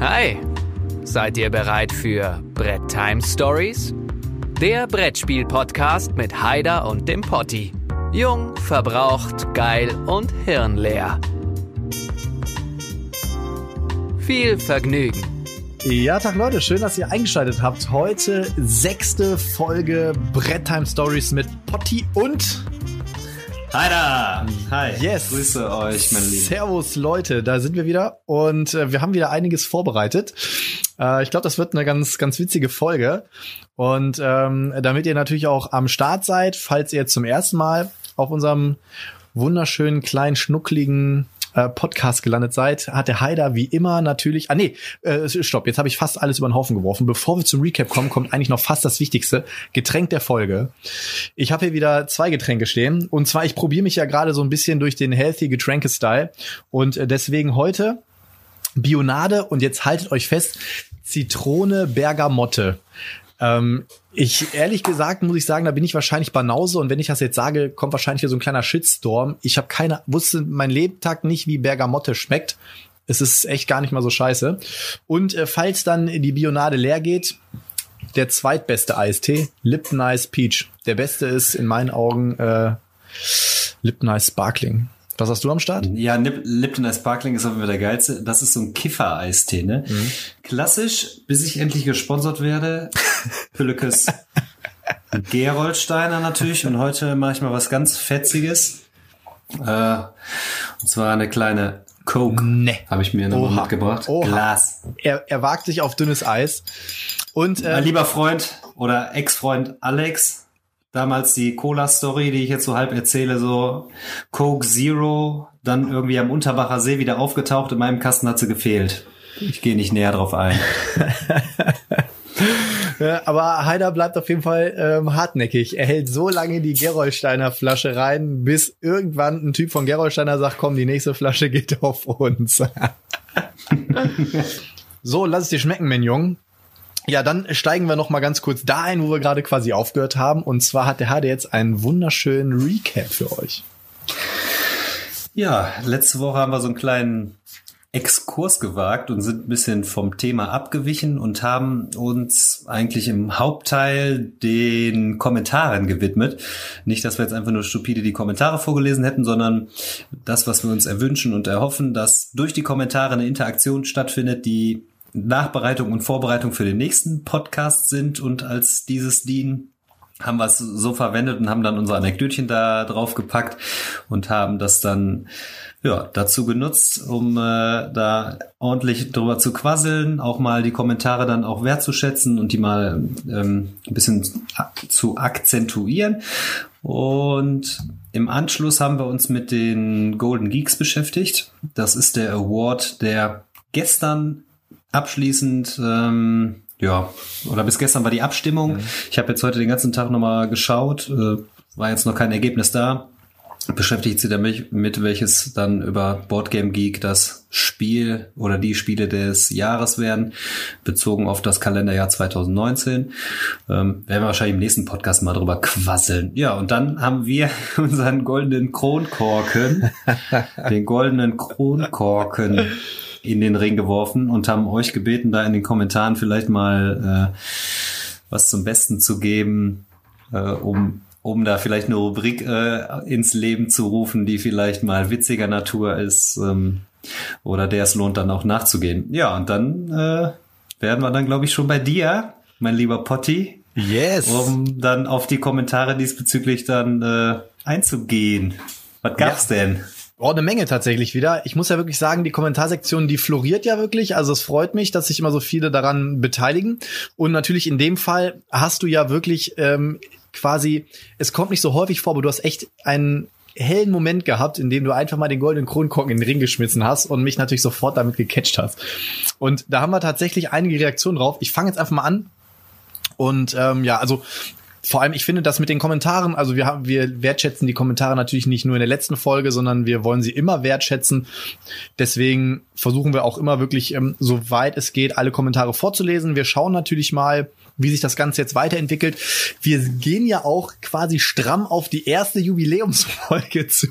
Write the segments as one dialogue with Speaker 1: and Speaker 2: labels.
Speaker 1: Hi, seid ihr bereit für Brett Time Stories? Der Brettspiel-Podcast mit Haider und dem Potti. Jung, verbraucht, geil und hirnleer. Viel Vergnügen.
Speaker 2: Ja, Tag Leute, schön, dass ihr eingeschaltet habt. Heute sechste Folge Brett Time Stories mit Potti und
Speaker 3: Hi da! Hi.
Speaker 2: Yes.
Speaker 3: Grüße euch, mein Lieben.
Speaker 2: Servus Leute, da sind wir wieder und äh, wir haben wieder einiges vorbereitet. Äh, ich glaube, das wird eine ganz, ganz witzige Folge. Und ähm, damit ihr natürlich auch am Start seid, falls ihr zum ersten Mal auf unserem wunderschönen, kleinen, schnuckligen äh, Podcast gelandet seid, hat der Haider wie immer natürlich. Ah nee, äh, stopp, jetzt habe ich fast alles über den Haufen geworfen. Bevor wir zum Recap kommen, kommt eigentlich noch fast das Wichtigste: Getränk der Folge. Ich habe hier wieder zwei Getränke stehen. Und zwar, ich probiere mich ja gerade so ein bisschen durch den Healthy Getränke-Style. Und äh, deswegen heute Bionade und jetzt haltet euch fest, Zitrone Bergamotte. Ähm, ich ehrlich gesagt muss ich sagen, da bin ich wahrscheinlich Banause und wenn ich das jetzt sage, kommt wahrscheinlich hier so ein kleiner Shitstorm. Ich habe keine, wusste mein Lebtag nicht, wie Bergamotte schmeckt. Es ist echt gar nicht mal so scheiße. Und äh, falls dann die Bionade leer geht, der zweitbeste Eistee, Lipton Ice Peach. Der beste ist in meinen Augen äh, Lipton Ice Sparkling. Was hast du am Start?
Speaker 3: Ja, Lip Lipton Ice Sparkling ist auf jeden Fall der geilste. Das ist so ein Kiffer-Eistee, ne? Mhm. Klassisch, bis ich endlich gesponsert werde. Püllekes Geroldsteiner natürlich. Und heute mache ich mal was ganz Fetziges. Äh, und zwar eine kleine Coke.
Speaker 2: Nee.
Speaker 3: Habe ich mir noch
Speaker 2: Oha.
Speaker 3: mitgebracht.
Speaker 2: Oha.
Speaker 3: Glas.
Speaker 2: Er, er wagt sich auf dünnes Eis. Und
Speaker 3: Mein
Speaker 2: äh,
Speaker 3: lieber Freund oder Ex-Freund Alex, damals die Cola-Story, die ich jetzt so halb erzähle, so Coke Zero, dann irgendwie am Unterbacher See wieder aufgetaucht, in meinem Kasten hat sie gefehlt. Ich gehe nicht näher drauf ein.
Speaker 2: Ja, aber Haider bleibt auf jeden Fall ähm, hartnäckig. Er hält so lange die Gerolsteiner Flasche rein, bis irgendwann ein Typ von Gerolsteiner sagt, komm, die nächste Flasche geht auf uns. so, lass es dir schmecken, mein Jung. Ja, dann steigen wir noch mal ganz kurz da ein, wo wir gerade quasi aufgehört haben. Und zwar hat der Hade jetzt einen wunderschönen Recap für euch.
Speaker 3: Ja, letzte Woche haben wir so einen kleinen Exkurs gewagt und sind ein bisschen vom Thema abgewichen und haben uns eigentlich im Hauptteil den Kommentaren gewidmet. Nicht, dass wir jetzt einfach nur stupide die Kommentare vorgelesen hätten, sondern das, was wir uns erwünschen und erhoffen, dass durch die Kommentare eine Interaktion stattfindet, die Nachbereitung und Vorbereitung für den nächsten Podcast sind und als dieses dienen haben wir es so verwendet und haben dann unsere Anekdötchen da drauf gepackt und haben das dann ja dazu genutzt, um äh, da ordentlich drüber zu quasseln, auch mal die Kommentare dann auch wertzuschätzen und die mal ähm, ein bisschen zu akzentuieren. Und im Anschluss haben wir uns mit den Golden Geeks beschäftigt. Das ist der Award, der gestern abschließend ähm, ja, oder bis gestern war die Abstimmung. Mhm. Ich habe jetzt heute den ganzen Tag nochmal geschaut, äh, war jetzt noch kein Ergebnis da. Beschäftigt sich damit, mit welches dann über Boardgame Geek das Spiel oder die Spiele des Jahres werden, bezogen auf das Kalenderjahr 2019. Ähm, werden wir wahrscheinlich im nächsten Podcast mal drüber quasseln. Ja, und dann haben wir unseren goldenen Kronkorken, den goldenen Kronkorken in den Ring geworfen und haben euch gebeten, da in den Kommentaren vielleicht mal äh, was zum Besten zu geben, äh, um um da vielleicht eine Rubrik äh, ins Leben zu rufen, die vielleicht mal witziger Natur ist ähm, oder der es lohnt, dann auch nachzugehen. Ja, und dann äh, werden wir dann, glaube ich, schon bei dir, mein lieber Potti,
Speaker 2: yes.
Speaker 3: um dann auf die Kommentare diesbezüglich dann äh, einzugehen. Was gab's ja. denn?
Speaker 2: Oh, eine Menge tatsächlich wieder. Ich muss ja wirklich sagen, die Kommentarsektion, die floriert ja wirklich. Also es freut mich, dass sich immer so viele daran beteiligen. Und natürlich in dem Fall hast du ja wirklich ähm, quasi, es kommt nicht so häufig vor, aber du hast echt einen hellen Moment gehabt, in dem du einfach mal den goldenen Kronkorken in den Ring geschmissen hast und mich natürlich sofort damit gecatcht hast. Und da haben wir tatsächlich einige Reaktionen drauf. Ich fange jetzt einfach mal an. Und ähm, ja, also vor allem, ich finde das mit den Kommentaren, also wir haben, wir wertschätzen die Kommentare natürlich nicht nur in der letzten Folge, sondern wir wollen sie immer wertschätzen. Deswegen versuchen wir auch immer wirklich, ähm, soweit es geht, alle Kommentare vorzulesen. Wir schauen natürlich mal, wie sich das Ganze jetzt weiterentwickelt. Wir gehen ja auch quasi stramm auf die erste Jubiläumsfolge zu.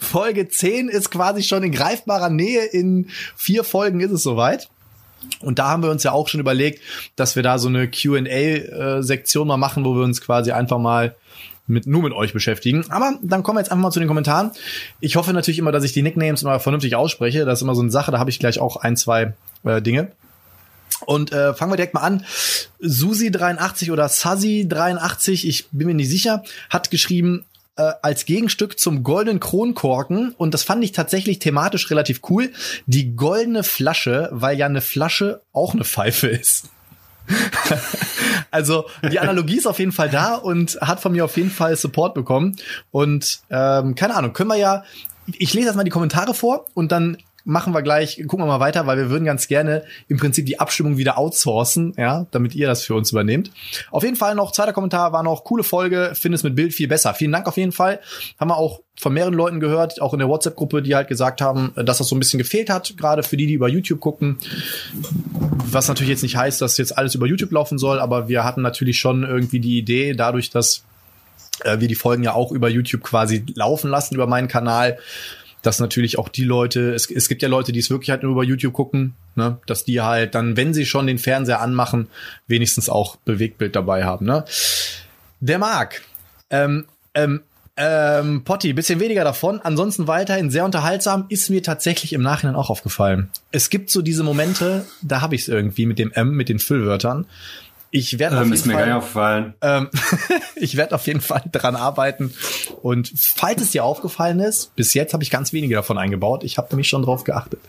Speaker 2: Folge 10 ist quasi schon in greifbarer Nähe. In vier Folgen ist es soweit. Und da haben wir uns ja auch schon überlegt, dass wir da so eine Q&A-Sektion mal machen, wo wir uns quasi einfach mal mit, nur mit euch beschäftigen. Aber dann kommen wir jetzt einfach mal zu den Kommentaren. Ich hoffe natürlich immer, dass ich die Nicknames immer vernünftig ausspreche. Das ist immer so eine Sache, da habe ich gleich auch ein, zwei äh, Dinge. Und äh, fangen wir direkt mal an. Susi83 oder Sazi83, ich bin mir nicht sicher, hat geschrieben, äh, als Gegenstück zum goldenen Kronkorken, und das fand ich tatsächlich thematisch relativ cool, die goldene Flasche, weil ja eine Flasche auch eine Pfeife ist. also die Analogie ist auf jeden Fall da und hat von mir auf jeden Fall Support bekommen. Und ähm, keine Ahnung, können wir ja. Ich lese erstmal die Kommentare vor und dann machen wir gleich, gucken wir mal weiter, weil wir würden ganz gerne im Prinzip die Abstimmung wieder outsourcen, ja, damit ihr das für uns übernehmt. Auf jeden Fall noch, zweiter Kommentar war noch, coole Folge, findest mit Bild viel besser. Vielen Dank auf jeden Fall. Haben wir auch von mehreren Leuten gehört, auch in der WhatsApp-Gruppe, die halt gesagt haben, dass das so ein bisschen gefehlt hat, gerade für die, die über YouTube gucken. Was natürlich jetzt nicht heißt, dass jetzt alles über YouTube laufen soll, aber wir hatten natürlich schon irgendwie die Idee, dadurch, dass äh, wir die Folgen ja auch über YouTube quasi laufen lassen, über meinen Kanal, dass natürlich auch die Leute, es, es gibt ja Leute, die es wirklich halt nur über YouTube gucken, ne, dass die halt dann, wenn sie schon den Fernseher anmachen, wenigstens auch Bewegtbild dabei haben. Ne? Der mag. Ähm, ähm, ähm, Potti, bisschen weniger davon. Ansonsten weiterhin sehr unterhaltsam. Ist mir tatsächlich im Nachhinein auch aufgefallen. Es gibt so diese Momente, da habe ich es irgendwie mit dem M, mit den Füllwörtern. Ich werde ähm,
Speaker 3: auf jeden Fall, aufgefallen.
Speaker 2: Ähm, ich werde auf jeden Fall dran arbeiten. Und falls es dir aufgefallen ist, bis jetzt habe ich ganz wenige davon eingebaut. Ich habe nämlich schon drauf geachtet.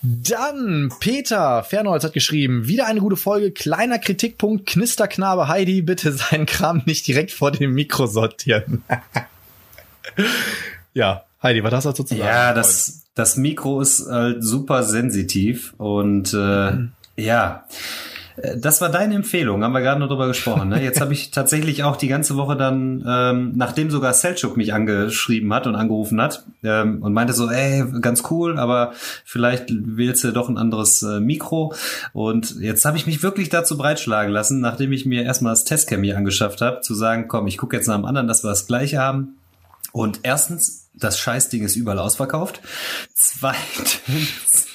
Speaker 2: Dann Peter Fernholz hat geschrieben, wieder eine gute Folge, kleiner Kritikpunkt, Knisterknabe Heidi, bitte seinen Kram nicht direkt vor dem Mikro sortieren. ja, Heidi, was hast du dazu zu sagen?
Speaker 3: Ja, das, das Mikro ist halt super sensitiv und äh, mhm. ja, das war deine Empfehlung, haben wir gerade noch drüber gesprochen. Ne? Jetzt habe ich tatsächlich auch die ganze Woche dann, ähm, nachdem sogar Selchuk mich angeschrieben hat und angerufen hat ähm, und meinte so, ey, ganz cool, aber vielleicht wählst du doch ein anderes äh, Mikro. Und jetzt habe ich mich wirklich dazu breitschlagen lassen, nachdem ich mir erstmal das Testcam hier angeschafft habe, zu sagen, komm, ich gucke jetzt nach dem anderen, dass wir das gleiche haben. Und erstens, das Scheißding ist überall ausverkauft. Zweitens,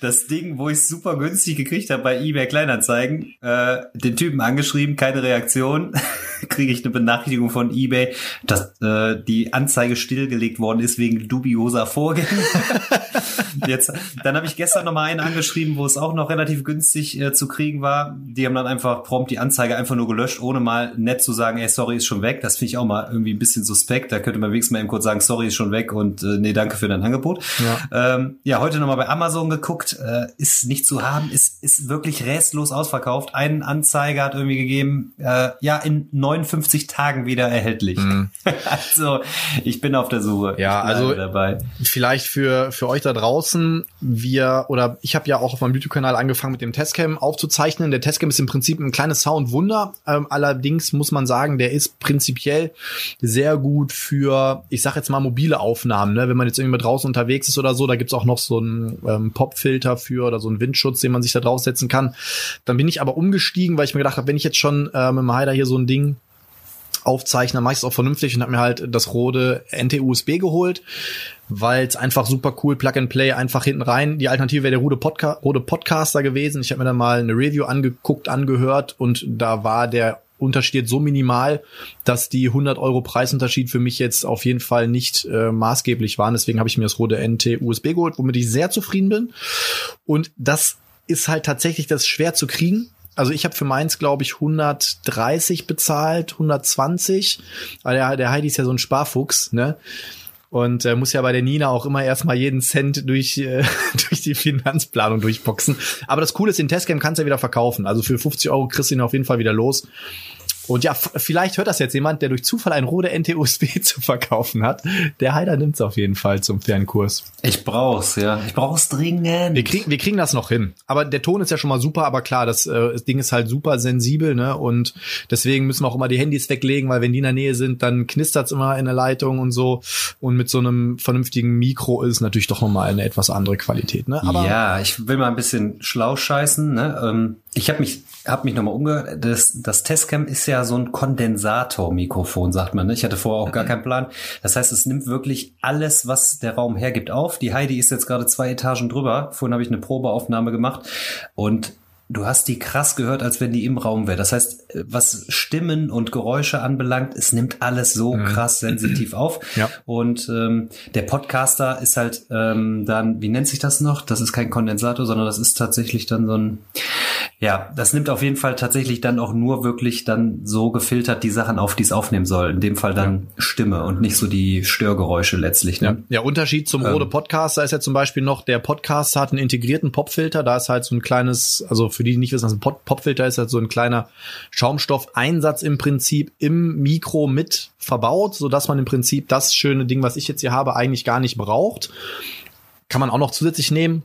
Speaker 3: das Ding, wo ich super günstig gekriegt habe bei eBay Kleinanzeigen, äh, den Typen angeschrieben, keine Reaktion, kriege ich eine Benachrichtigung von eBay, dass äh, die Anzeige stillgelegt worden ist wegen dubioser Vorgänge. Jetzt, dann habe ich gestern noch mal einen angeschrieben, wo es auch noch relativ günstig äh, zu kriegen war. Die haben dann einfach prompt die Anzeige einfach nur gelöscht, ohne mal nett zu sagen, ey, sorry, ist schon weg. Das finde ich auch mal irgendwie ein bisschen suspekt. Da könnte man wenigstens mal eben kurz sagen, sorry, ist schon weg und äh, nee, danke für dein Angebot. Ja, ähm, ja heute noch mal bei Amazon geguckt, äh, ist nicht zu haben, ist, ist wirklich restlos ausverkauft. Einen Anzeiger hat irgendwie gegeben, äh, ja, in 59 Tagen wieder erhältlich. Mhm. also, ich bin auf der Suche.
Speaker 2: Ja, also dabei. vielleicht für, für euch da draußen, wir, oder ich habe ja auch auf meinem YouTube-Kanal angefangen mit dem Testcam aufzuzeichnen. Der Testcam ist im Prinzip ein kleines Soundwunder. Ähm, allerdings muss man sagen, der ist prinzipiell sehr gut für, ich sag jetzt mal, mobile Aufnahmen. Ne? Wenn man jetzt irgendwie draußen unterwegs ist oder so, da gibt's auch noch so einen ähm, Popfilter für oder so einen Windschutz, den man sich da draufsetzen kann. Dann bin ich aber umgestiegen, weil ich mir gedacht habe, wenn ich jetzt schon äh, mit dem Heider hier so ein Ding aufzeichne, mache ich es auch vernünftig und habe mir halt das Rode NT-USB geholt, weil es einfach super cool, Plug and Play, einfach hinten rein. Die Alternative wäre der Rode, Podca Rode Podcaster gewesen. Ich habe mir dann mal eine Review angeguckt, angehört und da war der Unterschied so minimal, dass die 100 Euro Preisunterschied für mich jetzt auf jeden Fall nicht äh, maßgeblich waren. Deswegen habe ich mir das Rode NT USB geholt, womit ich sehr zufrieden bin. Und das ist halt tatsächlich das schwer zu kriegen. Also ich habe für meins, glaube ich, 130 bezahlt, 120. Weil der, der Heidi ist ja so ein Sparfuchs, ne? und äh, muss ja bei der Nina auch immer erstmal jeden Cent durch, äh, durch die Finanzplanung durchboxen. Aber das Coole ist, den Testcam kannst du ja wieder verkaufen. Also für 50 Euro kriegst du ihn auf jeden Fall wieder los. Und ja, vielleicht hört das jetzt jemand, der durch Zufall ein Rode NT-USB zu verkaufen hat. Der Heider nimmt's auf jeden Fall zum Fernkurs.
Speaker 3: Ich brauch's, ja. Ich brauch's dringend.
Speaker 2: Wir kriegen, wir kriegen das noch hin. Aber der Ton ist ja schon mal super, aber klar, das, äh, das Ding ist halt super sensibel, ne? Und deswegen müssen wir auch immer die Handys weglegen, weil wenn die in der Nähe sind, dann knistert's immer in der Leitung und so. Und mit so einem vernünftigen Mikro ist es natürlich doch nochmal eine etwas andere Qualität, ne?
Speaker 3: Aber ja, ich will mal ein bisschen schlau scheißen, ne? Ähm Ich habe mich, hab mich nochmal umgehört. Das, das Testcam ist ja so ein Kondensatormikrofon, sagt man. Ne? Ich hatte vorher auch gar keinen Plan. Das heißt, es nimmt wirklich alles, was der Raum hergibt, auf. Die Heidi ist jetzt gerade zwei Etagen drüber. Vorhin habe ich eine Probeaufnahme gemacht und Du hast die krass gehört, als wenn die im Raum wäre. Das heißt, was Stimmen und Geräusche anbelangt, es nimmt alles so mhm. krass sensitiv auf.
Speaker 2: Ja.
Speaker 3: Und ähm, der Podcaster ist halt ähm, dann, wie nennt sich das noch? Das ist kein Kondensator, sondern das ist tatsächlich dann so ein, ja, das nimmt auf jeden Fall tatsächlich dann auch nur wirklich dann so gefiltert die Sachen auf, die es aufnehmen soll. In dem Fall dann ja. Stimme und nicht so die Störgeräusche letztlich. Ne?
Speaker 2: Ja. ja, Unterschied zum ähm, Rode Podcaster ist ja zum Beispiel noch, der Podcaster hat einen integrierten Popfilter, da ist halt so ein kleines, also für die, die nicht wissen, was ein Popfilter ist, halt so ein kleiner Schaumstoffeinsatz im Prinzip im Mikro mit verbaut, so dass man im Prinzip das schöne Ding, was ich jetzt hier habe, eigentlich gar nicht braucht. Kann man auch noch zusätzlich nehmen.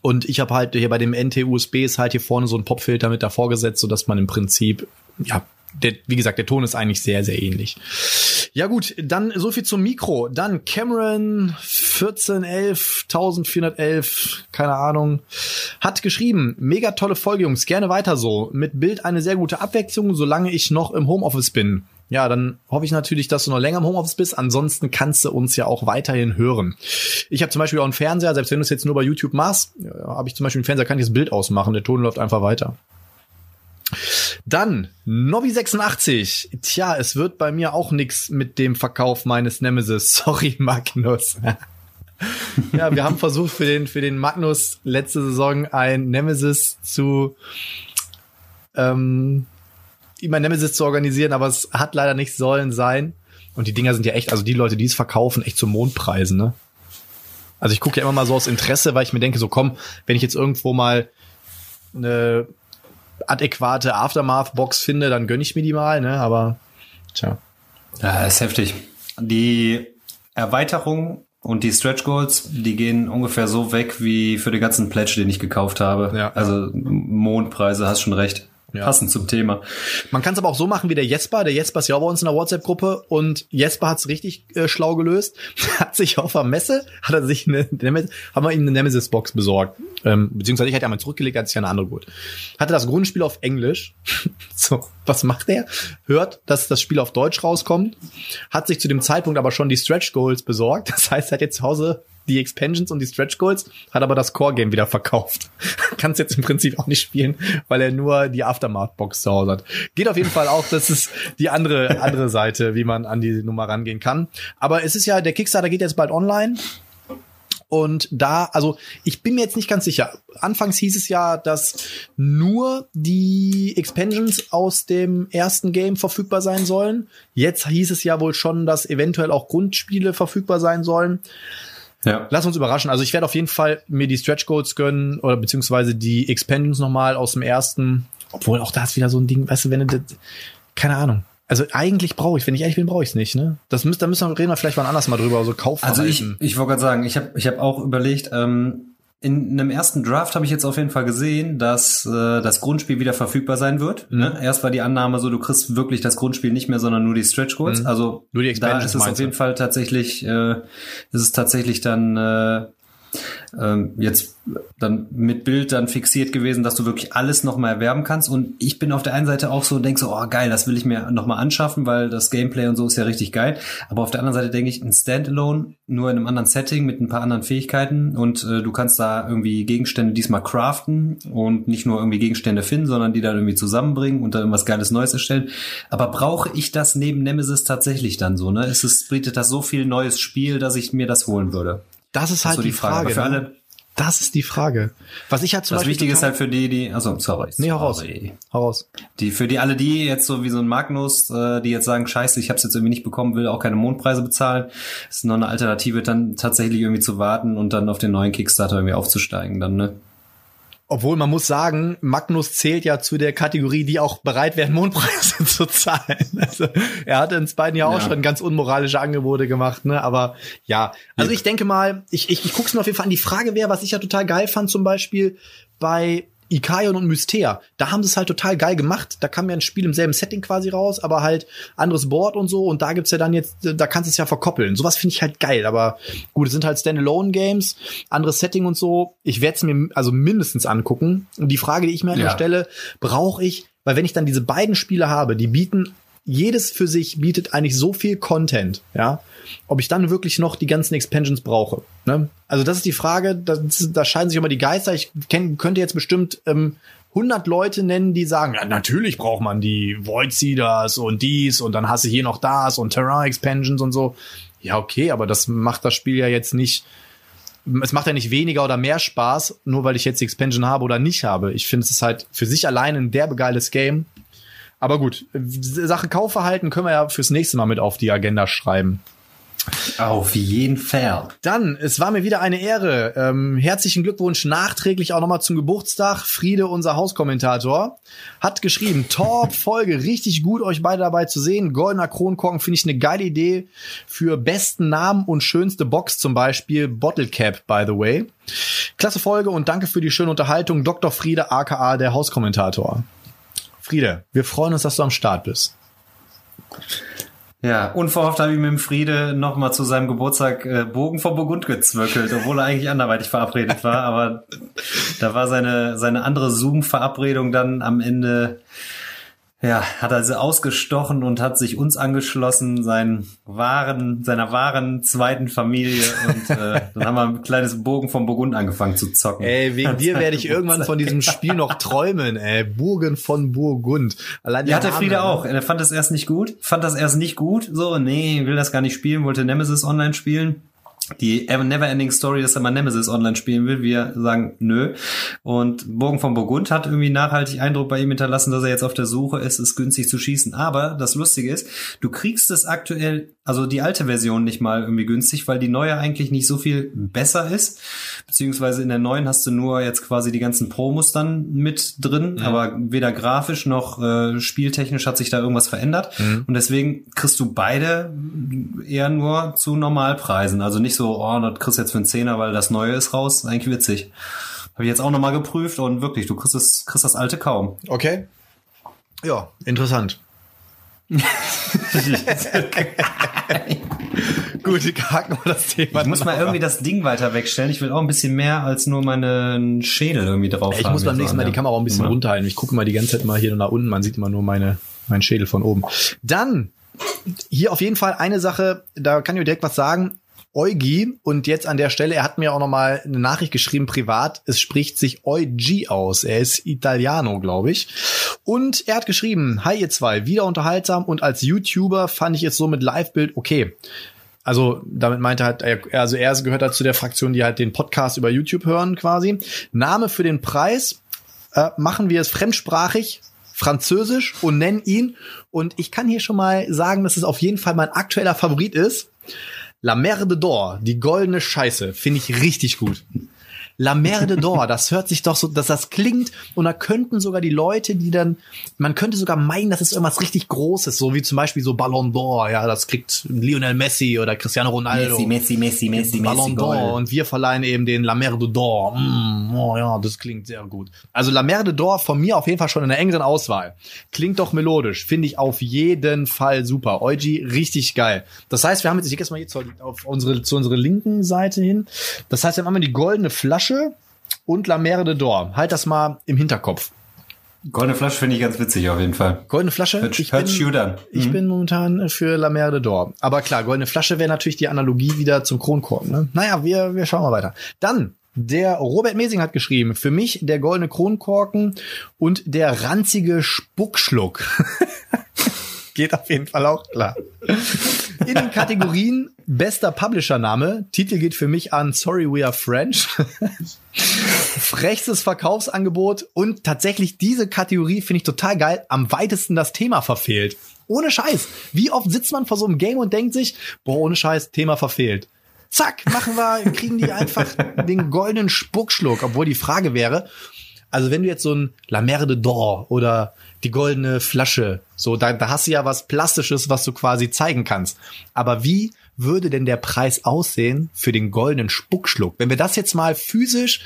Speaker 2: Und ich habe halt hier bei dem NT-USB ist halt hier vorne so ein Popfilter mit davor gesetzt, so dass man im Prinzip ja der, wie gesagt, der Ton ist eigentlich sehr, sehr ähnlich. Ja gut, dann so viel zum Mikro. Dann Cameron 1411, 1411, keine Ahnung, hat geschrieben, mega tolle Folge, Jungs, gerne weiter so. Mit Bild eine sehr gute Abwechslung, solange ich noch im Homeoffice bin. Ja, dann hoffe ich natürlich, dass du noch länger im Homeoffice bist. Ansonsten kannst du uns ja auch weiterhin hören. Ich habe zum Beispiel auch einen Fernseher, selbst wenn du es jetzt nur bei YouTube machst, ja, habe ich zum Beispiel einen Fernseher, kann ich das Bild ausmachen. Der Ton läuft einfach weiter. Dann Nobby86. Tja, es wird bei mir auch nix mit dem Verkauf meines Nemesis. Sorry, Magnus. ja, wir haben versucht für den für den Magnus letzte Saison ein Nemesis zu ähm, ihm ein Nemesis zu organisieren, aber es hat leider nicht sollen sein. Und die Dinger sind ja echt, also die Leute, die es verkaufen, echt zu Mondpreisen, ne? Also ich gucke ja immer mal so aus Interesse, weil ich mir denke, so komm, wenn ich jetzt irgendwo mal eine adäquate Aftermath-Box finde, dann gönne ich mir die mal, ne? Aber tja.
Speaker 3: Ja, ist heftig. Die Erweiterung und die Stretch Goals, die gehen ungefähr so weg wie für den ganzen Pledge, den ich gekauft habe. Ja. Also Mondpreise, hast schon recht. Ja. Passend zum Thema.
Speaker 2: Man kann es aber auch so machen wie der Jesper. Der Jesper ist ja auch bei uns in der WhatsApp-Gruppe und Jesper hat es richtig äh, schlau gelöst. hat sich auf der Messe, hat er sich eine, haben wir ihm eine Nemesis-Box besorgt. Ähm, beziehungsweise ich hatte ja mal zurückgelegt, als ich eine andere gut. Hatte das Grundspiel auf Englisch. so, was macht er? Hört, dass das Spiel auf Deutsch rauskommt. Hat sich zu dem Zeitpunkt aber schon die Stretch Goals besorgt. Das heißt, er hat jetzt zu Hause die Expansions und die Stretch Goals, hat aber das Core Game wieder verkauft. Kann es jetzt im Prinzip auch nicht spielen, weil er nur die Aftermath Box zu Hause hat. Geht auf jeden Fall auch, das ist die andere andere Seite, wie man an die Nummer rangehen kann. Aber es ist ja der Kickstarter geht jetzt bald online. Und da, also ich bin mir jetzt nicht ganz sicher. Anfangs hieß es ja, dass nur die Expansions aus dem ersten Game verfügbar sein sollen. Jetzt hieß es ja wohl schon, dass eventuell auch Grundspiele verfügbar sein sollen. Ja. Lass uns überraschen. Also ich werde auf jeden Fall mir die Stretch Goals gönnen oder beziehungsweise die Expansions nochmal aus dem ersten. Obwohl auch da ist wieder so ein Ding, weißt du, wenn du, keine Ahnung. Also eigentlich brauche ich, wenn ich ehrlich bin, brauche ich es nicht. Ne? Das müsst, da müssen wir reden wir vielleicht mal anders mal drüber. So kaufen.
Speaker 3: Also ich, ich wollte gerade sagen, ich habe ich hab auch überlegt. Ähm, in einem ersten Draft habe ich jetzt auf jeden Fall gesehen, dass äh, das Grundspiel wieder verfügbar sein wird. Mhm. Ne? Erst war die Annahme so, du kriegst wirklich das Grundspiel nicht mehr, sondern nur die Stretch Goals. Mhm. Also nur die da ist es auf jeden Fall tatsächlich, äh, ist es tatsächlich dann äh, ähm, jetzt dann mit Bild dann fixiert gewesen, dass du wirklich alles nochmal erwerben kannst. Und ich bin auf der einen Seite auch so und denke so, oh geil, das will ich mir nochmal anschaffen, weil das Gameplay und so ist ja richtig geil. Aber auf der anderen Seite denke ich, ein Standalone, nur in einem anderen Setting mit ein paar anderen Fähigkeiten und äh, du kannst da irgendwie Gegenstände diesmal craften und nicht nur irgendwie Gegenstände finden, sondern die dann irgendwie zusammenbringen und dann irgendwas Geiles Neues erstellen. Aber brauche ich das neben Nemesis tatsächlich dann so, ne? Ist es, bietet das so viel neues Spiel, dass ich mir das holen würde?
Speaker 2: Das ist halt so die, die, Frage. Frage für ne? alle, das ist die Frage. Was ich halt
Speaker 3: zum das Beispiel Wichtige ist halt für die, die, also sorry.
Speaker 2: Nee, hau raus. Hau raus.
Speaker 3: Die, für die alle die jetzt so wie so ein Magnus, äh, die jetzt sagen, scheiße, ich habe es jetzt irgendwie nicht bekommen, will auch keine Mondpreise bezahlen, ist noch eine Alternative, dann tatsächlich irgendwie zu warten und dann auf den neuen Kickstarter irgendwie aufzusteigen, dann, ne?
Speaker 2: Obwohl man muss sagen, Magnus zählt ja zu der Kategorie, die auch bereit wären, Mondpreise zu zahlen. Also er hatte uns beiden ja auch schon ganz unmoralische Angebote gemacht, ne? Aber ja, also ich denke mal, ich, ich, ich guck's mir auf jeden Fall an. Die Frage wäre, was ich ja total geil fand, zum Beispiel bei Ikaion und Mystea, da haben sie es halt total geil gemacht. Da kam ja ein Spiel im selben Setting quasi raus, aber halt anderes Board und so. Und da gibt's ja dann jetzt, da kannst du es ja verkoppeln. Sowas finde ich halt geil. Aber gut, es sind halt Standalone-Games, anderes Setting und so. Ich werde es mir also mindestens angucken. Und die Frage, die ich mir an
Speaker 3: Ja.
Speaker 2: Stelle, brauche ich, weil wenn ich dann diese beiden Spiele habe, die bieten jedes für sich bietet eigentlich so viel Content, ja, ob ich dann wirklich noch die ganzen Expansions brauche. Ne? Also das ist die Frage, da, da scheiden sich immer die Geister. Ich kenn, könnte jetzt bestimmt ähm, 100 Leute nennen, die sagen, ja, natürlich braucht man die Void Seeders und dies und dann hast du hier noch das und Terrain Expansions und so. Ja, okay, aber das macht das Spiel ja jetzt nicht es macht ja nicht weniger oder mehr Spaß, nur weil ich jetzt die Expansion habe oder nicht habe. Ich finde, es ist halt für sich allein ein derbe geiles Game. Aber gut, Sache Kaufverhalten können wir ja fürs nächste Mal mit auf die Agenda schreiben.
Speaker 3: Auf jeden Fall.
Speaker 2: Dann, es war mir wieder eine Ehre. Ähm, herzlichen Glückwunsch nachträglich auch nochmal zum Geburtstag. Friede, unser Hauskommentator, hat geschrieben, Top-Folge, richtig gut, euch beide dabei zu sehen. Goldener Kronkorken finde ich eine geile Idee für besten Namen und schönste Box zum Beispiel. Bottle Cap, by the way. Klasse Folge und danke für die schöne Unterhaltung. Dr. Friede, aka der Hauskommentator. Friede, wir freuen uns, dass du am Start bist.
Speaker 3: Ja, unverhofft habe ich mit dem Friede nochmal zu seinem Geburtstag äh, Bogen vor Burgund gezwöckelt, obwohl er eigentlich anderweitig verabredet war. Aber da war seine, seine andere Zoom-Verabredung dann am Ende, ja, hat er sie ausgestochen und hat sich uns angeschlossen, seinen wahren, seiner wahren zweiten Familie. Und äh, dann haben wir ein kleines Bogen vom Burgund angefangen zu zocken.
Speaker 2: Ey, wegen dir werde ich irgendwann von diesem Spiel noch träumen, ey. Burgen von Burgund. Allein
Speaker 3: Ja, hat der Friede
Speaker 2: ne?
Speaker 3: auch. Er fand das erst nicht gut. Fand das erst nicht gut. So, nee, will das gar nicht spielen, wollte Nemesis online spielen. Die Neverending Story, dass er mal Nemesis online spielen will. Wir sagen nö. Und Bogen von Burgund hat irgendwie nachhaltig Eindruck bei ihm hinterlassen, dass er jetzt auf der Suche ist, es günstig zu schießen. Aber das Lustige ist, du kriegst es aktuell, also die alte Version nicht mal irgendwie günstig, weil die neue eigentlich nicht so viel besser ist. Beziehungsweise in der neuen hast du nur jetzt quasi die ganzen Promos dann mit drin, aber weder grafisch noch äh, spieltechnisch hat sich da irgendwas verändert. Und deswegen kriegst du beide eher nur zu Normalpreisen. Also nicht so, oh, das kriegst du jetzt für einen Zehner, weil das neue ist raus. Eigentlich witzig. Habe ich jetzt auch nochmal geprüft und wirklich, du kriegst das, kriegst das alte kaum.
Speaker 2: Okay. Ja, interessant. Gut, haken wir das Thema.
Speaker 3: Ich muss mal irgendwie das Ding weiter wegstellen. Ich will auch ein bisschen mehr als nur meinen Schädel irgendwie drauf
Speaker 2: Ich
Speaker 3: haben.
Speaker 2: muss beim nächsten Mal
Speaker 3: an
Speaker 2: die Kamera auch ein bisschen
Speaker 3: Ja.
Speaker 2: runterhalten. Ich gucke mal die ganze Zeit mal hier nach unten. Man sieht immer nur meine, meinen Schädel von oben. Dann, hier auf jeden Fall eine Sache, da kann ich direkt was sagen. Eugi und jetzt an der Stelle, er hat mir auch noch mal eine Nachricht geschrieben privat. Es spricht sich Eugi aus. Er ist Italiano, glaube ich. Und er hat geschrieben: Hi ihr zwei, wieder unterhaltsam und als YouTuber fand ich es so mit Live-Bild okay. Also damit meinte er halt, also er gehört halt zu der Fraktion, die halt den Podcast über YouTube hören quasi. Name für den Preis äh, machen wir es fremdsprachig, französisch und nennen ihn. Und ich kann hier schon mal sagen, dass es auf jeden Fall mein aktueller Favorit ist. La Merde d'Or, die goldene Scheiße, finde ich richtig gut. La Merde d'Or, das hört sich doch so, dass das klingt und da könnten sogar die Leute, die dann, man könnte sogar meinen, das ist irgendwas richtig Großes, so wie zum Beispiel so Ballon d'Or, ja, das kriegt Lionel Messi oder Cristiano Ronaldo.
Speaker 3: Messi, Messi, Messi,
Speaker 2: Ballon d'Or und wir verleihen eben den La Merde d'Or. Mm, oh ja, das klingt sehr gut. Also La Merde d'Or von mir auf jeden Fall schon in der engeren Auswahl. Klingt doch melodisch, finde ich auf jeden Fall super. Eugi, richtig geil. Das heißt, wir haben jetzt, ich gehe jetzt mal hier zu, auf unsere, zu unserer linken Seite hin. Das heißt, wir haben einmal die goldene Flasche und La Merde d'Or. Halt das mal im Hinterkopf.
Speaker 3: Goldene Flasche finde ich ganz witzig auf jeden Fall.
Speaker 2: Goldene Flasche.
Speaker 3: Hört,
Speaker 2: ich
Speaker 3: hört
Speaker 2: bin-
Speaker 3: an.
Speaker 2: Ich
Speaker 3: Mhm.
Speaker 2: bin momentan für La Merde d'Or. Aber klar, goldene Flasche wäre natürlich die Analogie wieder zum Kronkorken. Ne? Naja, wir, wir schauen mal weiter. Dann, der Robert Mesing hat geschrieben, für mich der goldene Kronkorken und der ranzige Spuckschluck. Geht auf jeden Fall auch klar. In den Kategorien bester Publisher-Name, Titel geht für mich an Sorry We Are French. Frechstes Verkaufsangebot und tatsächlich diese Kategorie finde ich total geil, am weitesten das Thema verfehlt. Ohne Scheiß. Wie oft sitzt man vor so einem Game und denkt sich, boah, ohne Scheiß, Thema verfehlt. Zack, machen wir, kriegen die einfach den goldenen Spuckschluck, obwohl die Frage wäre, also wenn du jetzt so ein La Merde d'Or oder die goldene Flasche, so, da, da hast du ja was Plastisches, was du quasi zeigen kannst. Aber wie würde denn der Preis aussehen für den goldenen Spuckschluck? Wenn wir das jetzt mal physisch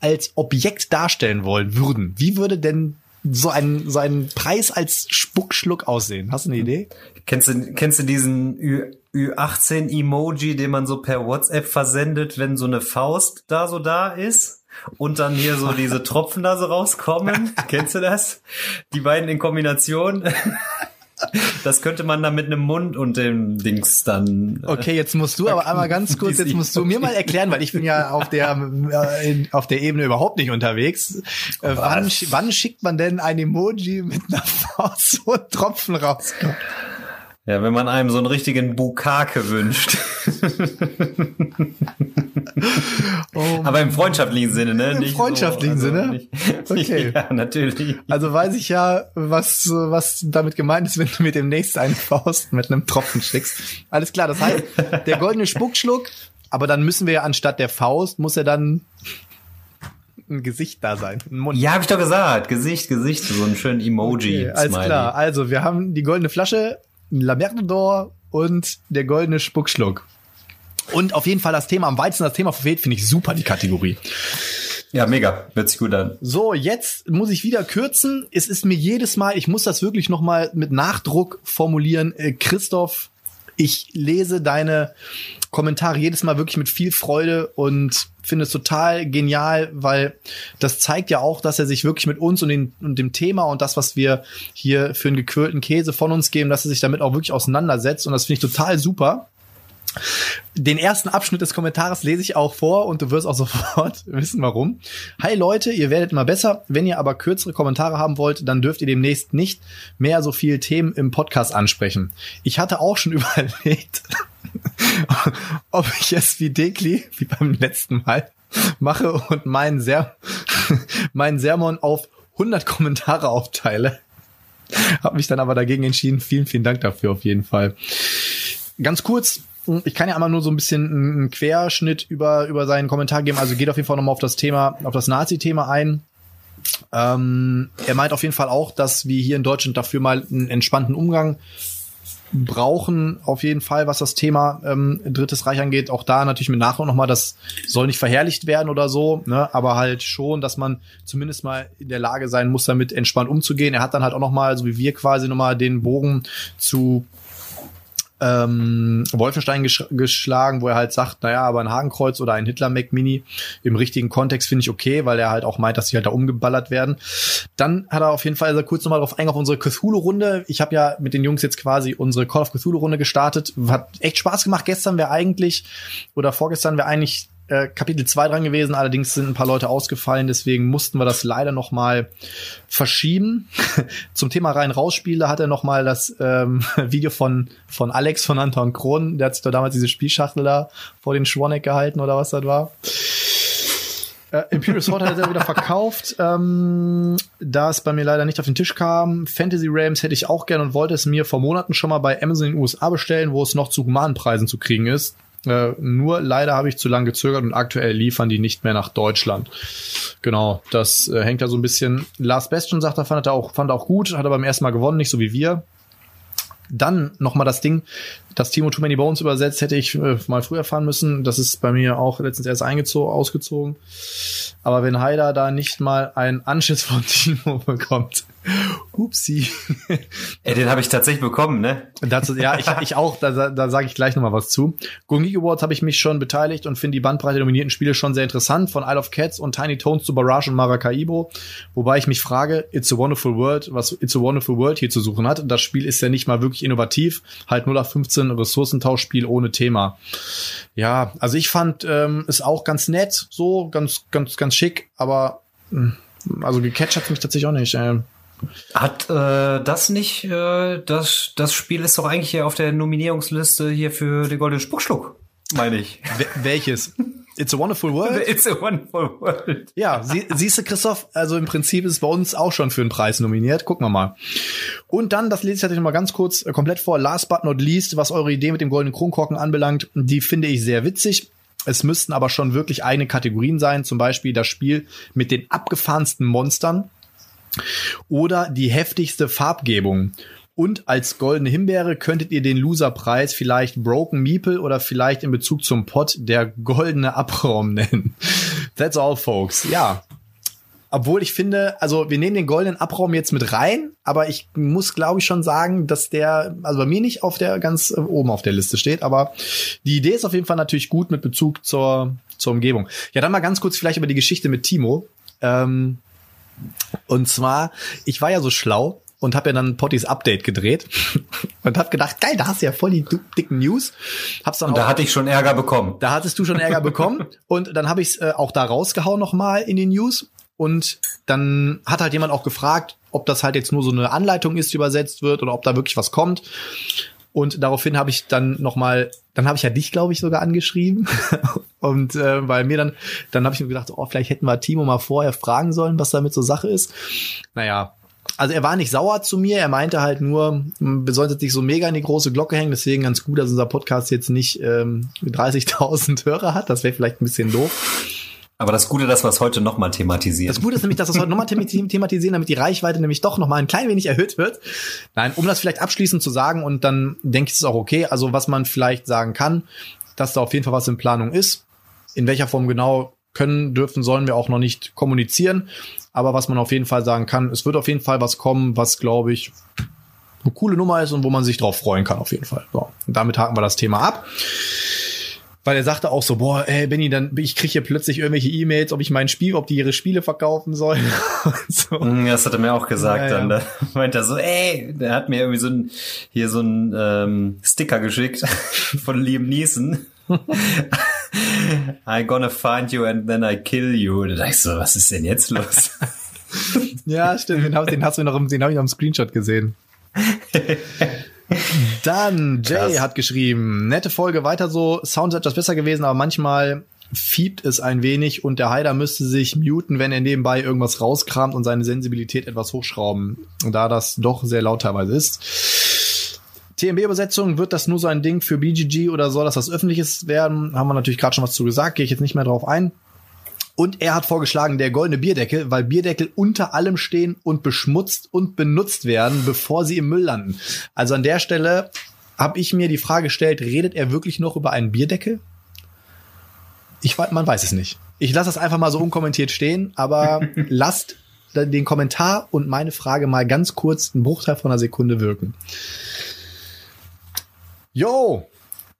Speaker 2: als Objekt darstellen wollen würden, wie würde denn so ein, so ein Preis als Spuckschluck aussehen? Hast du eine Idee?
Speaker 3: Kennst du, kennst du diesen Ü, Ü18-Emoji, den man so per WhatsApp versendet, wenn so eine Faust da so da ist? Und dann hier so diese Tropfen da so rauskommen. Kennst du das? Die beiden in Kombination. Das könnte man dann mit einem Mund und dem Dings dann.
Speaker 2: Äh, okay, jetzt musst du aber einmal ganz kurz, jetzt musst du mir mal erklären, weil ich bin ja auf der äh, auf der Ebene überhaupt nicht unterwegs. Äh, wann, wann schickt man denn ein Emoji mit einer Faust, wo ein Tropfen rauskommt?
Speaker 3: Ja, wenn man einem so einen richtigen Bukake wünscht. oh, Aber im freundschaftlichen Sinne, ne?
Speaker 2: Im
Speaker 3: nicht
Speaker 2: freundschaftlichen so, also Sinne? Nicht,
Speaker 3: okay. Ja, natürlich.
Speaker 2: Also weiß ich ja, was, was damit gemeint ist, wenn du mir demnächst eine Faust mit einem Tropfen schickst. Alles klar, das heißt, der goldene Spuckschluck, aber dann müssen wir ja anstatt der Faust, muss er dann ein Gesicht da sein. Ein
Speaker 3: Mund. Ja, habe ich doch gesagt. Gesicht, Gesicht, so einen schönen Emoji.
Speaker 2: Okay, alles klar. Also, wir haben die goldene Flasche, La Merde d'Or und der goldene Spuckschluck. Und auf jeden Fall das Thema am weitesten, das Thema verfehlt, finde ich super, die Kategorie.
Speaker 3: Ja, mega. Hört sich gut an.
Speaker 2: So, jetzt muss ich wieder kürzen. Es ist mir jedes Mal, ich muss das wirklich noch mal mit Nachdruck formulieren. Äh, Christoph, ich lese deine Kommentare jedes Mal wirklich mit viel Freude und finde es total genial, weil das zeigt ja auch, dass er sich wirklich mit uns und, den, und dem Thema und das, was wir hier für einen gequälten Käse von uns geben, dass er sich damit auch wirklich auseinandersetzt und das finde ich total super. Den ersten Abschnitt des Kommentars lese ich auch vor und du wirst auch sofort wissen, warum. Hi Leute, ihr werdet immer besser. Wenn ihr aber kürzere Kommentare haben wollt, dann dürft ihr demnächst nicht mehr so viele Themen im Podcast ansprechen. Ich hatte auch schon überlegt, ob ich es wie Dekli, wie beim letzten Mal, mache und meinen, Ser meinen Sermon auf 100 Kommentare aufteile. Hab mich dann aber dagegen entschieden. Vielen, vielen Dank dafür auf jeden Fall. Ganz kurz, ich kann ja einmal nur so ein bisschen einen Querschnitt über, über seinen Kommentar geben. Also geht auf jeden Fall nochmal auf das Thema, auf das Nazi-Thema ein. Ähm, er meint auf jeden Fall auch, dass wir hier in Deutschland dafür mal einen entspannten Umgang brauchen auf jeden Fall, was das Thema ähm, Drittes Reich angeht. Auch da natürlich mit Nachdruck nochmal, das soll nicht verherrlicht werden oder so, ne? aber halt schon, dass man zumindest mal in der Lage sein muss, damit entspannt umzugehen. Er hat dann halt auch nochmal, so wie wir quasi nochmal den Bogen zu ähm, Wolfenstein gesch geschlagen, wo er halt sagt, naja, aber ein Hakenkreuz oder ein Hitler Mac Mini im richtigen Kontext finde ich okay, weil er halt auch meint, dass sie halt da umgeballert werden. Dann hat er auf jeden Fall also kurz nochmal drauf eingegangen auf unsere Cthulhu-Runde. Ich habe ja mit den Jungs jetzt quasi unsere Call of Cthulhu-Runde gestartet. Hat echt Spaß gemacht. Gestern wäre eigentlich oder vorgestern wäre eigentlich äh, Kapitel 2 dran gewesen, allerdings sind ein paar Leute ausgefallen, deswegen mussten wir das leider noch mal verschieben. Zum Thema rein rausspiele hat er noch mal das ähm, Video von von Alex von Anton Kron, der hat sich doch damals diese Spielschachtel da vor den Schwanneck gehalten oder was das war. Äh, Imperial Sword hat er wieder verkauft, ähm, da es bei mir leider nicht auf den Tisch kam. Fantasy Realms hätte ich auch gern und wollte es mir vor Monaten schon mal bei Amazon in den USA bestellen, wo es noch zu humanen Preisen zu kriegen ist. Äh, nur leider habe ich zu lange gezögert und aktuell liefern die nicht mehr nach Deutschland. Genau, das äh, hängt da so ein bisschen. Last Bastion sagt er, fand er auch, fand auch gut, hat er beim ersten Mal gewonnen, nicht so wie wir. Dann nochmal das Ding, das Timo Too Many Bones übersetzt, hätte ich äh, mal früher fahren müssen. Das ist bei mir auch letztens erst eingezogen, ausgezogen. Aber wenn Haider da nicht mal einen Anschiss von Timo bekommt, upsi.
Speaker 3: Ey, den habe ich tatsächlich bekommen, ne?
Speaker 2: Dazu, ja, ich, ich auch, da, da sage ich gleich nochmal was zu. Gungi Awards habe ich mich schon beteiligt und finde die Bandbreite dominierten Spiele schon sehr interessant, von Isle of Cats und Tiny Tones zu Barrage und Maracaibo. Wobei ich mich frage, It's a Wonderful World, was It's a Wonderful World hier zu suchen hat. Das Spiel ist ja nicht mal wirklich innovativ, halt 0 auf 15 Ressourcentauschspiel ohne Thema. Ja, also ich fand ähm, es auch ganz nett, so ganz, ganz, ganz schick, aber hm, also gecatcht hat mich tatsächlich auch nicht. Äh.
Speaker 3: Hat äh, das nicht, äh, das, das Spiel ist doch eigentlich hier auf der Nominierungsliste hier für den Goldenen Spuckschluck, meine ich.
Speaker 2: welches? It's a Wonderful World?
Speaker 3: It's a Wonderful World.
Speaker 2: Ja, sie, siehst du, Christoph, also im Prinzip ist bei uns auch schon für einen Preis nominiert. Gucken wir mal. Und dann, das lese ich tatsächlich mal ganz kurz äh, komplett vor, last but not least, was eure Idee mit dem goldenen Kronkorken anbelangt, die finde ich sehr witzig. Es müssten aber schon wirklich eigene Kategorien sein, zum Beispiel das Spiel mit den abgefahrensten Monstern oder die heftigste Farbgebung Und als goldene Himbeere könntet ihr den Loserpreis vielleicht Broken Meeple oder vielleicht in Bezug zum Pot der goldene Abraum nennen. That's all, folks. Ja, obwohl ich finde, also wir nehmen den goldenen Abraum jetzt mit rein, aber ich muss glaube ich schon sagen, dass der, also bei mir nicht auf der ganz oben auf der Liste steht, aber die Idee ist auf jeden Fall natürlich gut mit Bezug zur, zur Umgebung. Ja, dann mal ganz kurz vielleicht über die Geschichte mit Timo. Ähm, und zwar, ich war ja so schlau und habe ja dann Pottys Update gedreht und hab gedacht, geil, da hast du ja voll die dicken News.
Speaker 3: Hab's dann und da hatte ich schon Ärger bekommen.
Speaker 2: Da hattest du schon Ärger bekommen und dann habe ich es äh, auch da rausgehauen nochmal in den News und dann hat halt jemand auch gefragt, ob das halt jetzt nur so eine Anleitung ist, die übersetzt wird oder ob da wirklich was kommt. Und daraufhin habe ich dann noch mal, dann habe ich ja dich, glaube ich, sogar angeschrieben. und äh, bei mir dann, dann habe ich mir gedacht, oh, vielleicht hätten wir Timo mal vorher fragen sollen, was damit so Sache ist. Naja, also er war nicht sauer zu mir, er meinte halt nur, wir sollten jetzt nicht so mega in die große Glocke hängen, deswegen ganz gut, dass unser Podcast jetzt nicht ähm, 30.000 Hörer hat, das wäre vielleicht ein bisschen doof.
Speaker 3: Aber das Gute, dass wir es heute nochmal thematisieren.
Speaker 2: Das Gute ist nämlich, dass wir es heute nochmal thematisieren, damit die Reichweite nämlich doch nochmal ein klein wenig erhöht wird. Nein, um das vielleicht abschließend zu sagen und dann denke ich, es ist auch okay. Also was man vielleicht sagen kann, dass da auf jeden Fall was in Planung ist. In welcher Form genau können, dürfen, sollen wir auch noch nicht kommunizieren. Aber was man auf jeden Fall sagen kann, es wird auf jeden Fall was kommen, was, glaube ich, eine coole Nummer ist und wo man sich drauf freuen kann, auf jeden Fall. So, und damit haken wir das Thema ab weil er sagte auch so, boah, ey, Benny, dann ich kriege hier plötzlich irgendwelche E-Mails, ob ich mein Spiel, ob die ihre Spiele verkaufen sollen.
Speaker 3: so. Mm, das hat er mir auch gesagt ja, dann. Ja. Da meint er so, ey, der hat mir irgendwie so ein hier so ein ähm, Sticker geschickt von Liam Neeson. I gonna find you and then I kill you. Da dachte ich so, was ist denn jetzt los?
Speaker 2: ja, stimmt, den, den hast du noch im, den habe ich noch im Screenshot gesehen. Dann Jay Krass. hat geschrieben, nette Folge, weiter so, Sound ist etwas besser gewesen, aber manchmal fiebt es ein wenig und der Heider müsste sich muten, wenn er nebenbei irgendwas rauskramt und seine Sensibilität etwas hochschrauben, da das doch sehr laut teilweise ist. TMB-Übersetzung, wird das nur so ein Ding für BGG oder soll das was Öffentliches werden? Haben wir natürlich gerade schon was zu gesagt, gehe ich jetzt nicht mehr drauf ein. Und er hat vorgeschlagen, der goldene Bierdeckel, weil Bierdeckel unter allem stehen und beschmutzt und benutzt werden, bevor sie im Müll landen. Also an der Stelle habe ich mir die Frage gestellt, redet er wirklich noch über einen Bierdeckel? Ich man weiß es nicht. Ich lasse das einfach mal so unkommentiert stehen, aber lasst den Kommentar und meine Frage mal ganz kurz einen Bruchteil von einer Sekunde wirken. Yo,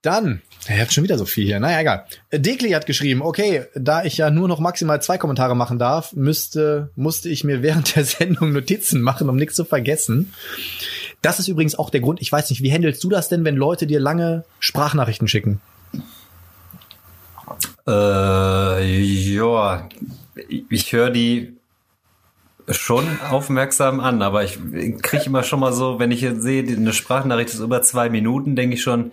Speaker 2: dann Ihr habt schon wieder so viel hier. Naja, egal. Dekli hat geschrieben, okay, da ich ja nur noch maximal zwei Kommentare machen darf, müsste, musste ich mir während der Sendung Notizen machen, um nichts zu vergessen. Das ist übrigens auch der Grund, ich weiß nicht, wie handelst du das denn, wenn Leute dir lange Sprachnachrichten schicken?
Speaker 3: Äh, ja, ich höre die schon aufmerksam an, aber ich kriege immer schon mal so, wenn ich jetzt sehe, eine Sprachnachricht ist über zwei Minuten, denke ich schon,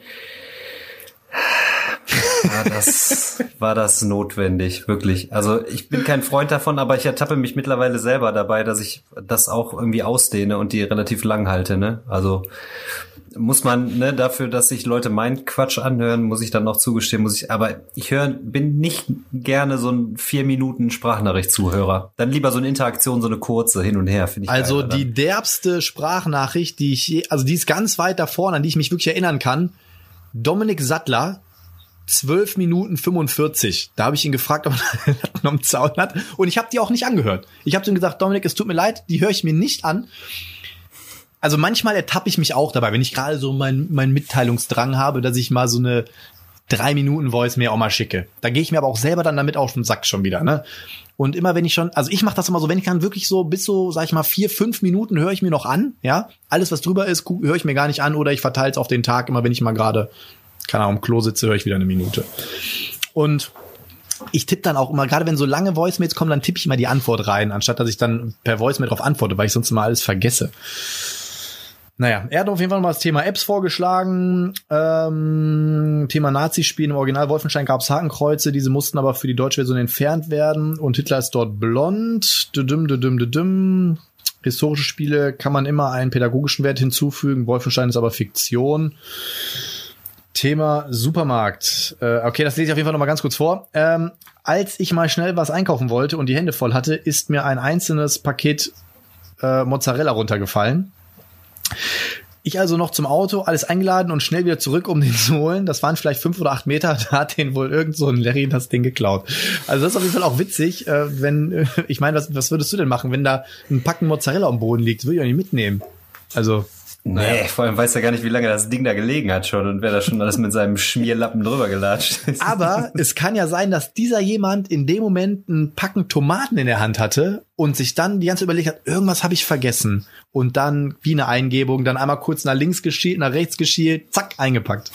Speaker 3: war das, war das notwendig, wirklich. Also ich bin kein Freund davon, aber ich ertappe mich mittlerweile selber dabei, dass ich das auch irgendwie ausdehne und die relativ lang halte. Ne? Also muss man, ne, dafür, dass sich Leute meinen Quatsch anhören, muss ich dann noch zugestehen, muss ich, aber ich höre, bin nicht gerne so ein vier Minuten Sprachnachricht-Zuhörer. Dann lieber so eine Interaktion, so eine kurze hin und her, finde ich.
Speaker 2: Also geil, die derbste Sprachnachricht, die ich je, also die ist ganz weit da vorne, an die ich mich wirklich erinnern kann. Dominik Sattler, 12 Minuten 45. Da habe ich ihn gefragt, ob er noch einen Zaun hat. Und ich habe die auch nicht angehört. Ich habe ihm gesagt, Dominik, es tut mir leid, die höre ich mir nicht an. Also manchmal ertappe ich mich auch dabei, wenn ich gerade so meinen mein Mitteilungsdrang habe, dass ich mal so eine drei Minuten Voice mehr auch mal schicke. Da gehe ich mir aber auch selber dann damit auf den Sack schon wieder. Ne? Und immer wenn ich schon, also ich mache das immer so, wenn ich kann wirklich so bis so, sag ich mal, vier, fünf Minuten höre ich mir noch an. Ja, alles was drüber ist, höre ich mir gar nicht an oder ich verteile es auf den Tag, immer wenn ich mal gerade keine Ahnung, im Klo sitze, höre ich wieder eine Minute. Und ich tippe dann auch immer, gerade wenn so lange Voicemails kommen, dann tippe ich immer die Antwort rein, anstatt dass ich dann per Voicemail darauf antworte, weil ich sonst immer alles vergesse. Naja, er hat auf jeden Fall mal das Thema Apps vorgeschlagen. Ähm, Thema Nazi-Spielen im Original Wolfenstein gab es Hakenkreuze, diese mussten aber für die deutsche Version entfernt werden. Und Hitler ist dort blond. Düdüm, düdüm, düdüm. Historische Spiele kann man immer einen pädagogischen Wert hinzufügen. Wolfenstein ist aber Fiktion. Thema Supermarkt. Äh, okay, das lese ich auf jeden Fall noch mal ganz kurz vor. Ähm, als ich mal schnell was einkaufen wollte und die Hände voll hatte, ist mir ein einzelnes Paket äh, Mozzarella runtergefallen. Ich also noch zum Auto, alles eingeladen und schnell wieder zurück, um den zu holen. Das waren vielleicht fünf oder acht Meter. Da hat den wohl irgend so ein Larry das Ding geklaut. Also das ist auf jeden Fall auch witzig, äh, wenn, äh, ich meine, was, was würdest du denn machen, wenn da ein Packen Mozzarella am Boden liegt? Würde ich auch nicht mitnehmen. Also
Speaker 3: Nee, naja. vor allem weiß er gar nicht, wie lange das Ding da gelegen hat schon und wer da schon alles mit seinem Schmierlappen drüber gelatscht ist.
Speaker 2: Aber es kann ja sein, dass dieser jemand in dem Moment ein Packen Tomaten in der Hand hatte und sich dann die ganze überlegt hat, irgendwas habe ich vergessen. Und dann, wie eine Eingebung, dann einmal kurz nach links geschielt, nach rechts geschielt, zack, eingepackt.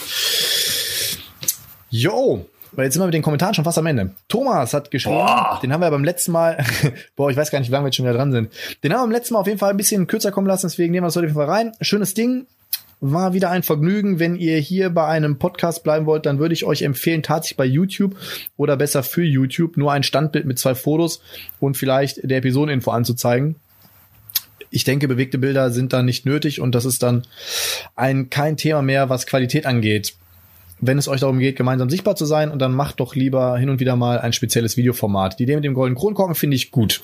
Speaker 2: Jo, weil jetzt sind wir mit den Kommentaren schon fast am Ende. Thomas hat geschrieben, boah. den haben wir beim letzten Mal, boah, ich weiß gar nicht, wie lange wir jetzt schon wieder dran sind. Den haben wir beim letzten Mal auf jeden Fall ein bisschen kürzer kommen lassen, deswegen nehmen wir es heute Fall rein. Schönes Ding. War wieder ein Vergnügen. Wenn ihr hier bei einem Podcast bleiben wollt, dann würde ich euch empfehlen, tatsächlich bei YouTube oder besser für YouTube nur ein Standbild mit zwei Fotos und vielleicht der Episodeninfo anzuzeigen ich denke, bewegte Bilder sind da nicht nötig und das ist dann ein kein Thema mehr, was Qualität angeht wenn es euch darum geht, gemeinsam sichtbar zu sein, und dann macht doch lieber hin und wieder mal ein spezielles Videoformat. Die Idee mit dem goldenen Kronkorken finde ich gut.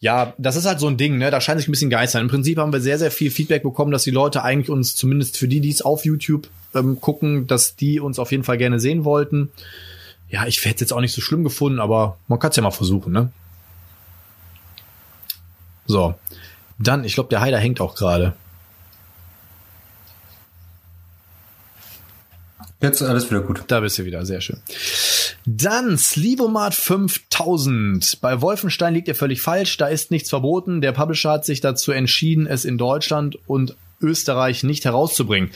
Speaker 2: Ja, das ist halt so ein Ding, ne? Da scheint sich ein bisschen geistern. Im Prinzip haben wir sehr, sehr viel Feedback bekommen, dass die Leute eigentlich uns, zumindest für die, die es auf YouTube ähm, gucken, dass die uns auf jeden Fall gerne sehen wollten. Ja, ich hätte es jetzt auch nicht so schlimm gefunden, aber man kann es ja mal versuchen, ne? So. Dann, ich glaube, der Heider hängt auch gerade.
Speaker 3: Jetzt alles wieder gut.
Speaker 2: Da bist du wieder, sehr schön. Dann Slivomat 5000. Bei Wolfenstein liegt ihr völlig falsch, da ist nichts verboten. Der Publisher hat sich dazu entschieden, es in Deutschland und Österreich nicht herauszubringen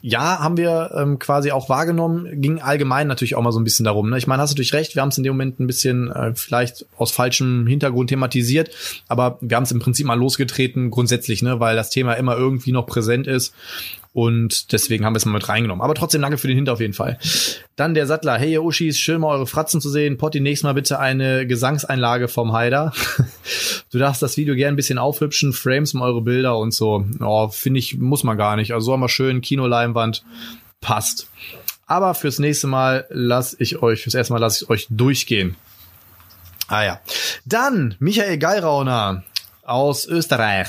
Speaker 2: ja, haben wir ähm, quasi auch wahrgenommen, ging allgemein natürlich auch mal so ein bisschen darum. Ne? Ich meine, hast du natürlich recht, wir haben es in dem Moment ein bisschen äh, vielleicht aus falschem Hintergrund thematisiert, aber wir haben es im Prinzip mal losgetreten grundsätzlich, ne, weil das Thema immer irgendwie noch präsent ist und deswegen haben wir es mal mit reingenommen. Aber trotzdem danke für den Hint auf jeden Fall. Dann der Sattler. Hey, ihr Uschis, schön mal eure Fratzen zu sehen. Potti, nächstes Mal bitte eine Gesangseinlage vom Haider. du darfst das Video gern ein bisschen aufhübschen, Frames um eure Bilder und so. Oh, finde ich, muss man gar nicht. Also so einmal schön, Kinoleinwand. Passt. Aber fürs nächste Mal lasse ich euch, fürs erste Mal lasse ich euch durchgehen. Ah ja. Dann Michael Geirauner aus Österreich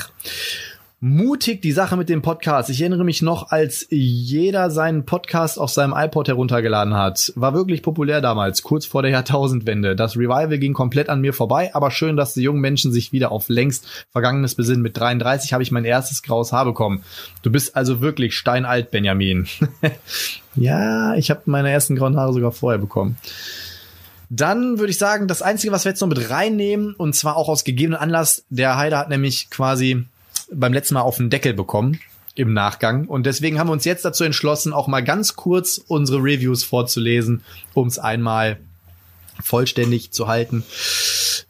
Speaker 2: mutig die Sache mit dem Podcast. Ich erinnere mich noch, als jeder seinen Podcast auf seinem iPod heruntergeladen hat. War wirklich populär damals, kurz vor der Jahrtausendwende. Das Revival ging komplett an mir vorbei, aber schön, dass die jungen Menschen sich wieder auf längst Vergangenes besinnen. Mit 33 habe ich mein erstes graues Haar bekommen. Du bist also wirklich steinalt, Benjamin. ja, ich habe meine ersten grauen Haare sogar vorher bekommen. Dann würde ich sagen, das Einzige, was wir jetzt noch mit reinnehmen, und zwar auch aus gegebenen Anlass, der Heider hat nämlich quasi beim letzten Mal auf den Deckel bekommen im Nachgang. Und deswegen haben wir uns jetzt dazu entschlossen, auch mal ganz kurz unsere Reviews vorzulesen, um es einmal vollständig zu halten.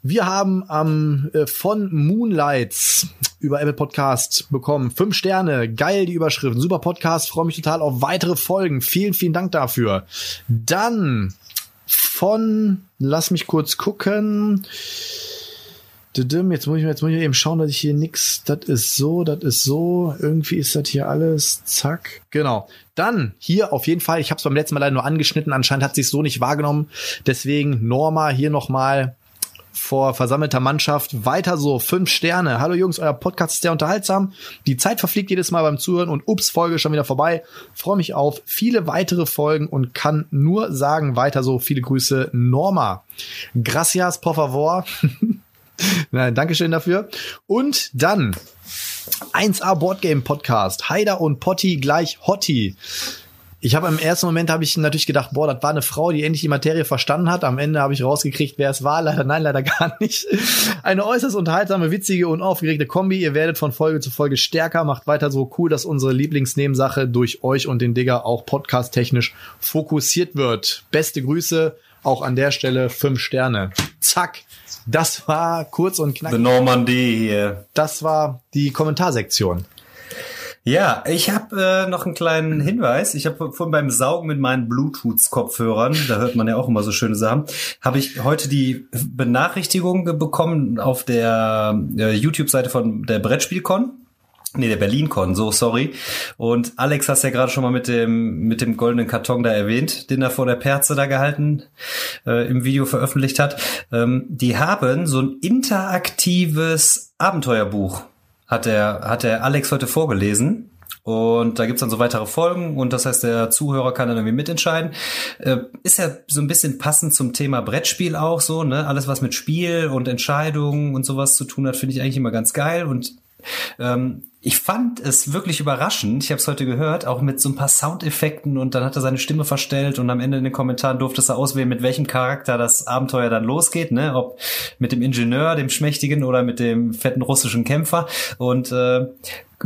Speaker 2: Wir haben ähm, von Moonlights über Apple Podcast bekommen. Fünf Sterne, geil die Überschrift, super Podcast, freue mich total auf weitere Folgen. Vielen, vielen Dank dafür. Dann von, lass mich kurz gucken. Jetzt muss ich jetzt muss ich eben schauen, dass ich hier nix, das ist so, das ist so, irgendwie ist das hier alles, zack. Genau. Dann hier auf jeden Fall, ich habe es beim letzten Mal leider nur angeschnitten, anscheinend hat sich so nicht wahrgenommen. Deswegen Norma hier nochmal vor versammelter Mannschaft. Weiter so, fünf Sterne. Hallo Jungs, euer Podcast ist sehr unterhaltsam. Die Zeit verfliegt jedes Mal beim Zuhören und ups, Folge schon wieder vorbei. Freue mich auf viele weitere Folgen und kann nur sagen, weiter so. Viele Grüße, Norma. Gracias, por favor. Nein, Dankeschön dafür. Und dann 1A Boardgame Podcast. Haider und Potti gleich Hotti. Ich habe im ersten Moment habe ich natürlich gedacht, boah, das war eine Frau, die endlich die Materie verstanden hat. Am Ende habe ich rausgekriegt, wer es war. Leider nein, leider gar nicht. Eine äußerst unterhaltsame, witzige und aufgeregte Kombi. Ihr werdet von Folge zu Folge stärker. Macht weiter so cool, dass unsere Lieblingsnebensache durch euch und den Digger auch podcast-technisch fokussiert wird. Beste Grüße. Auch an der Stelle fünf Sterne. Zack. Das war kurz und knackig.
Speaker 3: The Normandie hier.
Speaker 2: Das war die Kommentarsektion.
Speaker 3: Ja, ich habe äh, noch einen kleinen Hinweis. Ich habe vorhin beim Saugen mit meinen Bluetooth-Kopfhörern, da hört man ja auch immer so schöne Sachen, habe ich heute die Benachrichtigung bekommen auf der äh, YouTube-Seite von der Brettspielcon. Nee, der BerlinCon, so sorry. Und Alex hast ja gerade schon mal mit dem mit dem goldenen Karton da erwähnt, den er vor der Perze da gehalten äh, im Video veröffentlicht hat. Ähm, die haben so ein interaktives Abenteuerbuch hat der hat der Alex heute vorgelesen Und da gibt's dann so weitere Folgen und das heißt, der Zuhörer kann dann irgendwie mitentscheiden. Äh, ist ja so ein bisschen passend zum Thema Brettspiel auch so, ne? Alles, was mit Spiel und Entscheidungen und sowas zu tun hat, finde ich eigentlich immer ganz geil. Und ähm, ich fand es wirklich überraschend. Ich habe es heute gehört, auch mit so ein paar Soundeffekten und dann hat er seine Stimme verstellt und am Ende in den Kommentaren durfte er auswählen, mit welchem Charakter das Abenteuer dann losgeht, ne? Ob mit dem Ingenieur, dem Schmächtigen oder mit dem fetten russischen Kämpfer. Und äh,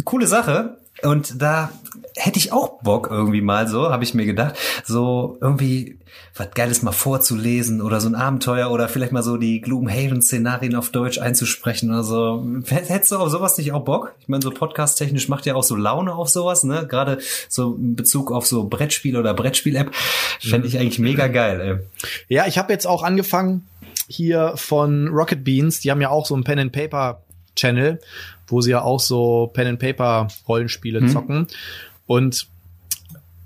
Speaker 3: coole Sache. Und da hätte ich auch Bock irgendwie mal so, habe ich mir gedacht, so irgendwie was Geiles mal vorzulesen oder so ein Abenteuer oder vielleicht mal so die Gloomhaven-Szenarien auf Deutsch einzusprechen oder so. Hättest du auf sowas nicht auch Bock? Ich meine, so podcast-technisch macht ja auch so Laune auf sowas, ne? Gerade so in Bezug auf so Brettspiel oder Brettspiel-App. Fände ich eigentlich mega geil, ey.
Speaker 2: Ja, ich habe jetzt auch angefangen hier von Rocket Beans, die haben ja auch so ein Pen and Paper Channel, wo sie ja auch so Pen and Paper Rollenspiele hm. zocken und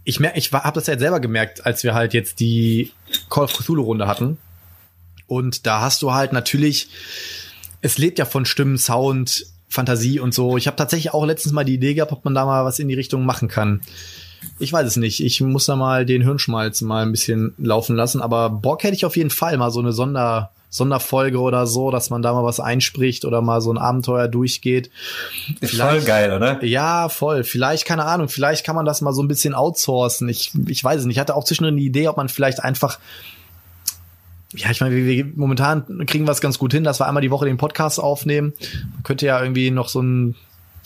Speaker 2: ich merke, ich habe das ja jetzt selber gemerkt, als wir halt jetzt die Call of Cthulhu Runde hatten. Und da hast du halt natürlich, es lebt ja von Stimmen, Sound, Fantasie und so. Ich habe tatsächlich auch letztens mal die Idee gehabt, ob man da mal was in die Richtung machen kann. Ich weiß es nicht. Ich muss da mal den Hirnschmalz mal ein bisschen laufen lassen. Aber Bock hätte ich auf jeden Fall mal so eine Sonder, Sonderfolge oder so, dass man da mal was einspricht oder mal so ein Abenteuer durchgeht.
Speaker 3: Ist voll geil, oder?
Speaker 2: Ja, voll. Vielleicht, keine Ahnung, vielleicht kann man das mal so ein bisschen outsourcen. Ich, ich weiß es nicht. Ich hatte auch zwischendrin die Idee, ob man vielleicht einfach ja, ich meine, wir, wir momentan kriegen wir es ganz gut hin, dass wir einmal die Woche den Podcast aufnehmen. Man könnte ja irgendwie noch so ein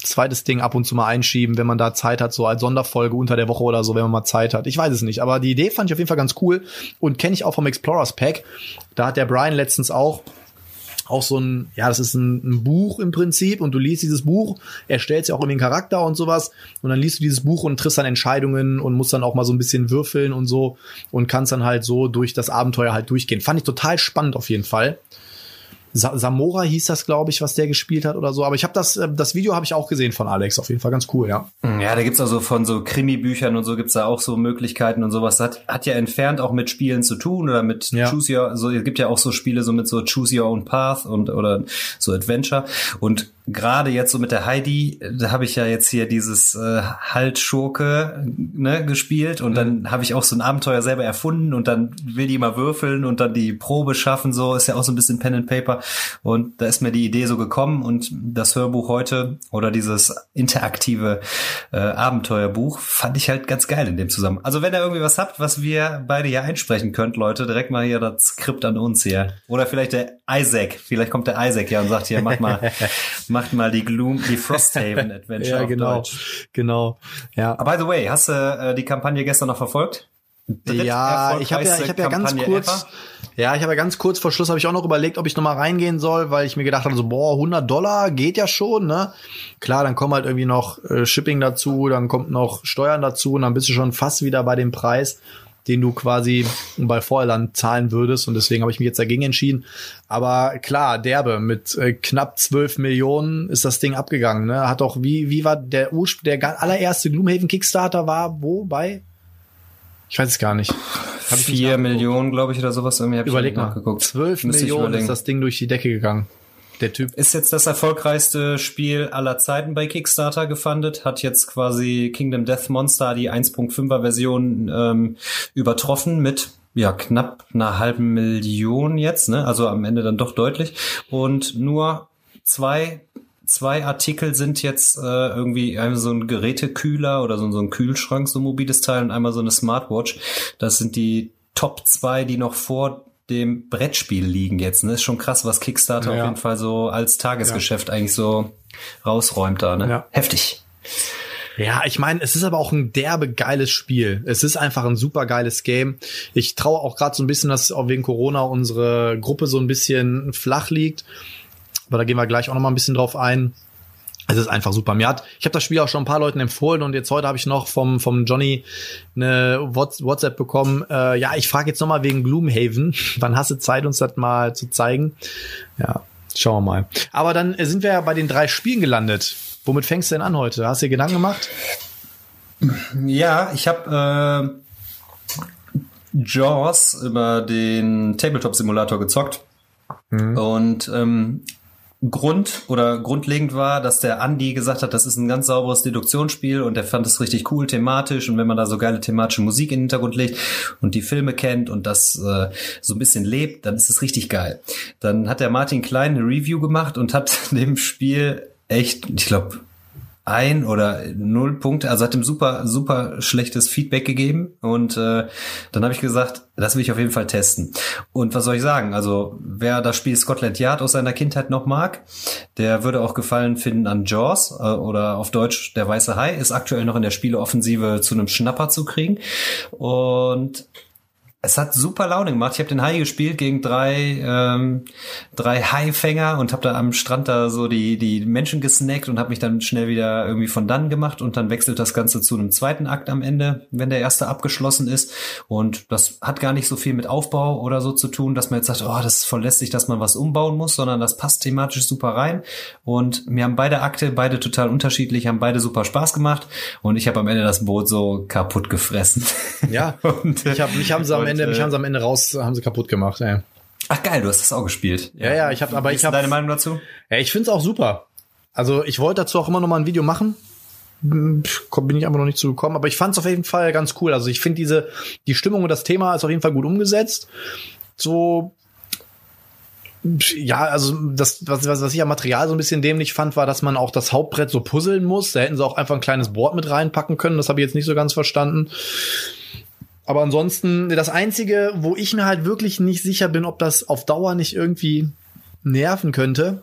Speaker 2: zweites Ding ab und zu mal einschieben, wenn man da Zeit hat, so als Sonderfolge unter der Woche oder so, wenn man mal Zeit hat. Ich weiß es nicht, aber die Idee fand ich auf jeden Fall ganz cool und kenne ich auch vom Explorers Pack. Da hat der Brian letztens auch auch so ein, ja, das ist ein, ein, Buch im Prinzip und du liest dieses Buch, erstellst ja auch irgendwie einen Charakter und sowas und dann liest du dieses Buch und triffst dann Entscheidungen und musst dann auch mal so ein bisschen würfeln und so und kannst dann halt so durch das Abenteuer halt durchgehen. Fand ich total spannend auf jeden Fall. Sa Samora hieß das, glaube ich, was der gespielt hat oder so. Aber ich habe das, äh, das Video habe ich auch gesehen von Alex. Auf jeden Fall ganz cool, ja.
Speaker 3: Ja, da gibt's also von so Krimi-Büchern und so gibt's da auch so Möglichkeiten und sowas. Das hat, hat ja entfernt auch mit Spielen zu tun oder mit ja. Choose Your, so, es gibt ja auch so Spiele so mit so Choose Your Own Path und oder so Adventure. Und gerade jetzt so mit der Heidi, da habe ich ja jetzt hier dieses äh, Haltschurke ne, gespielt und dann mhm. habe ich auch so ein Abenteuer selber erfunden und dann will die mal würfeln und dann die Probe schaffen, so ist ja auch so ein bisschen Pen and Paper und da ist mir die Idee so gekommen und das Hörbuch heute oder dieses interaktive äh, Abenteuerbuch fand ich halt ganz geil in dem Zusammenhang. Also wenn ihr irgendwie was habt, was wir beide hier einsprechen könnt, Leute, direkt mal hier das Skript an uns hier. Oder vielleicht der Isaac, vielleicht kommt der Isaac ja und sagt hier, mach mal macht mal die Gloom, die Frosthaven Adventure
Speaker 2: ja, genau,
Speaker 3: auf Deutsch.
Speaker 2: Genau. Ja.
Speaker 3: By the way, hast du äh, die Kampagne gestern noch verfolgt?
Speaker 2: ja, ich habe ja, ich habe ja ganz kurz, ever? ja, ich habe ja ganz kurz vor Schluss habe ich auch noch überlegt, ob ich noch mal reingehen soll, weil ich mir gedacht habe, so boah, 100 Dollar geht ja schon, ne? Klar, dann kommen halt irgendwie noch äh, Shipping dazu, dann kommt noch Steuern dazu und dann bist du schon fast wieder bei dem Preis den du quasi bei Vorland zahlen würdest. Und deswegen habe ich mich jetzt dagegen entschieden. Aber klar, derbe, mit äh, knapp 12 Millionen ist das Ding abgegangen. Ne? Hat auch, wie, wie war der Urspr der allererste Gloomhaven Kickstarter war wo bei? Ich weiß es gar nicht.
Speaker 3: Hab Vier Millionen, glaube ich, oder sowas.
Speaker 2: Irgendwie Überleg mal. Nachgeguckt. 12 Millionen ist das Ding durch die Decke gegangen
Speaker 3: der Typ. Ist jetzt das erfolgreichste Spiel aller Zeiten bei Kickstarter gefundet, hat jetzt quasi Kingdom Death Monster, die 1.5er Version, ähm, übertroffen mit ja, knapp einer halben Million jetzt, ne? Also am Ende dann doch deutlich. Und nur zwei zwei Artikel sind jetzt äh, irgendwie einmal so ein Gerätekühler oder so, so ein Kühlschrank, so ein mobiles Teil und einmal so eine Smartwatch. Das sind die Top zwei, die noch vor dem Brettspiel liegen jetzt. Ne? Ist schon krass, was Kickstarter ja. auf jeden Fall so als Tagesgeschäft ja. eigentlich so rausräumt da. Ne? Heftig.
Speaker 2: Ja, ich meine, es ist aber auch ein derbe geiles Spiel. Es ist einfach ein super geiles Game. Ich traue auch gerade so ein bisschen, dass auch wegen Corona unsere Gruppe so ein bisschen flach liegt. Aber da gehen wir gleich auch noch mal ein bisschen drauf ein. Es ist einfach super. Mir hat, ich habe das Spiel auch schon ein paar Leuten empfohlen und jetzt heute habe ich noch vom vom Johnny eine WhatsApp bekommen. Äh, ja, ich frage jetzt noch mal wegen Gloomhaven. Wann hast du Zeit, uns das mal zu zeigen? Ja, schauen wir mal. Aber dann sind wir ja bei den drei Spielen gelandet. Womit fängst du denn an heute? Hast du dir Gedanken gemacht?
Speaker 3: Ja, ich habe äh, Jaws über den Tabletop-Simulator gezockt. Mhm. Und ähm, Grund oder grundlegend war, dass der Andi gesagt hat, das ist ein ganz sauberes Deduktionsspiel und er fand es richtig cool thematisch und wenn man da so geile thematische Musik in den Hintergrund legt und die Filme kennt und das äh, so ein bisschen lebt, dann ist es richtig geil. Dann hat der Martin Klein eine Review gemacht und hat dem Spiel echt, ich glaube, ein oder null Punkte, also hat ihm super, super schlechtes Feedback gegeben und äh, dann habe ich gesagt, das will ich auf jeden Fall testen. Und was soll ich sagen? Also wer das Spiel Scotland Yard aus seiner Kindheit noch mag, der würde auch Gefallen finden an Jaws äh, oder auf Deutsch Der Weiße Hai, ist aktuell noch in der Spieleoffensive zu einem Schnapper zu kriegen und es hat super Laune gemacht. Ich habe den Hai gespielt gegen drei ähm, drei Haifänger und habe da am Strand da so die die Menschen gesnackt und habe mich dann schnell wieder irgendwie von dann gemacht und dann wechselt das Ganze zu einem zweiten Akt am Ende, wenn der erste abgeschlossen ist und das hat gar nicht so viel mit Aufbau oder so zu tun, dass man jetzt sagt, oh, das ist voll lästig, dass man was umbauen muss, sondern das passt thematisch super rein und mir haben beide Akte, beide total unterschiedlich, haben beide super Spaß gemacht und ich habe am Ende das Boot so kaputt gefressen.
Speaker 2: Ja, und, ich habe mich haben sie am Ende, mich haben sie am Ende raus, haben sie kaputt gemacht. Ey.
Speaker 3: Ach geil, du hast das auch gespielt.
Speaker 2: Ja, ja, ich habe, aber ich habe.
Speaker 3: Deine Meinung dazu?
Speaker 2: Ja, ich find's auch super. Also ich wollte dazu auch immer noch mal ein Video machen. Bin ich einfach noch nicht zugekommen, aber ich fand's auf jeden Fall ganz cool. Also ich finde diese, die Stimmung und das Thema ist auf jeden Fall gut umgesetzt. So, ja, also das, was, was ich am Material so ein bisschen dämlich fand, war, dass man auch das Hauptbrett so puzzeln muss. Da hätten sie auch einfach ein kleines Board mit reinpacken können. Das habe ich jetzt nicht so ganz verstanden. Aber ansonsten, das Einzige, wo ich mir halt wirklich nicht sicher bin, ob das auf Dauer nicht irgendwie nerven könnte.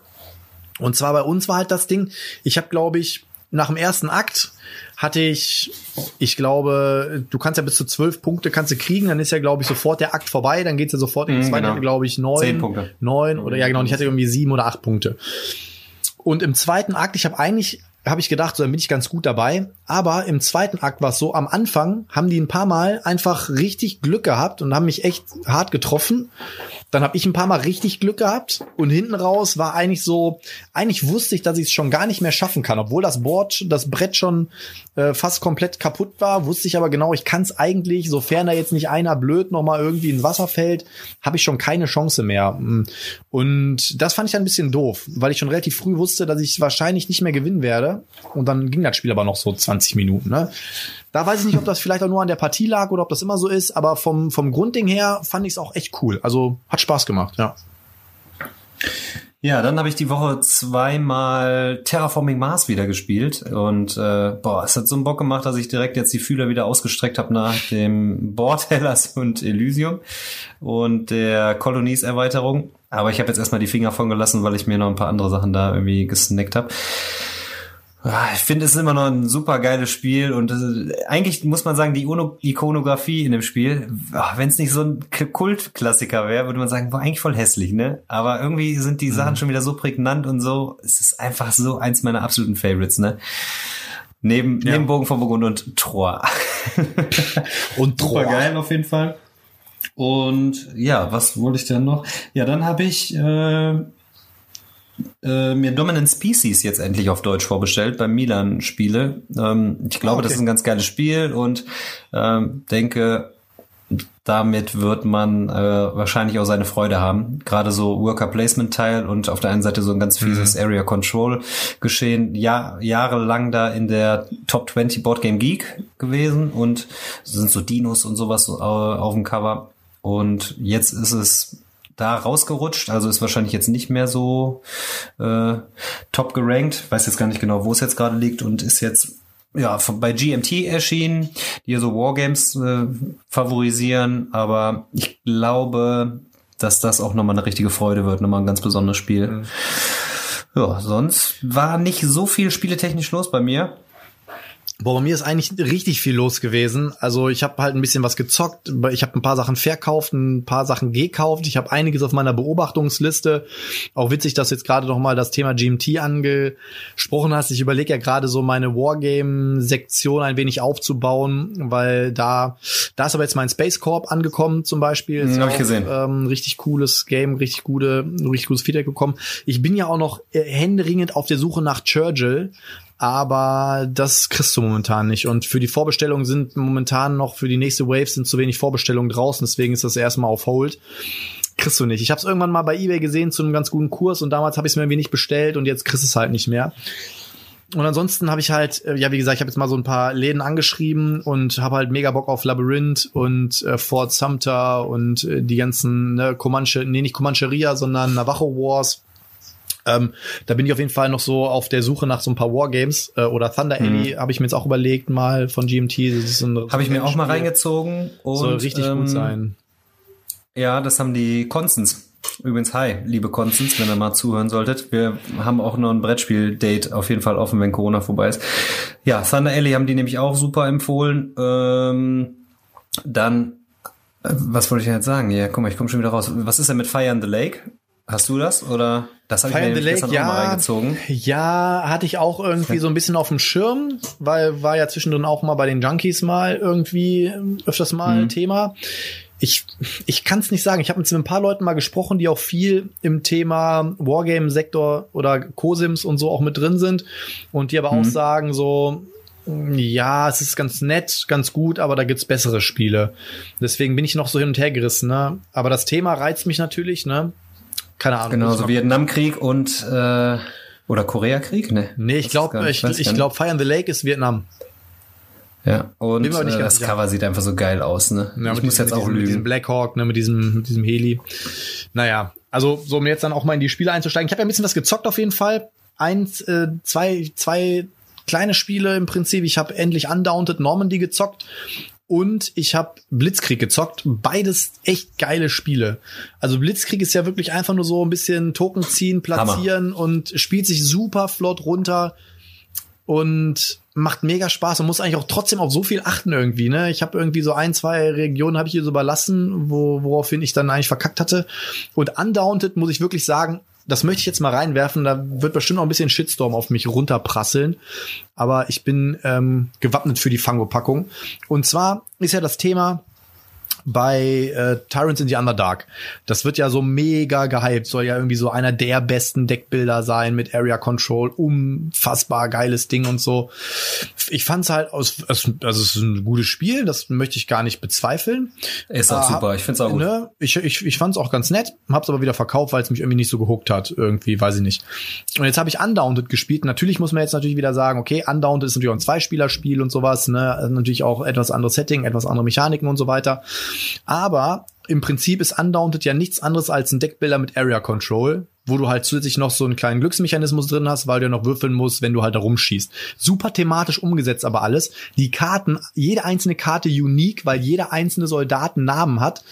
Speaker 2: Und zwar bei uns war halt das Ding, ich habe, glaube ich, nach dem ersten Akt hatte ich, ich glaube, du kannst ja bis zu zwölf Punkte kannst du kriegen, dann ist ja, glaube ich, sofort der Akt vorbei, dann geht's ja sofort in den
Speaker 3: Mhm,
Speaker 2: zweiten,
Speaker 3: genau.
Speaker 2: Akt, glaube ich, neun,
Speaker 3: Zehn Punkte.
Speaker 2: neun oder ja genau, und ich hatte irgendwie sieben oder acht Punkte. Und im zweiten Akt, ich habe eigentlich, habe ich gedacht, so dann bin ich ganz gut dabei. Aber im zweiten Akt war es so, am Anfang haben die ein paar Mal einfach richtig Glück gehabt und haben mich echt hart getroffen. Dann habe ich ein paar Mal richtig Glück gehabt und hinten raus war eigentlich so, eigentlich wusste ich, dass ich es schon gar nicht mehr schaffen kann, obwohl das Board, das Brett schon äh, fast komplett kaputt war, wusste ich aber genau, ich kann es eigentlich, sofern da jetzt nicht einer blöd noch irgendwie ins Wasser fällt, habe ich schon keine Chance mehr. Und das fand ich ein bisschen doof, weil ich schon relativ früh wusste, dass ich wahrscheinlich nicht mehr gewinnen werde. Und dann ging das Spiel aber noch so 20 Minuten. Ne? Da weiß ich nicht, ob das vielleicht auch nur an der Partie lag oder ob das immer so ist, aber vom, vom Grundding her fand ich es auch echt cool. Also hat Spaß gemacht, ja.
Speaker 3: Ja, dann habe ich die Woche zweimal Terraforming Mars wieder gespielt und äh, boah, es hat so einen Bock gemacht, dass ich direkt jetzt die Fühler wieder ausgestreckt habe nach dem Board Hellas und Elysium und der Colonies Erweiterung. Aber ich habe jetzt erstmal die Finger von gelassen, weil ich mir noch ein paar andere Sachen da irgendwie gesnackt habe. Ah, Ich finde, es ist immer noch ein super geiles Spiel und eigentlich muss man sagen, die Ono- Ikonografie in dem Spiel, wenn es nicht so ein Kultklassiker wäre, würde man sagen, war eigentlich voll hässlich, ne? Aber irgendwie sind die Sachen schon wieder so prägnant und so, es ist einfach so eins meiner absoluten Favorites, ne? Neben,
Speaker 2: Ja.
Speaker 3: neben Bogen von Burgund und Troyes.
Speaker 2: Und
Speaker 3: Super
Speaker 2: Troa.
Speaker 3: geil auf jeden Fall. Und ja, was wollte ich denn noch? Ja, dann habe ich äh, äh, mir Dominant Species jetzt endlich auf Deutsch vorbestellt beim Milan Spiele. Ähm, ich glaube,
Speaker 2: Ah, okay.
Speaker 3: das ist ein ganz geiles Spiel und ähm, denke, damit wird man äh, wahrscheinlich auch seine Freude haben. Gerade so Worker Placement Teil und auf der einen Seite so ein ganz fieses Area Control Geschehen. Ja, jahrelang da in der Top 20 Board Game Geek gewesen und sind so Dinos und sowas äh, auf dem Cover. Und jetzt ist es da rausgerutscht, also ist wahrscheinlich jetzt nicht mehr so äh, top gerankt. Weiß jetzt gar nicht genau, wo es jetzt gerade liegt und ist jetzt ja bei GMT erschienen, die ja so Wargames äh, favorisieren, aber ich glaube, dass das auch nochmal eine richtige Freude wird, nochmal ein ganz besonderes Spiel. Ja, sonst war nicht so viel spieletechnisch los bei mir.
Speaker 2: Boah, bei mir ist eigentlich richtig viel los gewesen. Also ich habe halt ein bisschen was gezockt. Ich habe ein paar Sachen verkauft, ein paar Sachen gekauft. Ich habe einiges auf meiner Beobachtungsliste. Auch witzig, dass du jetzt gerade noch mal das Thema GMT angesprochen hast. Ich überlege ja gerade so meine Wargame-Sektion ein wenig aufzubauen, weil da da ist aber jetzt mein Space Corp angekommen zum Beispiel.
Speaker 3: Mhm, hab ich gesehen.
Speaker 2: Ähm, richtig cooles Game, richtig gute, richtig gutes Feedback bekommen. Ich bin ja auch noch äh, händeringend auf der Suche nach Churchill aber das kriegst du momentan nicht. Und für die Vorbestellungen sind momentan noch für die nächste Wave sind zu wenig Vorbestellungen draußen, deswegen ist das erstmal auf Hold. kriegst du nicht. Ich habe es irgendwann mal bei eBay gesehen zu einem ganz guten Kurs und damals habe ich es mir irgendwie nicht bestellt und jetzt kriegst es halt nicht mehr. Und ansonsten habe ich halt, äh, ja wie gesagt, ich habe jetzt mal so ein paar Läden angeschrieben und habe halt mega Bock auf Labyrinth und äh, Fort Sumter und äh, die ganzen ne, Comanche, nee nicht Comancheria, sondern Navajo Wars. Ähm, da bin ich auf jeden Fall noch so auf der Suche nach so ein paar Wargames äh, oder Thunder Alley habe ich mir jetzt auch überlegt mal von GMT. Ein
Speaker 3: Habe ich mir auch mal reingezogen und
Speaker 2: soll richtig
Speaker 3: ähm,
Speaker 2: gut sein.
Speaker 3: Ja, das haben die Constance. Übrigens, hi, liebe Constance, wenn ihr mal zuhören solltet. Wir haben auch noch ein Brettspiel-Date auf jeden Fall offen, wenn Corona vorbei ist. Ja, Thunder Alley haben die nämlich auch super empfohlen. Ähm, dann, äh, was wollte ich denn jetzt sagen? Ja, guck mal, ich komme schon wieder raus. Was ist denn mit Fire in the Lake? Hast du das oder das habe ich mir
Speaker 2: Lake,
Speaker 3: gestern auch mal
Speaker 2: ja,
Speaker 3: reingezogen?
Speaker 2: ja, hatte ich auch irgendwie so ein bisschen auf dem Schirm, weil war ja zwischendrin auch mal bei den Junkies mal irgendwie ähm, öfters mal
Speaker 3: Mhm.
Speaker 2: Thema. Ich, ich kann es nicht sagen. Ich habe mit ein paar Leuten mal gesprochen, die auch viel im Thema Wargame-Sektor oder Cosims und so auch mit drin sind und die aber
Speaker 3: Mhm.
Speaker 2: auch sagen so, ja, es ist ganz nett, ganz gut, aber da gibt's bessere Spiele. Deswegen bin ich noch so hin und her gerissen. Ne? Aber das Thema reizt mich natürlich. Ne? Keine Ahnung.
Speaker 3: Genau, so Vietnamkrieg und äh, oder Koreakrieg, ne?
Speaker 2: Nee, ich glaube, ich, ich glaube, Fire in the Lake ist Vietnam.
Speaker 3: Ja, und äh, das. Cover sieht einfach so geil aus, ne?
Speaker 2: Ja,
Speaker 3: ich muss
Speaker 2: diesem-
Speaker 3: jetzt auch
Speaker 2: diesem, Mit diesem
Speaker 3: lügen.
Speaker 2: Blackhawk, ne, mit diesem, mit diesem Heli. Naja, also so um jetzt dann auch mal in die Spiele einzusteigen. Ich habe ja ein bisschen was gezockt auf jeden Fall. Eins, äh, zwei, zwei kleine Spiele im Prinzip. Ich habe endlich Undaunted Normandy gezockt. Und ich habe Blitzkrieg gezockt. Beides echt geile Spiele. Also Blitzkrieg ist ja wirklich einfach nur so ein bisschen Token ziehen, platzieren und spielt sich super flott runter und macht mega Spaß und muss eigentlich auch trotzdem auf so viel achten irgendwie. Ne? Ich habe irgendwie so ein, zwei Regionen habe ich hier so überlassen, wo, woraufhin ich dann eigentlich verkackt hatte. Und Undaunted muss ich wirklich sagen, das möchte ich jetzt mal reinwerfen. Da wird bestimmt noch ein bisschen Shitstorm auf mich runterprasseln. Aber ich bin ähm, gewappnet für die Fango-Packung. Und zwar ist ja das Thema bei äh, Tyrants in the Underdark. Das wird ja so mega gehypt, soll ja irgendwie so einer der besten Deckbilder sein mit Area Control, unfassbar geiles Ding und so. Ich fand's halt aus, also es ist ein gutes Spiel, das möchte ich gar nicht bezweifeln.
Speaker 3: Ist auch
Speaker 2: Äh,
Speaker 3: super, ich find's auch gut.
Speaker 2: Ne? Ich, ich, ich fand's auch ganz nett, hab's aber wieder verkauft, weil es mich irgendwie nicht so gehuckt hat, irgendwie, weiß ich nicht. Und jetzt habe ich Undaunted gespielt. Natürlich muss man jetzt natürlich wieder sagen, okay, Undaunted ist natürlich auch ein Zweispielerspiel und sowas, ne? Also Natürlich auch etwas anderes Setting, etwas andere Mechaniken und so weiter. Aber im Prinzip ist Undaunted ja nichts anderes als ein Deckbilder mit Area Control, wo du halt zusätzlich noch so einen kleinen Glücksmechanismus drin hast, weil du ja noch würfeln musst, wenn du halt da rumschießt. Super thematisch umgesetzt aber alles. Die Karten, jede einzelne Karte unique, weil jeder einzelne Soldat einen Namen hat,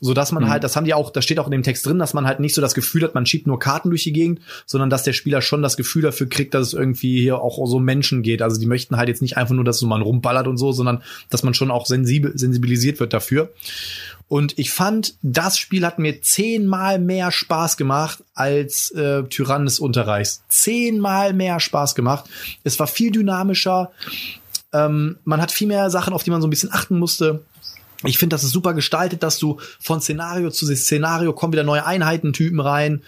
Speaker 2: so dass man halt, das haben die auch, da steht auch in dem Text drin, dass man halt nicht so das Gefühl hat, man schiebt nur Karten durch die Gegend, sondern dass der Spieler schon das Gefühl dafür kriegt, dass es irgendwie hier auch so Menschen geht. Also die möchten halt jetzt nicht einfach nur, dass so man rumballert und so, sondern dass man schon auch sensibel, sensibilisiert wird dafür. Und ich fand, das Spiel hat mir zehnmal mehr Spaß gemacht als äh, Tyrann des Unterreichs. Zehnmal mehr Spaß gemacht. Es war viel dynamischer. Ähm, man hat viel mehr Sachen, auf die man so ein bisschen achten musste. Ich finde, das ist super gestaltet, dass du von Szenario zu Szenario kommen wieder neue Einheitentypen rein.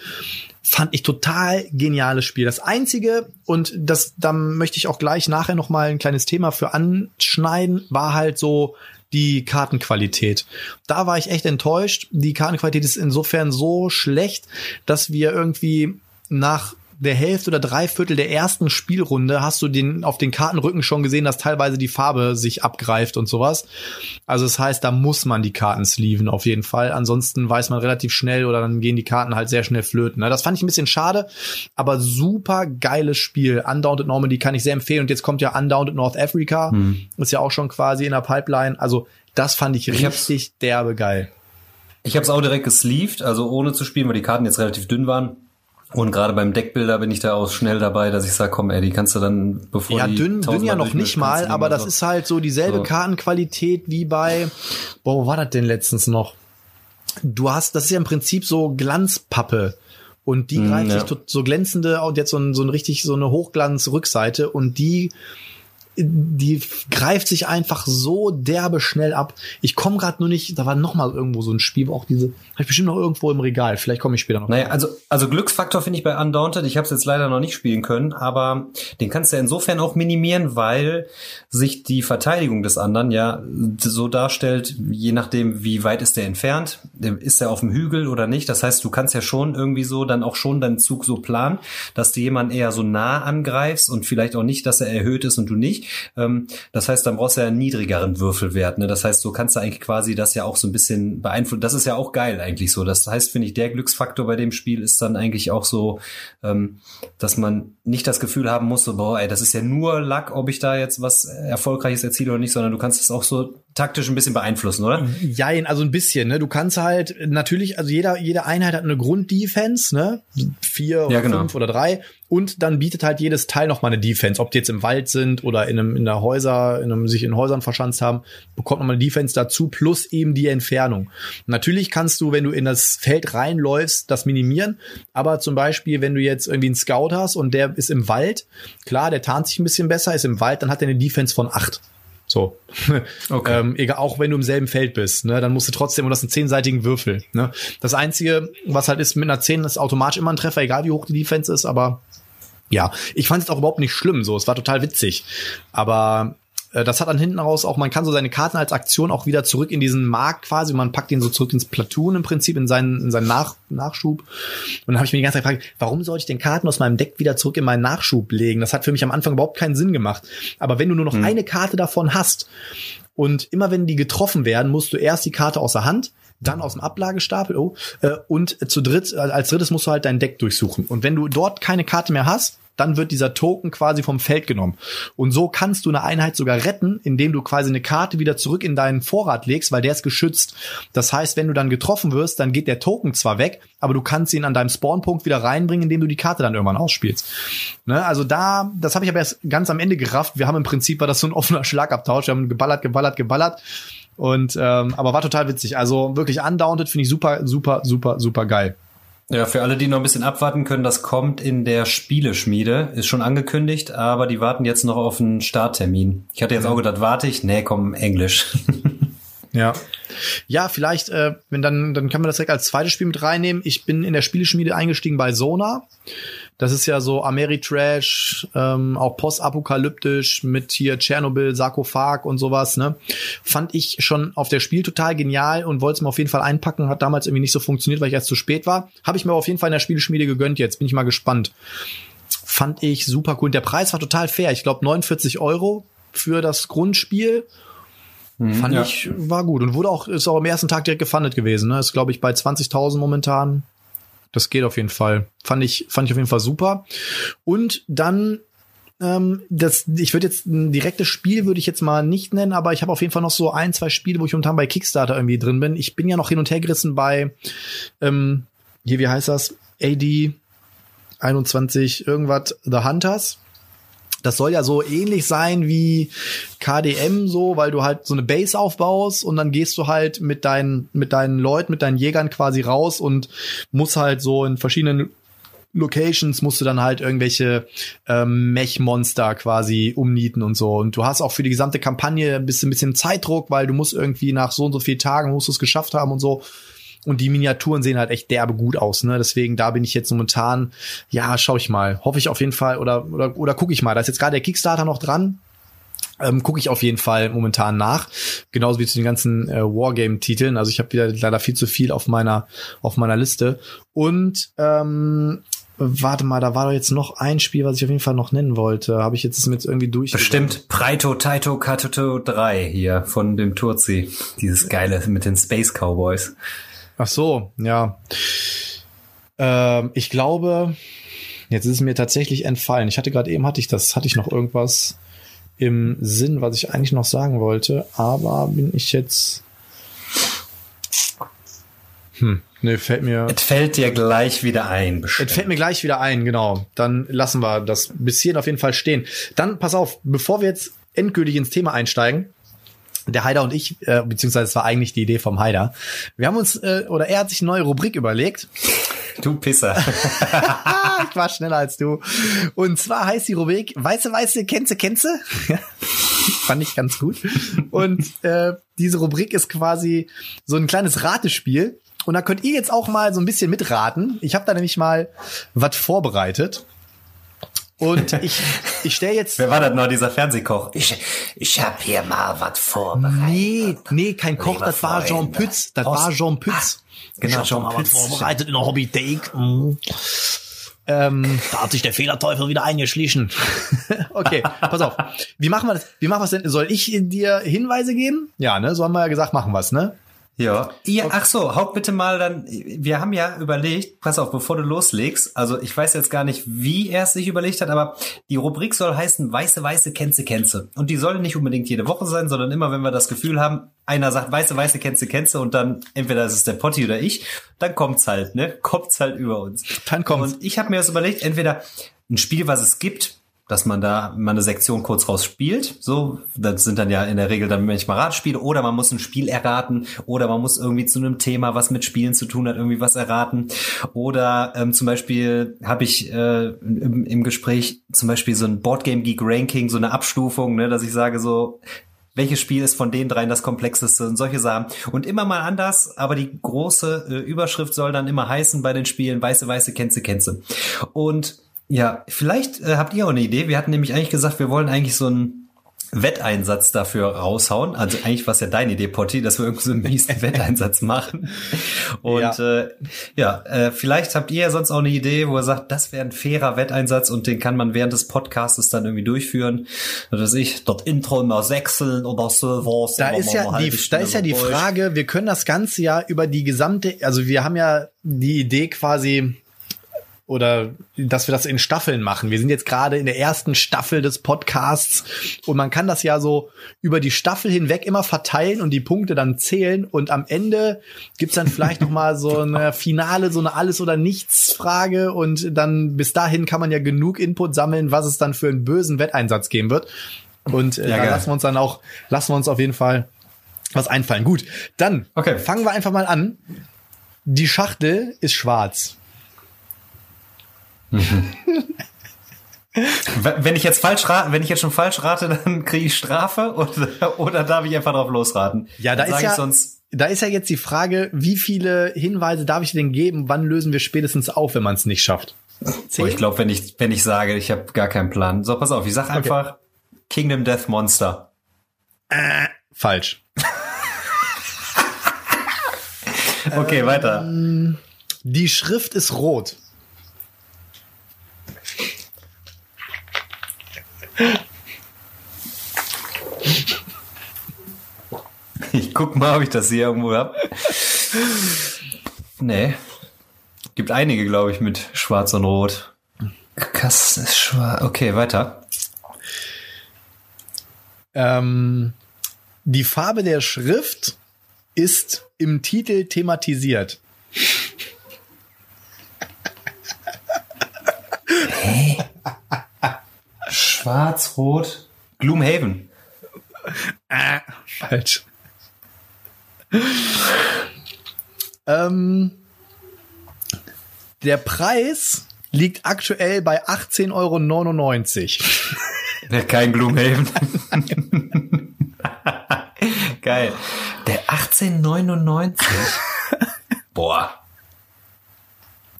Speaker 2: Fand ich total geniales Spiel. Das einzige, und das, da möchte ich auch gleich nachher noch mal ein kleines Thema für anschneiden, war halt so die Kartenqualität. Da war ich echt enttäuscht. Die Kartenqualität ist insofern so schlecht, dass wir irgendwie nach der Hälfte oder Dreiviertel der ersten Spielrunde hast du den auf den Kartenrücken schon gesehen, dass teilweise die Farbe sich abgreift und sowas. Also das heißt, da muss man die Karten sleeven auf jeden Fall. Ansonsten weiß man relativ schnell oder dann gehen die Karten halt sehr schnell flöten. ne? Das fand ich ein bisschen schade, aber super geiles Spiel. Undaunted Normandy kann ich sehr empfehlen. Und jetzt kommt ja Undaunted North Africa. Ist ja auch schon quasi in der Pipeline. Also das fand ich
Speaker 3: Ich
Speaker 2: richtig derbe geil.
Speaker 3: Ich habe es auch direkt gesleeved, also ohne zu spielen, weil die Karten jetzt relativ dünn waren. Und gerade beim Deckbilder bin ich da auch schnell dabei, dass ich sage, komm, ey, die kannst du dann, bevor
Speaker 2: Ja,
Speaker 3: die
Speaker 2: dünn, dünn ja noch nicht mal, aber das ist halt so dieselbe
Speaker 3: So.
Speaker 2: Kartenqualität wie bei, boah, wo war das denn letztens noch? Du hast, das ist ja im Prinzip so Glanzpappe. Und die
Speaker 3: Mm,
Speaker 2: greift
Speaker 3: ja.
Speaker 2: sich so glänzende und jetzt so ein, so ein richtig so eine Hochglanz-Rückseite und die die greift sich einfach so derbe schnell ab. Ich komme gerade nur nicht, da war noch mal irgendwo so ein Spiel, wo auch diese, habe ich bestimmt noch irgendwo im Regal. Vielleicht komme ich später noch.
Speaker 3: Naja, also, also Glücksfaktor finde ich bei Undaunted, ich habe es jetzt leider noch nicht spielen können, aber den kannst du ja insofern auch minimieren, weil sich die Verteidigung des anderen ja so darstellt, je nachdem, wie weit ist der entfernt, ist er auf dem Hügel oder nicht. Das heißt, du kannst ja schon irgendwie so dann auch schon deinen Zug so planen, dass du jemanden eher so nah angreifst und vielleicht auch nicht, dass er erhöht ist und du nicht. Ähm, das heißt, dann brauchst du ja einen niedrigeren Würfelwert. Ne? Das heißt, so kannst du eigentlich quasi das ja auch so ein bisschen beeinflussen. Das ist ja auch geil eigentlich so. Das heißt, finde ich, der Glücksfaktor bei dem Spiel ist dann eigentlich auch so, ähm, dass man nicht das Gefühl haben muss, so, boah, ey, das ist ja nur Luck, ob ich da jetzt was Erfolgreiches erziele oder nicht, sondern du kannst es auch so taktisch ein bisschen beeinflussen, oder?
Speaker 2: Jein, also ein bisschen, ne? Du kannst halt natürlich, also jeder, jede Einheit hat eine Grunddefense, ne? Vier oder ja, genau. fünf oder drei. Und dann bietet halt jedes Teil noch mal eine Defense. Ob die jetzt im Wald sind oder in einem, in der Häuser, in einem, sich in Häusern verschanzt haben, bekommt noch mal eine Defense dazu, plus eben die Entfernung. Natürlich kannst du, wenn du in das Feld reinläufst, das minimieren. Aber zum Beispiel, wenn du jetzt irgendwie einen Scout hast und der ist im Wald, klar, der tarnt sich ein bisschen besser, ist im Wald, dann hat er eine Defense von acht. So. Okay. ähm, egal, auch wenn du im selben Feld bist, ne, dann musst du trotzdem, und das sind zehnseitigen Würfel. Ne? Das Einzige, was halt ist, mit einer 10 ist automatisch immer ein Treffer, egal wie hoch die Defense ist, aber ja, ich fand es auch überhaupt nicht schlimm, so, es war total witzig. Aber das hat dann hinten raus auch, man kann so seine Karten als Aktion auch wieder zurück in diesen Markt quasi, man packt ihn so zurück ins Platoon im Prinzip, in seinen, in seinen Nach Nachschub. Und dann habe ich mir die ganze Zeit gefragt, warum sollte ich den Karten aus meinem Deck wieder zurück in meinen Nachschub legen? Das hat für mich am Anfang überhaupt keinen Sinn gemacht. Aber wenn du nur noch hm. eine Karte davon hast und immer wenn die getroffen werden, musst du erst die Karte aus der Hand, dann aus dem Ablagestapel, oh, äh, und zu dritt, als drittes musst du halt dein Deck durchsuchen. Und wenn du dort keine Karte mehr hast, dann wird dieser Token quasi vom Feld genommen. Und so kannst du eine Einheit sogar retten, indem du quasi eine Karte wieder zurück in deinen Vorrat legst, weil der ist geschützt. Das heißt, wenn du dann getroffen wirst, dann geht der Token zwar weg, aber du kannst ihn an deinem Spawnpunkt wieder reinbringen, indem du die Karte dann irgendwann ausspielst. Ne? Also da, das habe ich aber erst ganz am Ende gerafft. Wir haben im Prinzip war das so ein offener Schlagabtausch. Wir haben geballert, geballert, geballert. Und ähm, aber war total witzig. Also wirklich undaunted finde ich super, super, super, super geil.
Speaker 3: Ja, für alle, die noch ein bisschen abwarten können, das kommt in der Spieleschmiede, ist schon angekündigt, aber die warten jetzt noch auf einen Starttermin. Ich hatte jetzt auch gedacht, warte ich? Nee, komm, Englisch.
Speaker 2: ja. Ja, vielleicht, äh, wenn dann, dann kann man das direkt als zweites Spiel mit reinnehmen. Ich bin in der Spieleschmiede eingestiegen bei Sona. Das ist ja so Ameritrash, ähm, auch postapokalyptisch mit hier Tschernobyl, Sarkophag und sowas, ne? Fand ich schon auf der Spiel total genial und wollte es mir auf jeden Fall einpacken. Hat damals irgendwie nicht so funktioniert, weil ich erst zu spät war. Habe ich mir auf jeden Fall in der Spieleschmiede gegönnt jetzt. Bin ich mal gespannt. Fand ich super cool. Und der Preis war total fair. Ich glaube 49 Euro für das Grundspiel. Mhm, Fand ja. ich, war gut. Und wurde auch, ist auch am ersten Tag direkt gefundet gewesen. Ne? Ist, glaube ich, bei 20.000 momentan. Das geht auf jeden Fall. Fand ich, fand ich auf jeden Fall super. Und dann ähm, das, ich würde jetzt ein direktes Spiel würde ich jetzt mal nicht nennen, aber ich habe auf jeden Fall noch so ein, zwei Spiele, wo ich momentan bei Kickstarter irgendwie drin bin. Ich bin ja noch hin und her gerissen bei ähm, hier, wie heißt das? AD 21 irgendwas The Hunters. Das soll ja so ähnlich sein wie KDM so, weil du halt so eine Base aufbaust und dann gehst du halt mit deinen mit deinen Leuten, mit deinen Jägern quasi raus und musst halt so in verschiedenen Locations musst du dann halt irgendwelche ähm, Mech-Monster quasi umnieten und so. Und du hast auch für die gesamte Kampagne ein bisschen, ein bisschen Zeitdruck, weil du musst irgendwie nach so und so vielen Tagen musst du es geschafft haben und so. Und die Miniaturen sehen halt echt derbe gut aus, ne? Deswegen, da bin ich jetzt momentan, ja, schau ich mal. Hoffe ich auf jeden Fall oder, oder, oder gucke ich mal. Da ist jetzt gerade der Kickstarter noch dran. Ähm, gucke ich auf jeden Fall momentan nach, genauso wie zu den ganzen äh, Wargame-Titeln. Also ich habe wieder leider viel zu viel auf meiner auf meiner Liste. Und ähm, warte mal, da war doch jetzt noch ein Spiel, was ich auf jeden Fall noch nennen wollte. Habe ich jetzt mit irgendwie durch.
Speaker 3: Bestimmt Preito Taito Katoto 3 hier von dem Turzi. Dieses geile mit den Space Cowboys.
Speaker 2: Ach so, ja. Ähm, ich glaube, jetzt ist es mir tatsächlich entfallen. Ich hatte gerade eben, hatte ich das, hatte ich noch irgendwas im Sinn, was ich eigentlich noch sagen wollte, aber bin ich jetzt.
Speaker 3: Hm, ne, fällt mir. Es fällt dir gleich wieder ein.
Speaker 2: Es fällt mir gleich wieder ein, genau. Dann lassen wir das bis hierhin auf jeden Fall stehen. Dann pass auf, bevor wir jetzt endgültig ins Thema einsteigen, der Heider und ich, äh, beziehungsweise es war eigentlich die Idee vom Heider. Wir haben uns, äh, oder er hat sich eine neue Rubrik überlegt.
Speaker 3: Du Pisser.
Speaker 2: ich war schneller als du. Und zwar heißt die Rubrik Weiße, Weiße, Kennze, Kennze. Fand ich ganz gut. Und äh, diese Rubrik ist quasi so ein kleines Ratespiel. Und da könnt ihr jetzt auch mal so ein bisschen mitraten. Ich habe da nämlich mal was vorbereitet. Und ich, ich stelle jetzt.
Speaker 3: Wer war das noch, dieser Fernsehkoch?
Speaker 4: Ich, ich hab hier mal was vorbereitet.
Speaker 2: Nee, nee, kein Koch,
Speaker 4: Lieber
Speaker 2: das war Jean. Pütz. Das
Speaker 4: Aus-
Speaker 2: war Jean Pütz.
Speaker 4: Genau,
Speaker 2: ich
Speaker 4: Jean
Speaker 2: mal was
Speaker 4: Pütz.
Speaker 2: vorbereitet in der Hobbythek. Mm. Ähm, da hat sich der Fehlerteufel wieder eingeschlichen. okay, pass auf. Wie machen wir das? Wie machen wir es denn? Soll ich dir Hinweise geben? Ja, ne? So haben wir ja gesagt, machen wir's, ne?
Speaker 3: Ja. ja. Ach so, haut bitte mal dann. Wir haben ja überlegt, pass auf, bevor du loslegst. Also ich weiß jetzt gar nicht, wie er es sich überlegt hat, aber die Rubrik soll heißen Weiße, Weiße, Kennze, Kennze. Und die soll nicht unbedingt jede Woche sein, sondern immer, wenn wir das Gefühl haben, einer sagt Weiße, Weiße, Kennze, Kennze und dann entweder ist es der Potti oder ich, dann kommt's halt, ne? Kommt's halt über uns.
Speaker 2: Dann kommt's.
Speaker 3: Und ich habe mir das überlegt, entweder ein Spiel, was es gibt, dass man da mal eine Sektion kurz raus spielt. So, das sind dann ja in der Regel dann manchmal Ratspiele oder man muss ein Spiel erraten oder man muss irgendwie zu einem Thema, was mit Spielen zu tun hat, irgendwie was erraten. Oder ähm, zum Beispiel habe ich äh, im, im Gespräch zum Beispiel so ein Boardgame Geek Ranking, so eine Abstufung, ne, dass ich sage so, welches Spiel ist von den dreien das komplexeste und solche Sachen. Und immer mal anders, aber die große äh, Überschrift soll dann immer heißen bei den Spielen, weiße, weiße, kennze, kennze. Und ja, vielleicht äh, habt ihr auch eine Idee. Wir hatten nämlich eigentlich gesagt, wir wollen eigentlich so einen Wetteinsatz dafür raushauen. Also eigentlich war es ja deine Idee, Potti, dass wir irgendwie so einen miesen Wetteinsatz machen. Und
Speaker 2: Ja.
Speaker 3: äh, ja äh, vielleicht habt ihr ja sonst auch eine Idee, wo ihr sagt, das wäre ein fairer Wetteinsatz und den kann man während des Podcastes dann irgendwie durchführen. Was weiß ich, dort Intro mal wechseln oder was.
Speaker 2: Da ist ja die, da ist ja die. Frage, wir können das Ganze ja über die gesamte, also wir haben ja die Idee quasi, oder dass wir das in Staffeln machen. Wir sind jetzt gerade in der ersten Staffel des Podcasts und man kann das ja so über die Staffel hinweg immer verteilen und die Punkte dann zählen und am Ende gibt's dann vielleicht noch mal so eine Finale, so eine Alles- oder Nichts-Frage und dann bis dahin kann man ja genug Input sammeln, was es dann für einen bösen Wetteinsatz geben wird. Und äh,
Speaker 3: Ja,
Speaker 2: da lassen wir uns dann auch, lassen wir uns auf jeden Fall was einfallen. Gut, dann
Speaker 3: Okay.
Speaker 2: fangen wir einfach mal an. Die Schachtel ist schwarz.
Speaker 3: Wenn ich jetzt falsch rate, wenn ich jetzt schon falsch rate, dann kriege ich Strafe oder, oder darf ich einfach drauf losraten?
Speaker 2: Ja, da
Speaker 3: Dann
Speaker 2: ist ja,
Speaker 3: sonst.
Speaker 2: da ist ja jetzt die Frage, wie viele Hinweise darf ich denn geben? Wann lösen wir spätestens auf, wenn man es nicht schafft?
Speaker 3: Oh, ich glaube, wenn ich wenn ich sage, ich habe gar keinen Plan. So, pass auf, ich sag einfach Kingdom Death Monster.
Speaker 2: Falsch.
Speaker 3: Okay, weiter.
Speaker 2: Die Schrift ist rot.
Speaker 3: Ich guck mal, ob ich das hier irgendwo hab. Nee. Gibt einige, glaube ich, mit Schwarz und Rot. Kass ist schwarz. Okay, weiter.
Speaker 2: Ähm, die Farbe der Schrift ist im Titel thematisiert.
Speaker 3: Schwarz, Rot. Gloomhaven.
Speaker 2: Falsch. ähm, der Preis liegt aktuell bei 18,99 Euro.
Speaker 3: Ja, kein Gloomhaven. Geil. Der 1899. Boah.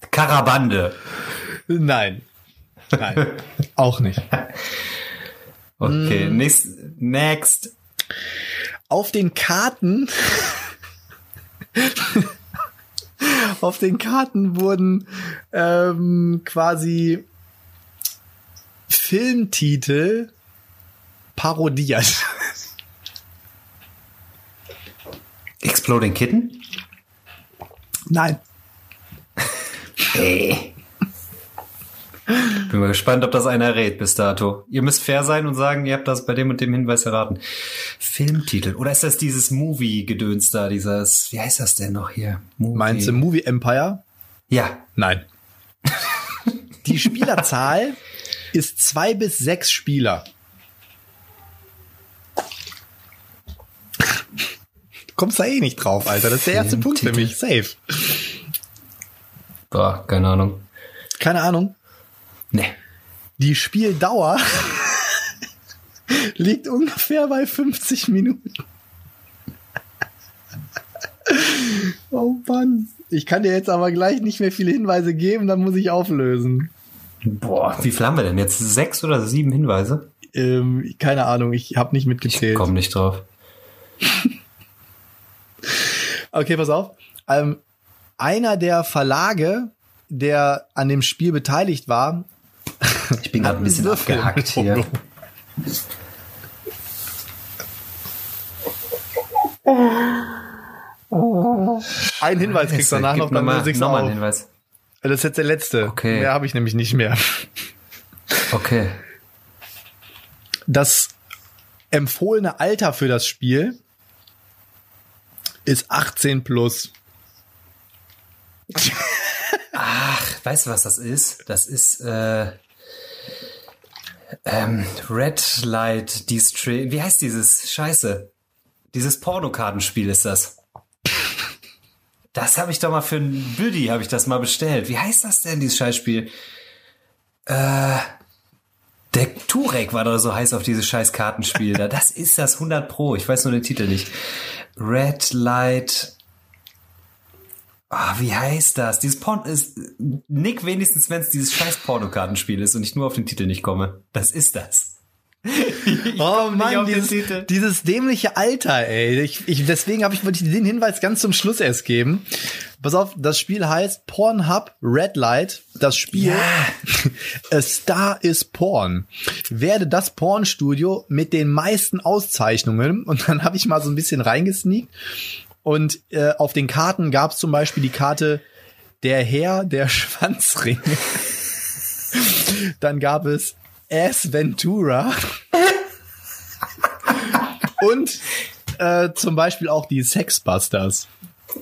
Speaker 3: Karabande.
Speaker 2: Nein. Nein. Auch nicht.
Speaker 3: Okay, next, next.
Speaker 2: Auf den Karten. auf den Karten wurden ähm, quasi Filmtitel parodiert.
Speaker 3: Exploding Kitten?
Speaker 2: Nein.
Speaker 3: Bin mal gespannt, ob das einer rät bis dato. Ihr müsst fair sein und sagen, ihr habt das bei dem und dem Hinweis erraten. Filmtitel. Oder ist das dieses Movie-Gedöns da, dieses, wie heißt das denn noch hier? Movie.
Speaker 2: Meinst du Movie Empire?
Speaker 3: Ja.
Speaker 2: Nein. Die Spielerzahl ist zwei bis sechs Spieler. Du kommst da eh nicht drauf, Alter. Das ist der erste Punkt für mich. Safe.
Speaker 3: Boah, keine Ahnung.
Speaker 2: Keine Ahnung.
Speaker 3: Nee.
Speaker 2: Die Spieldauer liegt ungefähr bei 50 Minuten. oh Mann. Ich kann dir jetzt aber gleich nicht mehr viele Hinweise geben, dann muss ich auflösen.
Speaker 3: Boah, wie viel haben wir denn jetzt? Sechs oder sieben Hinweise?
Speaker 2: Ähm, keine Ahnung, ich habe nicht mitgezählt.
Speaker 3: Komm nicht drauf.
Speaker 2: Okay, pass auf. Ähm, einer der Verlage, der an dem Spiel beteiligt war,
Speaker 3: Ich bin gerade ein bisschen abgehackt hier.
Speaker 2: ein Hinweis kriegst du danach noch, dann
Speaker 3: nochmal
Speaker 2: ich's
Speaker 3: noch mal einen. Hinweis.
Speaker 2: Das ist jetzt der letzte.
Speaker 3: Okay.
Speaker 2: Mehr habe ich nämlich nicht mehr.
Speaker 3: Okay.
Speaker 2: Das empfohlene Alter für das Spiel ist 18 plus.
Speaker 3: Ach, weißt du, was das ist? Das ist äh, ähm, Red Light District. Wie heißt dieses? Scheiße. Dieses Pornokartenspiel ist das. Das habe ich doch mal für ein Buddy, habe ich das mal bestellt. Wie heißt das denn, dieses Scheißspiel? Äh, der Turek war doch so heiß auf dieses scheiß Kartenspiel da. Das ist das 100 Pro. Ich weiß nur den Titel nicht. Red Light. Ah, wie heißt das? Dieses Porn ist Nick wenigstens, wenn es dieses scheiß Pornokartenspiel ist und ich nur auf den Titel nicht komme. Das ist das.
Speaker 2: Oh Mann, dieses, dieses dämliche Alter, ey. Ich, ich, deswegen habe ich wollte ich den Hinweis ganz zum Schluss erst geben. Pass auf, das Spiel heißt Pornhub Red Light. Das Spiel A Star is Porn. Werde das Pornstudio mit den meisten Auszeichnungen. Und dann habe ich mal so ein bisschen reingesneakt. Und äh, auf den Karten gab es zum Beispiel die Karte Der Herr der Schwanzringe. Dann gab es Ass Ventura. Und äh, zum Beispiel auch die Sexbusters.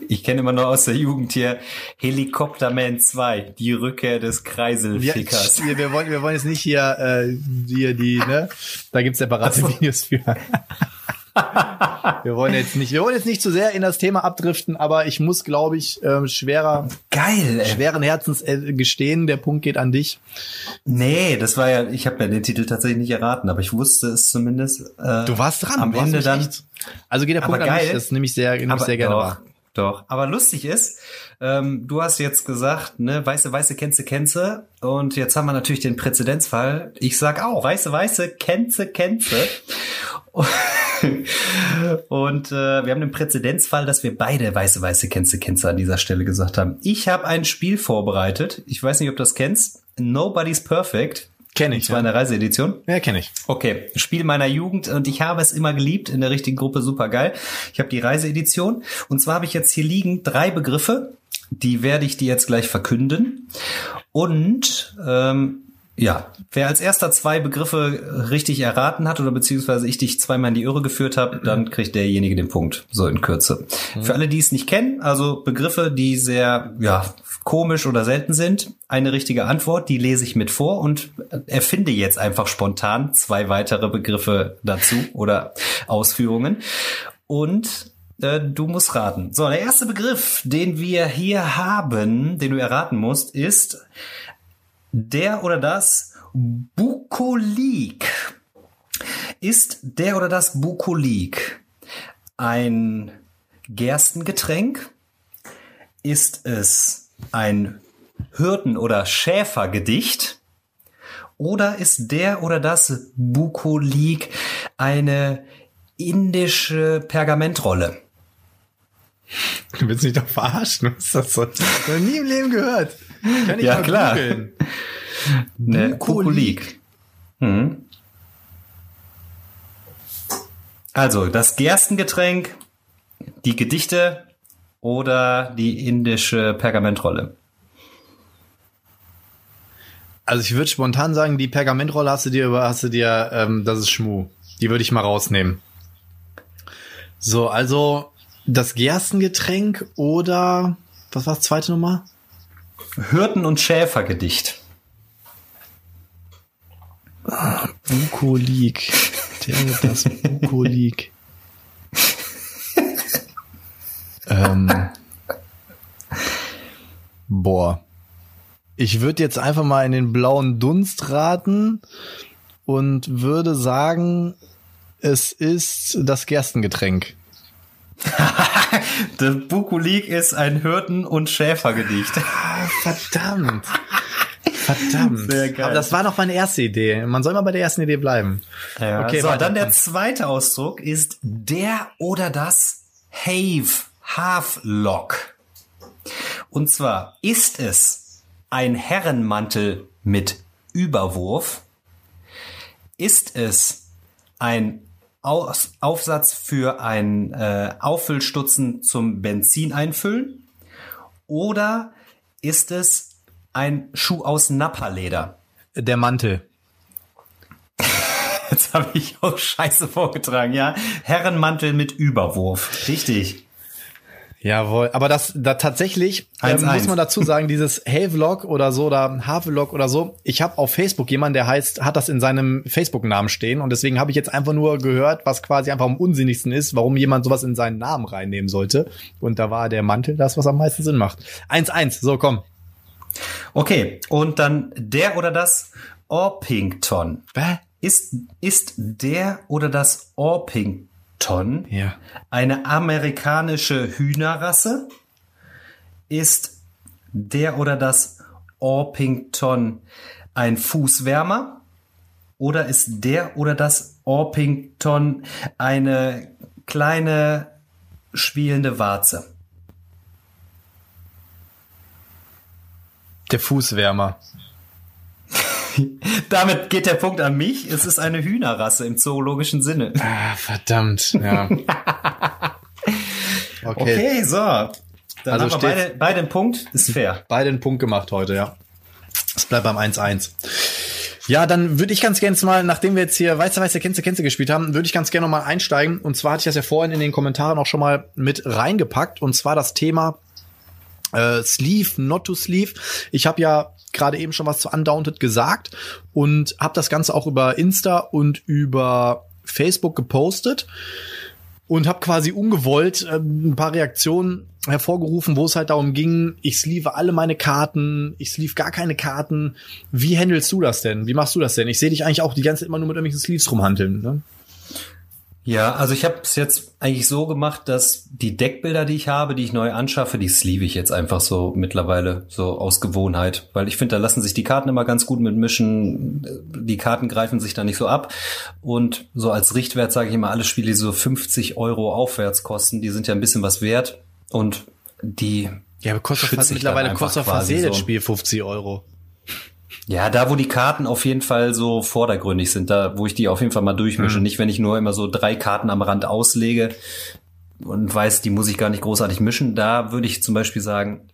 Speaker 3: Ich kenne immer nur aus der Jugend hier Helikopterman 2, die Rückkehr des Kreiselfickers.
Speaker 2: wir, wir, wollen, wir wollen jetzt nicht hier, äh, hier die, ne? Da gibt's separate Videos für. Wir wollen jetzt nicht, wir wollen jetzt nicht zu sehr in das Thema abdriften, aber ich muss, glaube ich, ähm, schwerer,
Speaker 3: Geil, ey.
Speaker 2: schweren Herzens äh, gestehen. Der Punkt geht an dich.
Speaker 3: Nee, das war ja, ich habe ja den Titel tatsächlich nicht erraten, aber ich wusste es zumindest. Äh,
Speaker 2: Du warst dran.
Speaker 3: Am Ende dann.
Speaker 2: echt- Also geht der
Speaker 3: Aber
Speaker 2: Punkt an mich.
Speaker 3: geil.
Speaker 2: Das ist nämlich sehr, nehme ich sehr gerne
Speaker 3: doch,
Speaker 2: wahr.
Speaker 3: Doch. Aber lustig ist, ähm, du hast jetzt gesagt, ne, weiße, weiße, kennze, kennze. Und jetzt haben wir natürlich den Präzedenzfall. Ich sag auch, weiße, weiße, kennze, kennze. Und äh, wir haben den Präzedenzfall, dass wir beide weiße, weiße, kennze, kennze an dieser Stelle gesagt haben. Ich habe ein Spiel vorbereitet. Ich weiß nicht, ob du das kennst. Nobody's Perfect.
Speaker 2: Kenn
Speaker 3: Und
Speaker 2: ich.
Speaker 3: zwar
Speaker 2: Ja,
Speaker 3: eine Reiseedition.
Speaker 2: ja kenne ich.
Speaker 3: Okay, Spiel meiner Jugend und ich habe es immer geliebt, in der richtigen Gruppe super geil. Ich habe die Reiseedition und zwar habe ich jetzt hier liegen drei Begriffe, die werde ich dir jetzt gleich verkünden. Und ähm, ja, wer als erster zwei Begriffe richtig erraten hat oder beziehungsweise ich dich zweimal in die Irre geführt habe, dann kriegt derjenige den Punkt, so in Kürze. Für alle, die es nicht kennen, also Begriffe, die sehr ja, komisch oder selten sind, eine richtige Antwort, die lese ich mit vor und erfinde jetzt einfach spontan zwei weitere Begriffe dazu oder Ausführungen. Und äh, du musst raten. So, der erste Begriff, den wir hier haben, den du erraten musst, ist der oder das Bukolik. Ist der oder das Bukolik ein Gerstengetränk? Ist es ein Hürden- oder Schäfergedicht? Oder ist der oder das Bukolik eine indische Pergamentrolle?
Speaker 2: Du willst mich doch verarschen. Was ist das so? Noch nie im Leben gehört. Kann ich
Speaker 3: Ja,
Speaker 2: mal
Speaker 3: klar.
Speaker 2: googeln.
Speaker 3: Ne,
Speaker 2: Bukolik.
Speaker 3: Mhm. Also, das Gerstengetränk, die Gedichte oder die indische Pergamentrolle.
Speaker 2: Also ich würde spontan sagen, die Pergamentrolle hast du dir, über- hast du dir, ähm, das ist Schmu. Die würde ich mal rausnehmen. So, also das Gerstengetränk oder was war das zweite Nummer?
Speaker 3: Hürden- und Schäfergedicht.
Speaker 2: Bukolik. Der das Bukolik. ähm. Boah. Ich würde jetzt einfach mal in den blauen Dunst raten und würde sagen, es ist das Gerstengetränk.
Speaker 3: Der Bukulik ist ein Hürden- und Schäfergedicht.
Speaker 2: Ah, verdammt. Verdammt.
Speaker 3: Sehr geil.
Speaker 2: Aber das war noch meine erste Idee. Man soll mal bei der ersten Idee bleiben.
Speaker 3: Ja.
Speaker 2: Okay,
Speaker 3: so,
Speaker 2: weiter.
Speaker 3: dann der zweite Ausdruck ist der oder das Have, Havelock. Und zwar ist es ein Herrenmantel mit Überwurf? Ist es ein Aus Aufsatz für ein äh, Auffüllstutzen zum Benzin einfüllen? Oder ist es ein Schuh aus Napperleder?
Speaker 2: Der Mantel.
Speaker 3: Jetzt habe ich auch Scheiße vorgetragen, ja. Herrenmantel mit Überwurf. Richtig.
Speaker 2: Jawohl, aber das da tatsächlich
Speaker 3: Eins,
Speaker 2: ähm, muss man dazu sagen, dieses Havelock oder so oder Havelock oder so. Ich habe auf Facebook jemanden, der heißt, hat das in seinem Facebook-Namen stehen und deswegen habe ich jetzt einfach nur gehört, was quasi einfach am unsinnigsten ist, warum jemand sowas in seinen Namen reinnehmen sollte. Und da war der Mantel das, was am meisten Sinn macht. 1-1, so komm.
Speaker 3: Okay, und dann der oder das Orpington. Ist, ist der oder das Orpington
Speaker 2: Ja.
Speaker 3: eine amerikanische Hühnerrasse? Ist der oder das Orpington ein Fußwärmer? Oder ist der oder das Orpington eine kleine spielende Warze?
Speaker 2: Der Fußwärmer.
Speaker 3: Damit geht der Punkt an mich. Es ist eine Hühnerrasse im zoologischen Sinne.
Speaker 2: Ah, verdammt, ja. Okay.
Speaker 3: Okay, so. Dann
Speaker 2: Also
Speaker 3: haben wir beide, beide einen Punkt. Ist fair.
Speaker 2: Beide einen Punkt gemacht heute, ja. Es bleibt beim 1-1. Ja, dann würde ich ganz gerne mal, nachdem wir jetzt hier Weiße, Weiße, Kennze, Kennze gespielt haben, würde ich ganz gerne noch mal einsteigen. Und zwar hatte ich das ja vorhin in den Kommentaren auch schon mal mit reingepackt. Und zwar das Thema äh, Sleeve, not to Sleeve. Ich habe ja gerade eben schon was zu Undaunted gesagt und habe das Ganze auch über Insta und über Facebook gepostet und habe quasi ungewollt ähm, ein paar Reaktionen hervorgerufen, wo es halt darum ging, ich sleeve alle meine Karten, ich sleeve gar keine Karten. Wie handelst du das denn? Wie machst du das denn? Ich sehe dich eigentlich auch die ganze Zeit immer nur mit irgendwelchen Sleeves rumhandeln. Ne?
Speaker 3: Ja, also ich habe es jetzt eigentlich so gemacht, dass die Deckbilder, die ich habe, die ich neu anschaffe, die sleeve ich jetzt einfach so mittlerweile so aus Gewohnheit, weil ich finde, da lassen sich die Karten immer ganz gut mitmischen. Die Karten greifen sich da nicht so ab und so als Richtwert sage ich immer, alle Spiele, die so 50 Euro aufwärts kosten, die sind ja ein bisschen was wert und die
Speaker 2: Ja, aber kostet mittlerweile kostet fast jedes
Speaker 3: so.
Speaker 2: Spiel 50 Euro.
Speaker 3: Ja, da wo die Karten auf jeden Fall so vordergründig sind, da wo ich die auf jeden Fall mal durchmische. Nicht, wenn ich nur immer so drei Karten am Rand auslege und weiß, die muss ich gar nicht großartig mischen. Da würde ich zum Beispiel sagen,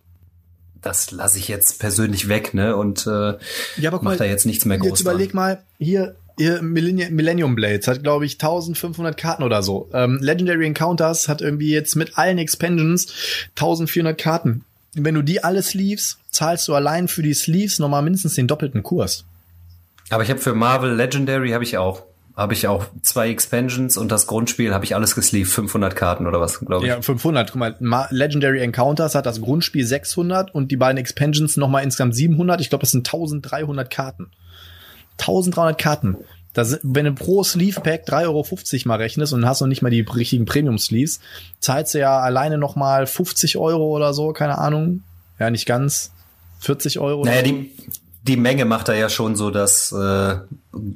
Speaker 3: das lasse ich jetzt persönlich weg, ne? Und äh,
Speaker 2: Ja,
Speaker 3: mach
Speaker 2: mal,
Speaker 3: da jetzt nichts mehr groß.
Speaker 2: Jetzt überleg mal, hier, Millennium Blades hat, glaube ich, 1500 Karten oder so. Ähm, Legendary Encounters hat irgendwie jetzt mit allen Expansions 1400 Karten. Wenn du die alle sleeves, zahlst du allein für die Sleeves nochmal mindestens den doppelten Kurs.
Speaker 3: Aber ich habe für Marvel Legendary habe ich auch. Habe ich auch zwei Expansions und das Grundspiel habe ich alles gesleeved, 500 Karten oder was, glaube ich.
Speaker 2: Ja, 500. Guck mal, Ma- Legendary Encounters hat das Grundspiel 600 und die beiden Expansions nochmal insgesamt 700. Ich glaube, das sind 1300 Karten. 1300 Karten. Da sind, wenn du pro Sleeve Pack 3,50 Euro mal rechnest und hast noch nicht mal die richtigen Premium Sleeves, zahlst du ja alleine noch mal 50 Euro oder so, keine Ahnung. Ja, nicht ganz. 40 Euro.
Speaker 3: Naja, die, die Menge macht da ja schon so das äh,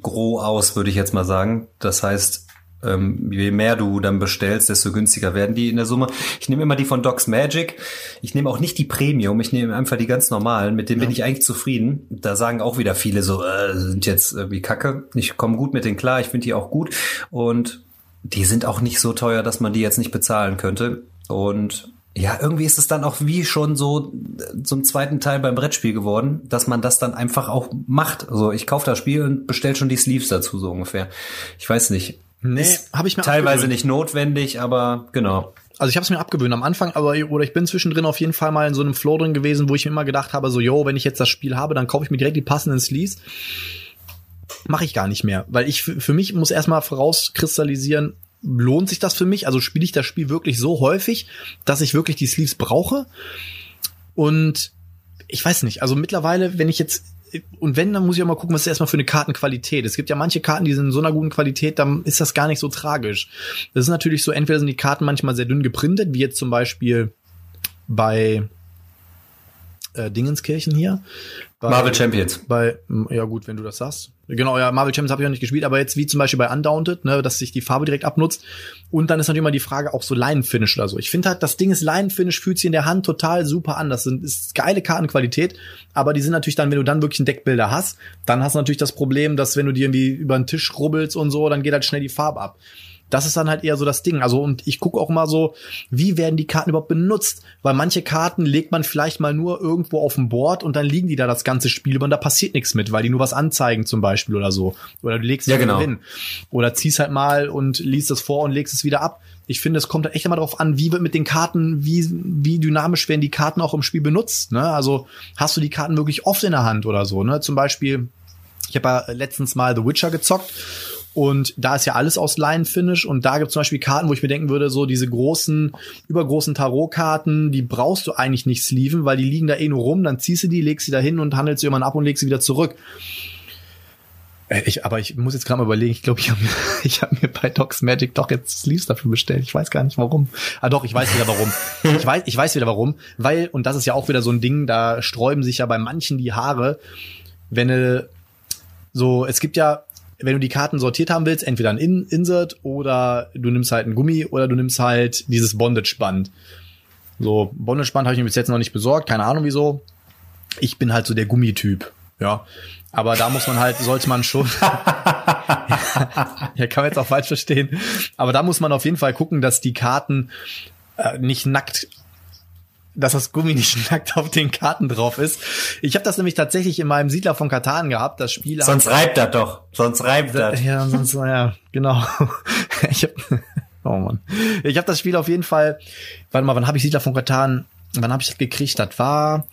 Speaker 3: Gros aus, würde ich jetzt mal sagen. Das heißt, ähm, je mehr du dann bestellst, desto günstiger werden die in der Summe. Ich nehme immer die von Docs Magic. Ich nehme auch nicht die Premium, ich nehme einfach die ganz normalen. Mit denen bin ich eigentlich zufrieden. Da sagen auch wieder viele so, äh, sind jetzt irgendwie kacke. Ich komme gut mit denen klar, ich finde die auch gut. Und die sind auch nicht so teuer, dass man die jetzt nicht bezahlen könnte. Und ja, irgendwie ist es dann auch wie schon so äh, zum zweiten Teil beim Brettspiel geworden, dass man das dann einfach auch macht. Also ich kaufe das Spiel und bestell schon die Sleeves dazu so ungefähr. Ich weiß nicht.
Speaker 2: Nee, habe ich mir
Speaker 3: teilweise
Speaker 2: abgewöhnt.
Speaker 3: nicht notwendig, aber genau.
Speaker 2: Also ich habe es mir abgewöhnt am Anfang, aber oder ich bin zwischendrin auf jeden Fall mal in so einem Flow drin gewesen, wo ich mir immer gedacht habe, so, yo, wenn ich jetzt das Spiel habe, dann kaufe ich mir direkt die passenden Sleeves. Mache ich gar nicht mehr, weil ich für für mich muss erstmal vorauskristallisieren, lohnt sich das für mich? Also spiele ich das Spiel wirklich so häufig, dass ich wirklich die Sleeves brauche? Und ich weiß nicht, also mittlerweile, wenn ich jetzt und wenn, dann muss ich auch mal gucken, was ist erstmal für eine Kartenqualität. Es gibt ja manche Karten, die sind in so einer guten Qualität, dann ist das gar nicht so tragisch. Das ist natürlich so, entweder sind die Karten manchmal sehr dünn geprintet, wie jetzt zum Beispiel bei äh, Dingenskirchen hier. Bei,
Speaker 3: Marvel Champions.
Speaker 2: Bei, ja gut, wenn du das sagst. Genau, ja, Marvel Champions habe ich noch nicht gespielt, aber jetzt wie zum Beispiel bei Undaunted, ne, dass sich die Farbe direkt abnutzt. Und dann ist natürlich immer die Frage auch so Line-Finish oder so. Ich finde halt, das Ding ist Line-Finish, fühlt sich in der Hand total super an. Das sind, ist geile Kartenqualität, aber die sind natürlich dann, wenn du dann wirklich einen Deckbilder hast, dann hast du natürlich das Problem, dass wenn du die irgendwie über den Tisch rubbelst und so, dann geht halt schnell die Farbe ab. Das ist dann halt eher so das Ding. Also und ich gucke auch mal so, wie werden die Karten überhaupt benutzt? Weil manche Karten legt man vielleicht mal nur irgendwo auf dem Board und dann liegen die da das ganze Spiel über und da passiert nichts mit, weil die nur was anzeigen zum Beispiel oder so. Oder du legst es
Speaker 3: Ja, genau.
Speaker 2: hin. Oder ziehst halt mal und liest es vor und legst es wieder ab. Ich finde, es kommt echt immer darauf an, wie wird mit den Karten, wie, wie dynamisch werden die Karten auch im Spiel benutzt. Ne? Also hast du die Karten wirklich oft in der Hand oder so. Ne? Zum Beispiel, ich habe ja letztens mal The Witcher gezockt und da ist ja alles aus Line-Finish und da gibt es zum Beispiel Karten, wo ich mir denken würde, so diese großen, übergroßen Tarotkarten, die brauchst du eigentlich nicht sleeven, weil die liegen da eh nur rum, dann ziehst du die, legst sie da hin und handelst sie irgendwann ab und legst sie wieder zurück. Äh, Ich, aber ich muss jetzt gerade mal überlegen, ich glaube, ich habe mir, ich hab mir bei Docs Magic doch jetzt Sleeves dafür bestellt. Ich weiß gar nicht warum. Ah doch, ich weiß wieder warum. Ich weiß, ich weiß wieder warum. Weil, und das ist ja auch wieder so ein Ding, da sträuben sich ja bei manchen die Haare, wenn du so, es gibt ja, wenn du die Karten sortiert haben willst, entweder ein In Insert oder du nimmst halt ein Gummi oder du nimmst halt dieses Bondage-Band. So, Bondage-Band habe ich mir bis jetzt noch nicht besorgt, keine Ahnung wieso. Ich bin halt so der Gummityp, ja. Aber da muss man halt, sollte man schon. ja, kann man jetzt auch falsch verstehen. Aber da muss man auf jeden Fall gucken, dass die Karten äh, nicht nackt dass das Gummi nicht nackt auf den Karten drauf ist. Ich habe das nämlich tatsächlich in meinem Siedler von Katan gehabt. Das Spiel
Speaker 3: Sonst reibt das doch. Sonst reibt das.
Speaker 2: ja, sonst, ja, genau. Ich hab, oh Mann. Ich habe das Spiel auf jeden Fall. Warte mal, wann habe ich Siedler von Katan? Wann habe ich das gekriegt? Das war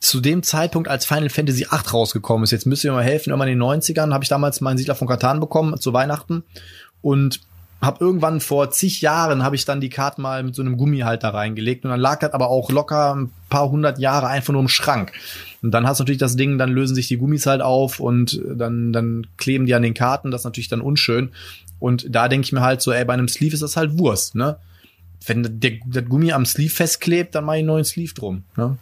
Speaker 2: zu dem Zeitpunkt, als Final Fantasy VIII rausgekommen ist. Jetzt müsst ihr mir mal helfen. Irgendwann in den 90ern habe ich damals meinen Siedler von Katan bekommen zu Weihnachten und habe irgendwann vor zig Jahren habe ich dann die Karten mal mit so einem Gummihalter reingelegt und dann lag das aber auch locker ein paar hundert Jahre einfach nur im Schrank. Und dann hast du natürlich das Ding, dann lösen sich die Gummis halt auf und dann, dann kleben die an den Karten. Das ist natürlich dann unschön. Und da denke ich mir halt so, ey, bei einem Sleeve ist das halt Wurst, ne? Wenn der, der Gummi am Sleeve festklebt, dann mach ich einen neuen Sleeve drum, ne?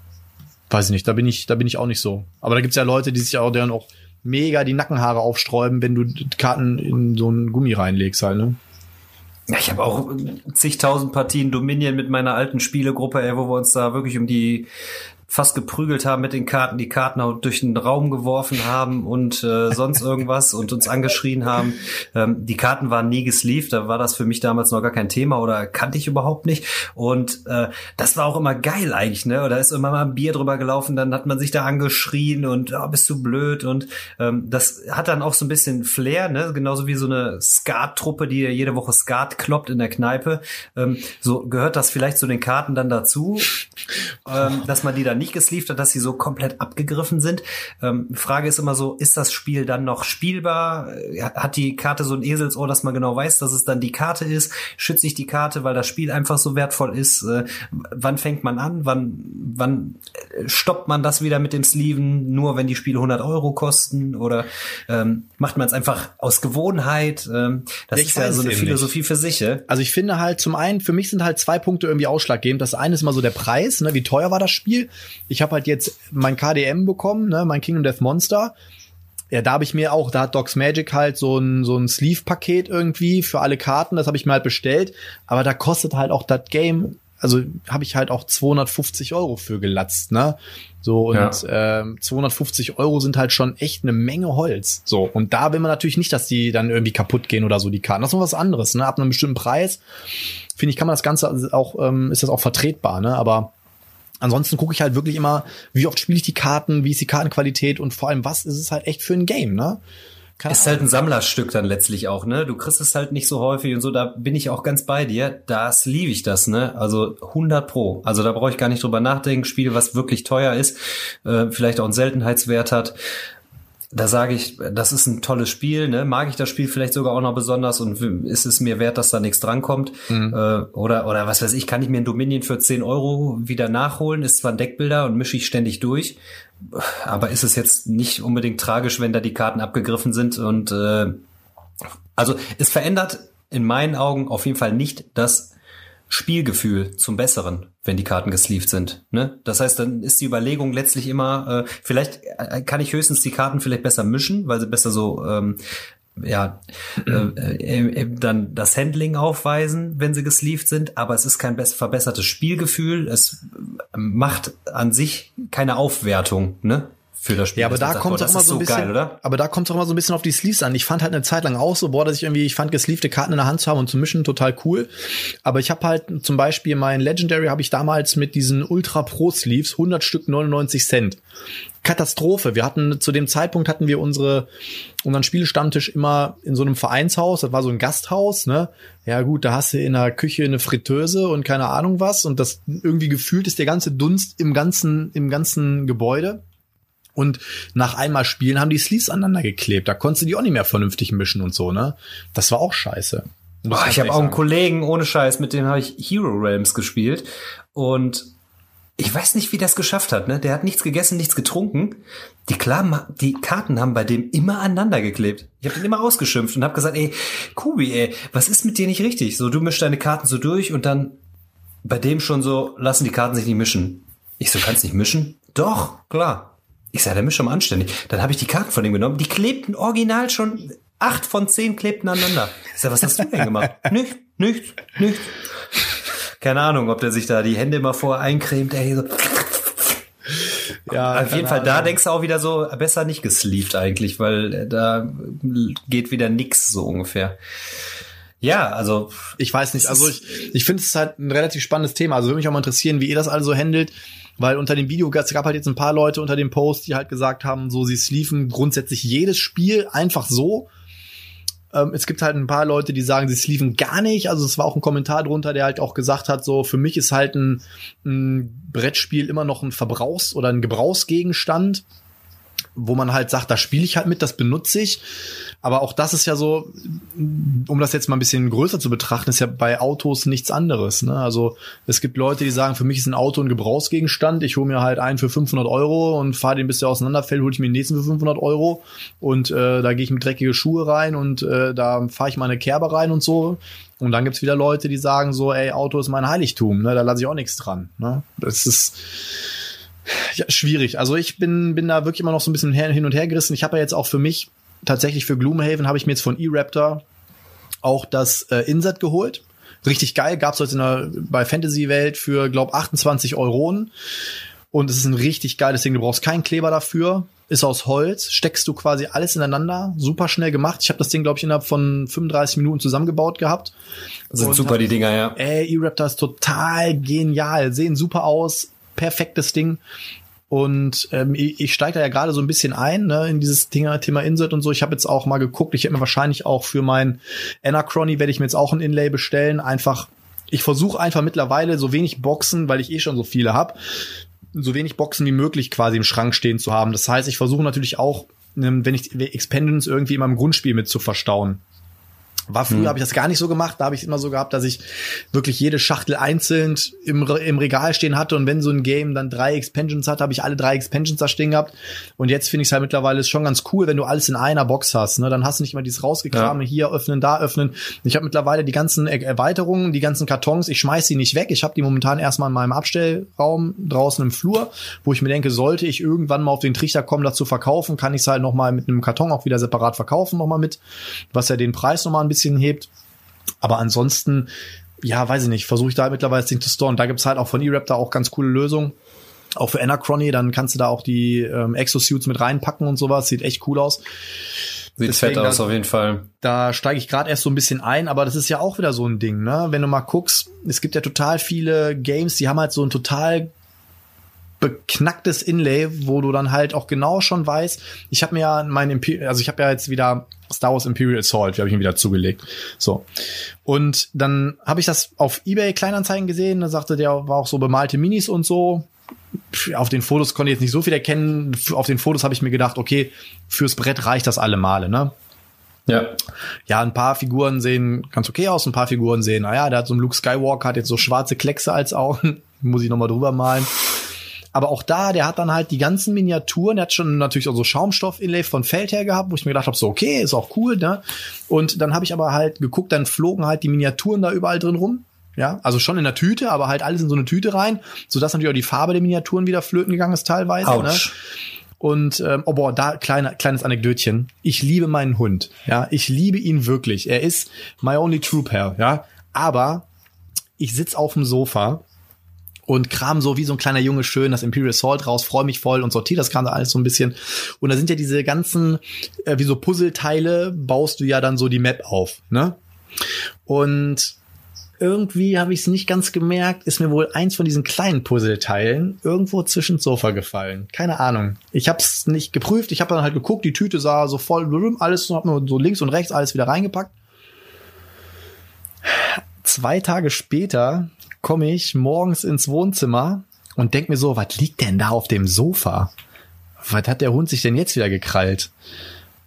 Speaker 2: Weiß ich nicht, da bin ich, da bin ich auch nicht so. Aber da gibt's ja Leute, die sich auch deren auch mega die Nackenhaare aufsträuben, wenn du Karten in so einen Gummi reinlegst halt, ne?
Speaker 3: Ja, ich habe auch zigtausend Partien Dominion mit meiner alten Spielegruppe, ey, wo wir uns da wirklich um die fast geprügelt haben mit den Karten, die Karten auch durch den Raum geworfen haben und äh, sonst irgendwas und uns angeschrien haben. Ähm, die Karten waren nie gesleeved, da war das für mich damals noch gar kein Thema oder kannte ich überhaupt nicht. Und äh, das war auch immer geil eigentlich, ne? Oder ist immer mal ein Bier drüber gelaufen, dann hat man sich da angeschrien und oh, bist du blöd und ähm, das hat dann auch so ein bisschen Flair, ne? Genauso wie so eine Skat-Truppe, die jede Woche Skat kloppt in der Kneipe. Ähm, so gehört das vielleicht zu den Karten dann dazu, ähm, dass man die dann nicht gesleeved hat, dass sie so komplett abgegriffen sind. Ähm, Frage ist immer so, ist das Spiel dann noch spielbar? Äh, Hat die Karte so ein Eselsohr, dass man genau weiß, dass es dann die Karte ist? Schütze ich die Karte, weil das Spiel einfach so wertvoll ist? Äh, wann fängt man an? Wann, wann äh, stoppt man das wieder mit dem Sleeven? Nur wenn die Spiele 100 Euro kosten? Oder ähm, macht man es einfach aus Gewohnheit? Ähm, das
Speaker 2: ich
Speaker 3: ist ja so eine Philosophie für sich. Ja?
Speaker 2: Also ich finde halt zum einen, für mich sind halt zwei Punkte irgendwie ausschlaggebend. Das eine ist mal so der Preis, ne, wie teuer war das Spiel. Ich habe halt jetzt mein KDM bekommen, ne, mein Kingdom Death Monster. Ja, da habe ich mir auch, da hat Docs Magic halt so ein so ein Sleeve-Paket irgendwie für alle Karten, das habe ich mir halt bestellt. Aber da kostet halt auch das Game, also habe ich halt auch 250 Euro für gelatzt, ne? So und ähm, 250 Euro sind halt schon echt eine Menge Holz. So und da will man natürlich nicht, dass die dann irgendwie kaputt gehen oder so die Karten. Das ist noch was anderes, ne? Ab einem bestimmten Preis finde ich, kann man das Ganze auch, ähm, ist das auch vertretbar, ne? Aber ansonsten gucke ich halt wirklich immer, wie oft spiele ich die Karten, wie ist die Kartenqualität und vor allem, was ist es halt echt für ein Game, ne? Keine
Speaker 3: Ist halt ein Sammlerstück dann letztlich auch, ne? Du kriegst es halt nicht so häufig und so, da bin ich auch ganz bei dir. Das liebe ich das, ne? Also 100 pro. Also da brauche ich gar nicht drüber nachdenken. Spiel, was wirklich teuer ist, äh, vielleicht auch einen Seltenheitswert hat. Da sage ich, das ist ein tolles Spiel, ne? Mag ich das Spiel vielleicht sogar auch noch besonders und ist es mir wert, dass da nichts drankommt? Mhm. Äh, oder, oder was weiß ich, kann ich mir ein Dominion für 10 Euro wieder nachholen? Ist zwar ein Deckbilder und mische ich ständig durch, aber ist es jetzt nicht unbedingt tragisch, wenn da die Karten abgegriffen sind und äh, also es verändert in meinen Augen auf jeden Fall nicht das Spielgefühl zum Besseren, wenn die Karten gesleeved sind. Ne? Das heißt, dann ist die Überlegung letztlich immer, äh, vielleicht äh, kann ich höchstens die Karten vielleicht besser mischen, weil sie besser so ähm, ja äh, äh, dann das Handling aufweisen, wenn sie gesleeved sind, aber es ist kein verbessertes Spielgefühl. Es macht an sich keine Aufwertung, ne? Für das Spiel.
Speaker 2: Ja, aber da kommt es auch immer so ein bisschen, geil, oder? aber da kommt es auch immer so ein bisschen auf die Sleeves an. Ich fand halt eine Zeit lang auch so, boah, dass ich irgendwie, ich fand gesleevte Karten in der Hand zu haben und zu mischen total cool. Aber ich habe halt zum Beispiel mein Legendary habe ich damals mit diesen Ultra Pro Sleeves 100 Stück 99 Cent. Katastrophe. Wir hatten zu dem Zeitpunkt hatten wir unsere unseren Spielestammtisch immer in so einem Vereinshaus. Das war so ein Gasthaus, ne? Ja gut, da hast du in der Küche eine Fritteuse und keine Ahnung was und das irgendwie gefühlt ist der ganze Dunst im ganzen im ganzen Gebäude. Und nach einmal Spielen haben die Sleeves aneinander geklebt. Da konntest du die auch nicht mehr vernünftig mischen und so, ne? Das war auch scheiße.
Speaker 3: Boah, ich habe auch einen Kollegen ohne Scheiß, mit dem habe ich Hero Realms gespielt und ich weiß nicht, wie das geschafft hat, ne? Der hat nichts gegessen, nichts getrunken. Die, Klar die Karten haben bei dem immer aneinander geklebt. Ich habe ihn immer ausgeschimpft und habe gesagt, ey, Kubi, ey, was ist mit dir nicht richtig? So, du mischst deine Karten so durch und dann bei dem schon so, lassen die Karten sich nicht mischen. Ich so, kannst nicht mischen? Doch, klar. Ich sage, der ist schon mal anständig. Dann habe ich die Karten von ihm genommen. Die klebten original schon, acht von zehn klebten aneinander. Ich sage, was hast du denn gemacht? nichts, nichts, nichts. Keine Ahnung, ob der sich da die Hände immer vor eincremt. Ey, so. Ja, auf jeden Fall, Ahnung. da denkst du auch wieder so, besser nicht gesleeved eigentlich, weil da geht wieder nix so ungefähr. Ja, also
Speaker 2: ich weiß nicht. Also ich, ich finde es halt ein relativ spannendes Thema. Also würde mich auch mal interessieren, wie ihr das also handelt. Weil unter dem Video es gab halt jetzt ein paar Leute unter dem Post, die halt gesagt haben, so sie sleeven grundsätzlich jedes Spiel einfach so. Ähm, es gibt halt ein paar Leute, die sagen, sie sleeven gar nicht. Also es war auch ein Kommentar drunter, der halt auch gesagt hat, so für mich ist halt ein, ein Brettspiel immer noch ein Verbrauchs- oder ein Gebrauchsgegenstand wo man halt sagt, da spiele ich halt mit, das benutze ich. Aber auch das ist ja so, um das jetzt mal ein bisschen größer zu betrachten, ist ja bei Autos nichts anderes. Ne? Also es gibt Leute, die sagen, für mich ist ein Auto ein Gebrauchsgegenstand. Ich hole mir halt einen für 500 Euro und fahre den, bis der auseinanderfällt, hole ich mir den nächsten für 500 Euro. Und äh, da gehe ich mit dreckige Schuhe rein und äh, da fahre ich meine Kerbe rein und so. Und dann gibt's wieder Leute, die sagen so, ey, Auto ist mein Heiligtum, ne? da lasse ich auch nichts dran. Ne? Das ist ja, schwierig. Also ich bin, bin da wirklich immer noch so ein bisschen hin und her gerissen. Ich habe ja jetzt auch für mich, tatsächlich für Gloomhaven, habe ich mir jetzt von E-Raptor auch das äh, Inset geholt. Richtig geil, gab's heute in der, bei Fantasy Welt für, glaub, 28 Euronen. Und es ist ein richtig geiles Ding. Du brauchst keinen Kleber dafür. Ist aus Holz. Steckst du quasi alles ineinander. Super schnell gemacht. Ich habe das Ding, glaube ich, innerhalb von 35 Minuten zusammengebaut gehabt.
Speaker 3: Das sind super, hab, die Dinger, ja.
Speaker 2: Ey, E-Raptor ist total genial. Sehen super aus perfektes Ding. Und ähm, ich, ich steige da ja gerade so ein bisschen ein ne, in dieses Thema, Thema Insert und so. Ich habe jetzt auch mal geguckt, ich hätte mir wahrscheinlich auch für mein Anachrony werde ich mir jetzt auch ein Inlay bestellen. Einfach, ich versuche einfach mittlerweile so wenig Boxen, weil ich eh schon so viele habe, so wenig Boxen wie möglich quasi im Schrank stehen zu haben. Das heißt, ich versuche natürlich auch, ähm, wenn ich Expendence irgendwie in meinem Grundspiel mit zu verstauen. War früher, hm. habe ich das gar nicht so gemacht. Da habe ich immer so gehabt, dass ich wirklich jede Schachtel einzeln im, im Regal stehen hatte. Und wenn so ein Game dann drei Expansions hat, habe ich alle drei Expansions da stehen gehabt. Und jetzt finde ich es halt mittlerweile schon ganz cool, wenn du alles in einer Box hast. Ne? Dann hast du nicht immer dieses rausgekramen, ja. hier öffnen, da öffnen. Ich habe mittlerweile die ganzen Erweiterungen, die ganzen Kartons, ich schmeiß sie nicht weg. Ich habe die momentan erstmal in meinem Abstellraum draußen im Flur, wo ich mir denke, sollte ich irgendwann mal auf den Trichter kommen, das zu verkaufen, kann ich es halt nochmal mit einem Karton auch wieder separat verkaufen, nochmal mit, was ja den Preis nochmal ein bisschen bisschen hebt. Aber ansonsten, ja, weiß ich nicht, versuche ich da mittlerweile das Ding zu storen. Da gibt's halt auch von E-Raptor auch ganz coole Lösungen. Auch für Anachrony, dann kannst du da auch die ähm, Exosuits mit reinpacken und sowas. Sieht echt cool aus.
Speaker 3: Sieht Deswegen, fett aus, da, auf jeden Fall.
Speaker 2: Da steige ich gerade erst so ein bisschen ein, aber das ist ja auch wieder so ein Ding, ne? Wenn du mal guckst, es gibt ja total viele Games, die haben halt so ein total beknacktes Inlay, wo du dann halt auch genau schon weißt, ich habe mir ja mein Imper also ich habe ja jetzt wieder Star Wars Imperial Assault, habe ich mir wieder zugelegt. So. Und dann habe ich das auf eBay Kleinanzeigen gesehen, da sagte der war auch so bemalte Minis und so, auf den Fotos konnte ich jetzt nicht so viel erkennen. Auf den Fotos habe ich mir gedacht, okay, fürs Brett reicht das alle Male, ne?
Speaker 3: Ja.
Speaker 2: Ja, ein paar Figuren sehen ganz okay aus, ein paar Figuren sehen, naja, der hat so einen Luke Skywalker, hat jetzt so schwarze Kleckse als Augen, muss ich nochmal drüber malen. Aber auch da, der hat dann halt die ganzen Miniaturen, der hat schon natürlich auch so Schaumstoff-Inlay von Feldherr gehabt, wo ich mir gedacht habe, so okay, ist auch cool, ne? Und dann habe ich aber halt geguckt, dann flogen halt die Miniaturen da überall drin rum. Ja, also schon in der Tüte, aber halt alles in so eine Tüte rein, sodass natürlich auch die Farbe der Miniaturen wieder flöten gegangen ist teilweise. Ne? Und ähm, oh boah, da kleine, kleines Anekdötchen. Ich liebe meinen Hund. Ja, ich liebe ihn wirklich. Er ist my only true pair. Ja, aber ich sitz auf dem Sofa und kram so wie so ein kleiner Junge schön das Imperial Salt raus, freue mich voll und sortiere das Ganze alles so ein bisschen. Und da sind ja diese ganzen, äh, wie so Puzzleteile, baust du ja dann so die Map auf, ne? Und irgendwie habe ich es nicht ganz gemerkt, ist mir wohl eins von diesen kleinen Puzzleteilen irgendwo zwischen Sofa gefallen. Keine Ahnung. Ich habe es nicht geprüft, ich habe dann halt geguckt, die Tüte sah so voll alles, so links und rechts alles wieder reingepackt. Zwei Tage später komme ich morgens ins Wohnzimmer und denk mir so, was liegt denn da auf dem Sofa? Was hat der Hund sich denn jetzt wieder gekrallt?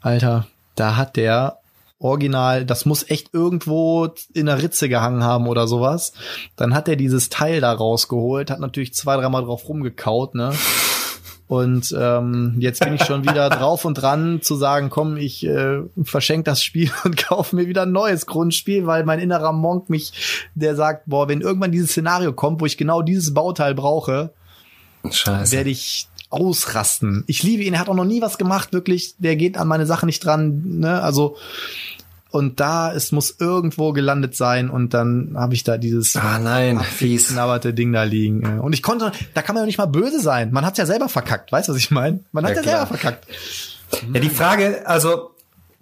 Speaker 2: Alter, da hat der original, das muss echt irgendwo in der Ritze gehangen haben oder sowas. Dann hat er dieses Teil da rausgeholt, hat natürlich zwei, dreimal drauf rumgekaut, ne? Und ähm, jetzt bin ich schon wieder drauf und dran zu sagen, komm, ich äh, verschenke das Spiel und kaufe mir wieder ein neues Grundspiel, weil mein innerer Monk mich, der sagt, boah, wenn irgendwann dieses Szenario kommt, wo ich genau dieses Bauteil brauche, werde ich ausrasten. Ich liebe ihn, er hat auch noch nie was gemacht, wirklich. Der geht an meine Sache nicht dran, ne? Also und da es muss irgendwo gelandet sein und dann habe ich da dieses
Speaker 3: Ah nein, fies.
Speaker 2: knabberte Ding da liegen. Und ich konnte, da kann man ja nicht mal böse sein. Man hat's ja selber verkackt, weißt du, was ich meine? Man hat
Speaker 3: Ja,
Speaker 2: ja, selber verkackt.
Speaker 3: Ja, die Frage, also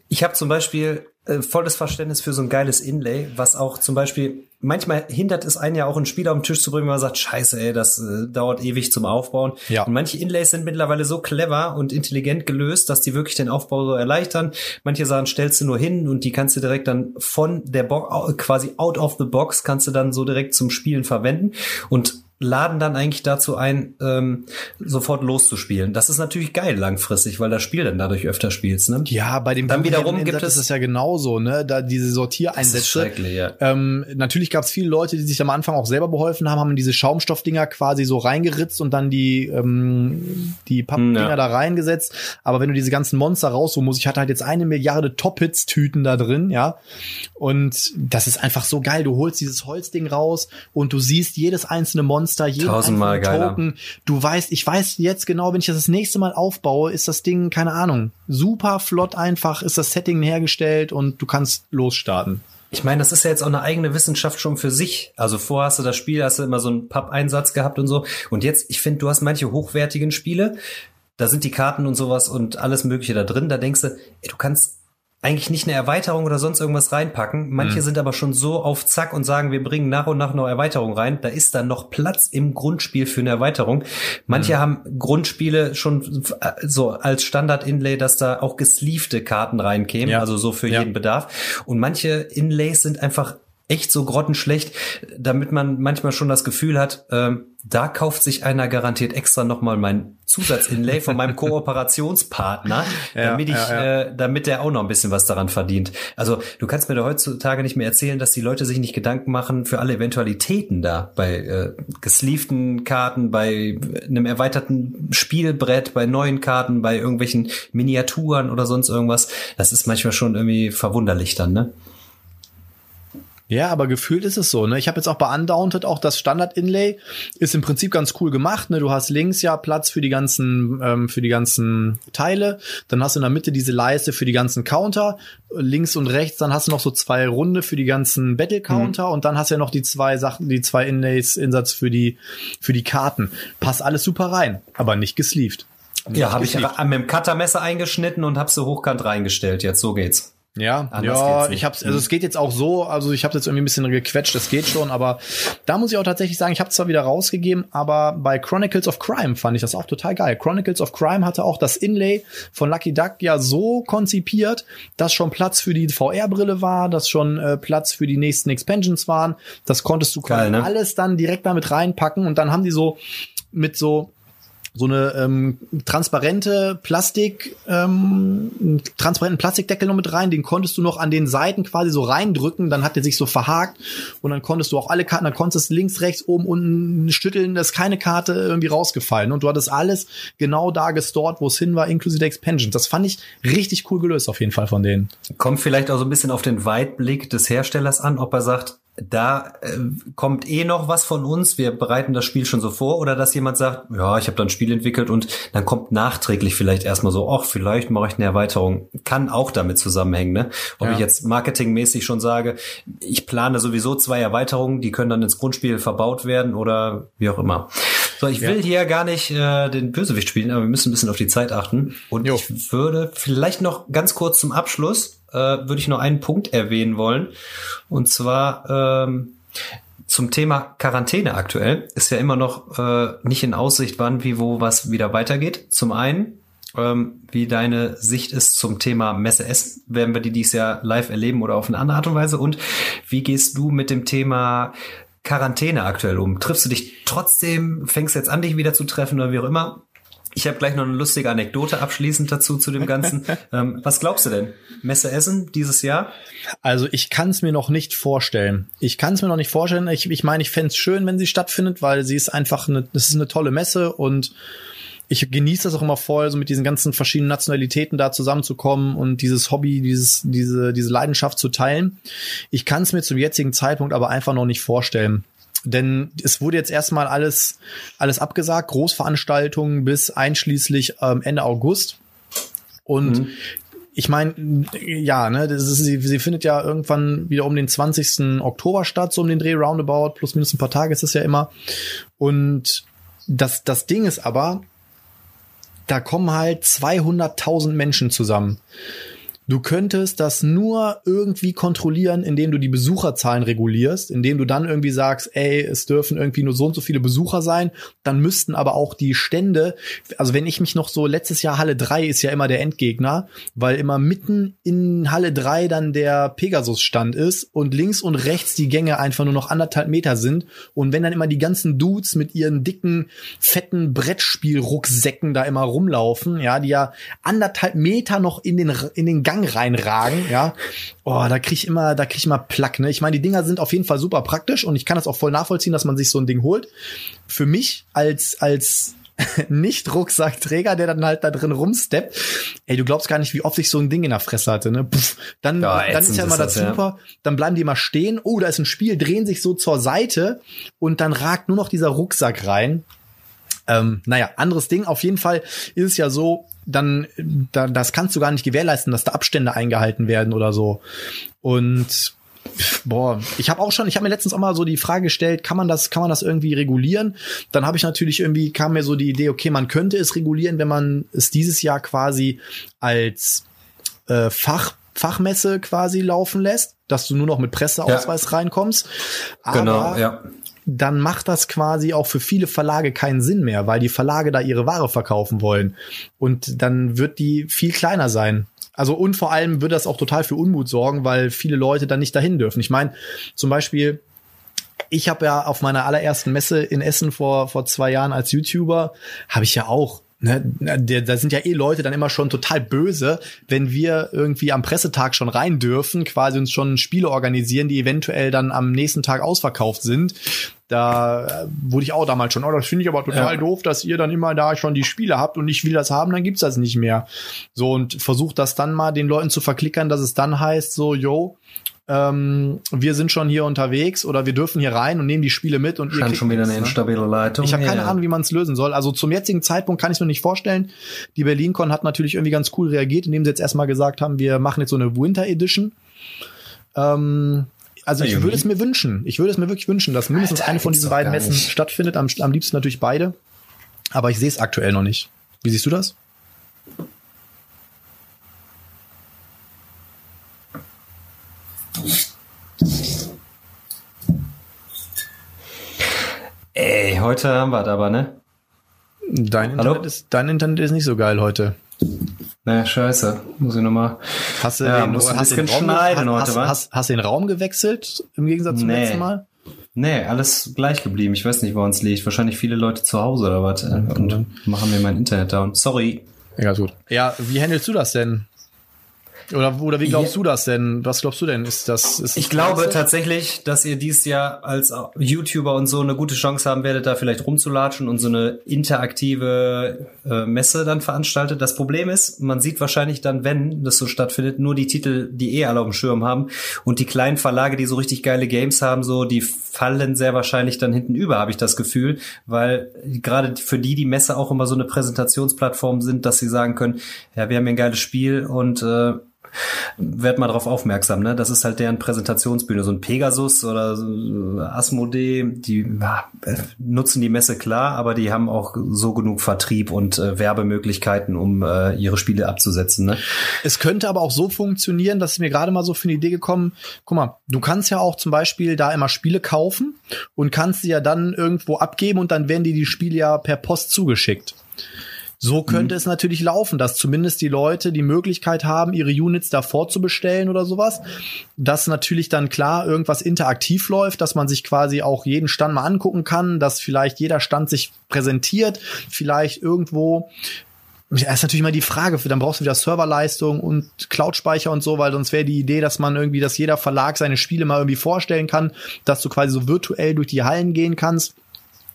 Speaker 3: ich habe zum Beispiel äh, volles Verständnis für so ein geiles Inlay, was auch zum Beispiel, manchmal hindert es einen ja auch, ein Spiel auf den Tisch zu bringen, wenn man sagt, scheiße, ey, das äh, dauert ewig zum Aufbauen.
Speaker 2: Ja.
Speaker 3: Und manche Inlays sind mittlerweile so clever und intelligent gelöst, dass die wirklich den Aufbau so erleichtern. Manche sagen, stellst du nur hin und die kannst du direkt dann von der Box, quasi out of the box, kannst du dann so direkt zum Spielen verwenden. Und laden dann eigentlich dazu ein, ähm, sofort loszuspielen. Das ist natürlich geil langfristig, weil das Spiel dann dadurch öfter spielst. Ne?
Speaker 2: Ja, bei dem
Speaker 3: Dann wiederum gibt
Speaker 2: ist
Speaker 3: es-
Speaker 2: es ja genauso, ne? Da diese Sortiereinsätze.
Speaker 3: ja.
Speaker 2: Ähm, natürlich gab es viele Leute, die sich am Anfang auch selber beholfen haben, haben diese Schaumstoffdinger quasi so reingeritzt und dann die ähm, die Pappdinger
Speaker 3: Ja.
Speaker 2: da reingesetzt. Aber wenn du diese ganzen Monster rausholen musst, ich hatte halt jetzt eine Milliarde Top-Hits-Tüten da drin, ja. Und das ist einfach so geil. Du holst dieses Holzding raus und du siehst jedes einzelne Monster, jeden
Speaker 3: Tausendmal geiler.
Speaker 2: Token. Du weißt, ich weiß jetzt genau, wenn ich das das nächste Mal aufbaue, ist das Ding, keine Ahnung, super flott einfach, ist das Setting hergestellt und du kannst losstarten.
Speaker 3: Ich meine, das ist ja jetzt auch eine eigene Wissenschaft schon für sich. Also vorher hast du das Spiel, hast du immer so einen Pappeinsatz gehabt und so. Und jetzt, ich finde, du hast manche hochwertigen Spiele, da sind die Karten und sowas und alles Mögliche da drin. Da denkst du, ey, du kannst eigentlich nicht eine Erweiterung oder sonst irgendwas reinpacken. Manche sind aber schon so auf Zack und sagen, wir bringen nach und nach noch Erweiterung rein. Da ist dann noch Platz im Grundspiel für eine Erweiterung. Manche haben Grundspiele schon äh, so als Standard-Inlay, dass da auch gesleevte Karten reinkämen,
Speaker 2: Ja.
Speaker 3: also so für
Speaker 2: Ja.
Speaker 3: jeden Bedarf. Und manche Inlays sind einfach echt so grottenschlecht, damit man manchmal schon das Gefühl hat, ähm, da kauft sich einer garantiert extra nochmal mein Zusatzinlay von meinem Kooperationspartner,
Speaker 2: Ja,
Speaker 3: damit ich,
Speaker 2: ja, ja.
Speaker 3: Äh, damit der auch noch ein bisschen was daran verdient. Also du kannst mir da heutzutage nicht mehr erzählen, dass die Leute sich nicht Gedanken machen für alle Eventualitäten da, bei äh, gesleevten Karten, bei einem erweiterten Spielbrett, bei neuen Karten, bei irgendwelchen Miniaturen oder sonst irgendwas. Das ist manchmal schon irgendwie verwunderlich dann, ne?
Speaker 2: Ja, aber gefühlt ist es so, ne? Ich habe jetzt auch bei Undaunted auch das Standard-Inlay ist im Prinzip ganz cool gemacht, ne? Du hast links ja Platz für die ganzen ähm, für die ganzen Teile, dann hast du in der Mitte diese Leiste für die ganzen Counter, links und rechts, dann hast du noch so zwei Runde für die ganzen Battle Counter und dann hast du ja noch die zwei Sachen, die zwei Inlays Insatz für die für die Karten. Passt alles super rein, aber nicht gesleeved.
Speaker 3: Ja, habe ich mit dem Cuttermesser eingeschnitten und habe sie hochkant reingestellt. Jetzt so geht's.
Speaker 2: Ja,
Speaker 3: Anders
Speaker 2: ja, ich hab's, also es geht jetzt auch so, also ich habe jetzt irgendwie ein bisschen gequetscht, das geht schon, aber da muss ich auch tatsächlich sagen, ich habe zwar wieder rausgegeben, aber bei Chronicles of Crime fand ich das auch total geil. Chronicles of Crime hatte auch das Inlay von Lucky Duck ja so konzipiert, dass schon Platz für die VR-Brille war, dass schon äh, Platz für die nächsten Expansions waren. Das konntest du quasi
Speaker 3: Geil, ne?
Speaker 2: alles dann direkt damit reinpacken und dann haben die so mit so so eine ähm, transparente Plastik, ähm, transparenten Plastikdeckel noch mit rein, den konntest du noch an den Seiten quasi so reindrücken, dann hat der sich so verhakt und dann konntest du auch alle Karten, dann konntest du links, rechts, oben, unten schütteln, da ist keine Karte irgendwie rausgefallen und du hattest alles genau da gestort, wo es hin war, inklusive der Expansion. Das fand ich richtig cool gelöst auf jeden Fall von denen.
Speaker 3: Kommt vielleicht auch so ein bisschen auf den Weitblick des Herstellers an, ob er sagt, da äh, kommt eh noch was von uns, wir bereiten das Spiel schon so vor, oder dass jemand sagt, ja, ich habe da ein Spiel entwickelt und dann kommt nachträglich vielleicht erstmal so, ach, vielleicht mache ich eine Erweiterung. Kann auch damit zusammenhängen, ne? Ob
Speaker 2: Ja.
Speaker 3: ich jetzt marketingmäßig schon sage, ich plane sowieso zwei Erweiterungen, die können dann ins Grundspiel verbaut werden oder wie auch immer. So, ich will hier gar nicht äh, den Bösewicht spielen, aber wir müssen ein bisschen auf die Zeit achten. Und
Speaker 2: Jo.
Speaker 3: ich würde vielleicht noch ganz kurz zum Abschluss äh, würde ich noch einen Punkt erwähnen wollen. Und zwar ähm, zum Thema Quarantäne aktuell ist ja immer noch äh, nicht in Aussicht, wann, wie, wo, was wieder weitergeht. Zum einen, ähm, wie deine Sicht ist zum Thema Messe Essen. Werden wir die dieses Jahr live erleben oder auf eine andere Art und Weise? Und wie gehst du mit dem Thema Quarantäne aktuell um? Triffst du dich trotzdem, fängst jetzt an, dich wieder zu treffen oder wie auch immer? Ich habe gleich noch eine lustige Anekdote abschließend dazu zu dem Ganzen. ähm, was glaubst du denn? Messe Essen dieses Jahr?
Speaker 2: Also ich kann es mir noch nicht vorstellen. Ich kann es mir noch nicht vorstellen. Ich ich, meine, ich fänd's es schön, wenn sie stattfindet, weil sie ist einfach eine, das ist eine tolle Messe und ich genieße das auch immer voll, so mit diesen ganzen verschiedenen Nationalitäten da zusammenzukommen und dieses Hobby, dieses, diese, diese Leidenschaft zu teilen. Ich kann es mir zum jetzigen Zeitpunkt aber einfach noch nicht vorstellen. Denn es wurde jetzt erstmal alles, alles abgesagt, Großveranstaltungen bis einschließlich ähm, Ende August. Und ich meine, ja, ne, das ist, sie, sie findet ja irgendwann wieder um den 20. Oktober statt, so um den Dreh roundabout, plus minus ein paar Tage ist es ja immer. Und das, das Ding ist aber, da kommen halt 200.000 Menschen zusammen. Du könntest das nur irgendwie kontrollieren, indem du die Besucherzahlen regulierst, indem du dann irgendwie sagst, ey, es dürfen irgendwie nur so und so viele Besucher sein, dann müssten aber auch die Stände, also wenn ich mich noch so, letztes Jahr Halle 3 ist ja immer der Endgegner, weil immer mitten in Halle 3 dann der Pegasus-Stand ist und links und rechts die Gänge einfach nur noch anderthalb Meter sind. Und wenn dann immer die ganzen Dudes mit ihren dicken, fetten Brettspielrucksäcken da immer rumlaufen, ja, die ja anderthalb Meter noch in den, in den Gang reinragen, ja. Oh, da krieg ich immer, da krieg ich immer Plack, ne? Ich meine, die Dinger sind auf jeden Fall super praktisch und ich kann das auch voll nachvollziehen, dass man sich so ein Ding holt. Für mich als, als nicht-Rucksackträger, der dann halt da drin rumsteppt. Ey, du glaubst gar nicht, wie oft ich so ein Ding in der Fresse hatte, ne? Puff. Dann,
Speaker 3: Ja,
Speaker 2: dann ist ja immer das
Speaker 3: das, ja.
Speaker 2: super. Dann bleiben die immer stehen. Oh, da ist ein Spiel, drehen sich so zur Seite und dann ragt nur noch dieser Rucksack rein. Ähm, naja, anderes Ding. Auf jeden Fall ist es ja so, dann, da, das kannst du gar nicht gewährleisten, dass da Abstände eingehalten werden oder so. Und boah, ich habe auch schon, ich habe mir letztens auch mal so die Frage gestellt, kann man das, kann man das irgendwie regulieren? Dann habe ich natürlich irgendwie kam mir so die Idee, okay, man könnte es regulieren, wenn man es dieses Jahr quasi als äh, Fach Fachmesse quasi laufen lässt, dass du nur noch mit Presseausweis reinkommst. Aber
Speaker 3: Genau, ja.
Speaker 2: Dann macht das quasi auch für viele Verlage keinen Sinn mehr, weil die Verlage da ihre Ware verkaufen wollen. Und dann wird die viel kleiner sein. Also und vor allem wird das auch total für Unmut sorgen, weil viele Leute dann nicht dahin dürfen. Ich meine, zum Beispiel, ich habe ja auf meiner allerersten Messe in Essen vor, vor zwei Jahren als YouTuber, habe ich ja auch Ne, da sind ja eh Leute dann immer schon total böse, wenn wir irgendwie am Pressetag schon rein dürfen, quasi uns schon Spiele organisieren, die eventuell dann am nächsten Tag ausverkauft sind. Da äh, wurde ich auch damals schon, oh, das finde ich aber total
Speaker 3: Ja.
Speaker 2: doof, dass ihr dann immer da schon die Spiele habt und ich will das haben, dann gibt's das nicht mehr. So und versucht das dann mal den Leuten zu verklickern, dass es dann heißt, so, yo, ähm, wir sind schon hier unterwegs oder wir dürfen hier rein und nehmen die Spiele mit und ihr
Speaker 3: Scheint
Speaker 2: kriegt
Speaker 3: schon wieder eine
Speaker 2: ne?
Speaker 3: instabile Leitung.
Speaker 2: Ich habe keine
Speaker 3: Ja.
Speaker 2: Ahnung, wie man es lösen soll. Also zum jetzigen Zeitpunkt kann ich mir nicht vorstellen. Die BerlinCon hat natürlich irgendwie ganz cool reagiert, indem sie jetzt erstmal gesagt haben, wir machen jetzt so eine Winter Edition. Ähm, also ich würde es mir wünschen. Ich würde es mir wirklich wünschen, dass mindestens
Speaker 3: Alter,
Speaker 2: eine von diesen beiden Messen stattfindet. Am, am liebsten natürlich beide. Aber ich sehe es aktuell noch nicht. Wie siehst du das?
Speaker 3: Ey, heute haben wir es aber, ne?
Speaker 2: Dein
Speaker 3: Hallo?
Speaker 2: Internet, ist, dein Internet ist nicht so geil heute.
Speaker 3: Na, scheiße. Muss ich nochmal.
Speaker 2: Hast du
Speaker 3: Ja,
Speaker 2: den,
Speaker 3: muss ein
Speaker 2: hast
Speaker 3: bisschen
Speaker 2: Raum,
Speaker 3: schneiden
Speaker 2: hast,
Speaker 3: heute,
Speaker 2: hast, hast, hast den Raum gewechselt im Gegensatz zum
Speaker 3: Nee.
Speaker 2: letzten Mal?
Speaker 3: Nee, alles gleich geblieben. Ich weiß nicht, woran es liegt. Wahrscheinlich viele Leute zu Hause oder was. äh, Und machen mir mein Internet down. Sorry.
Speaker 2: Ja, gut. Ja, wie handelst du das denn? Oder, oder wie glaubst du das denn? Was glaubst du denn? Ist das, ist
Speaker 3: Ich glaube
Speaker 2: Ganze?
Speaker 3: tatsächlich, dass ihr dies Jahr als YouTuber und so eine gute Chance haben werdet, da vielleicht rumzulatschen und so eine interaktive äh, Messe dann veranstaltet. Das Problem ist, man sieht wahrscheinlich dann, wenn das so stattfindet, nur die Titel, die eh alle auf dem Schirm haben und die kleinen Verlage, die so richtig geile Games haben, so, die fallen sehr wahrscheinlich dann hinten über, habe ich das Gefühl, weil gerade für die die Messe auch immer so eine Präsentationsplattform sind, dass sie sagen können, ja, wir haben hier ein geiles Spiel und äh, werd mal drauf aufmerksam, ne? Das ist halt deren Präsentationsbühne. So ein Pegasus oder Asmodee, die ja, äh, nutzen die Messe klar, aber die haben auch so genug Vertrieb und äh, Werbemöglichkeiten, um äh, ihre Spiele abzusetzen, ne?
Speaker 2: Es könnte aber auch so funktionieren, dass mir gerade mal so für eine Idee gekommen, guck mal, du kannst ja auch zum Beispiel da immer Spiele kaufen und kannst sie ja dann irgendwo abgeben und dann werden dir die Spiele ja per Post zugeschickt. So könnte es natürlich laufen, dass zumindest die Leute die Möglichkeit haben, ihre Units da vorzubestellen oder sowas. Dass natürlich dann klar irgendwas interaktiv läuft, dass man sich quasi auch jeden Stand mal angucken kann, dass vielleicht jeder Stand sich präsentiert, vielleicht irgendwo. Ja, ist natürlich immer die Frage, dann brauchst du wieder Serverleistung und Cloud-Speicher und so, weil sonst wäre die Idee, dass man irgendwie, dass jeder Verlag seine Spiele mal irgendwie vorstellen kann, dass du quasi so virtuell durch die Hallen gehen kannst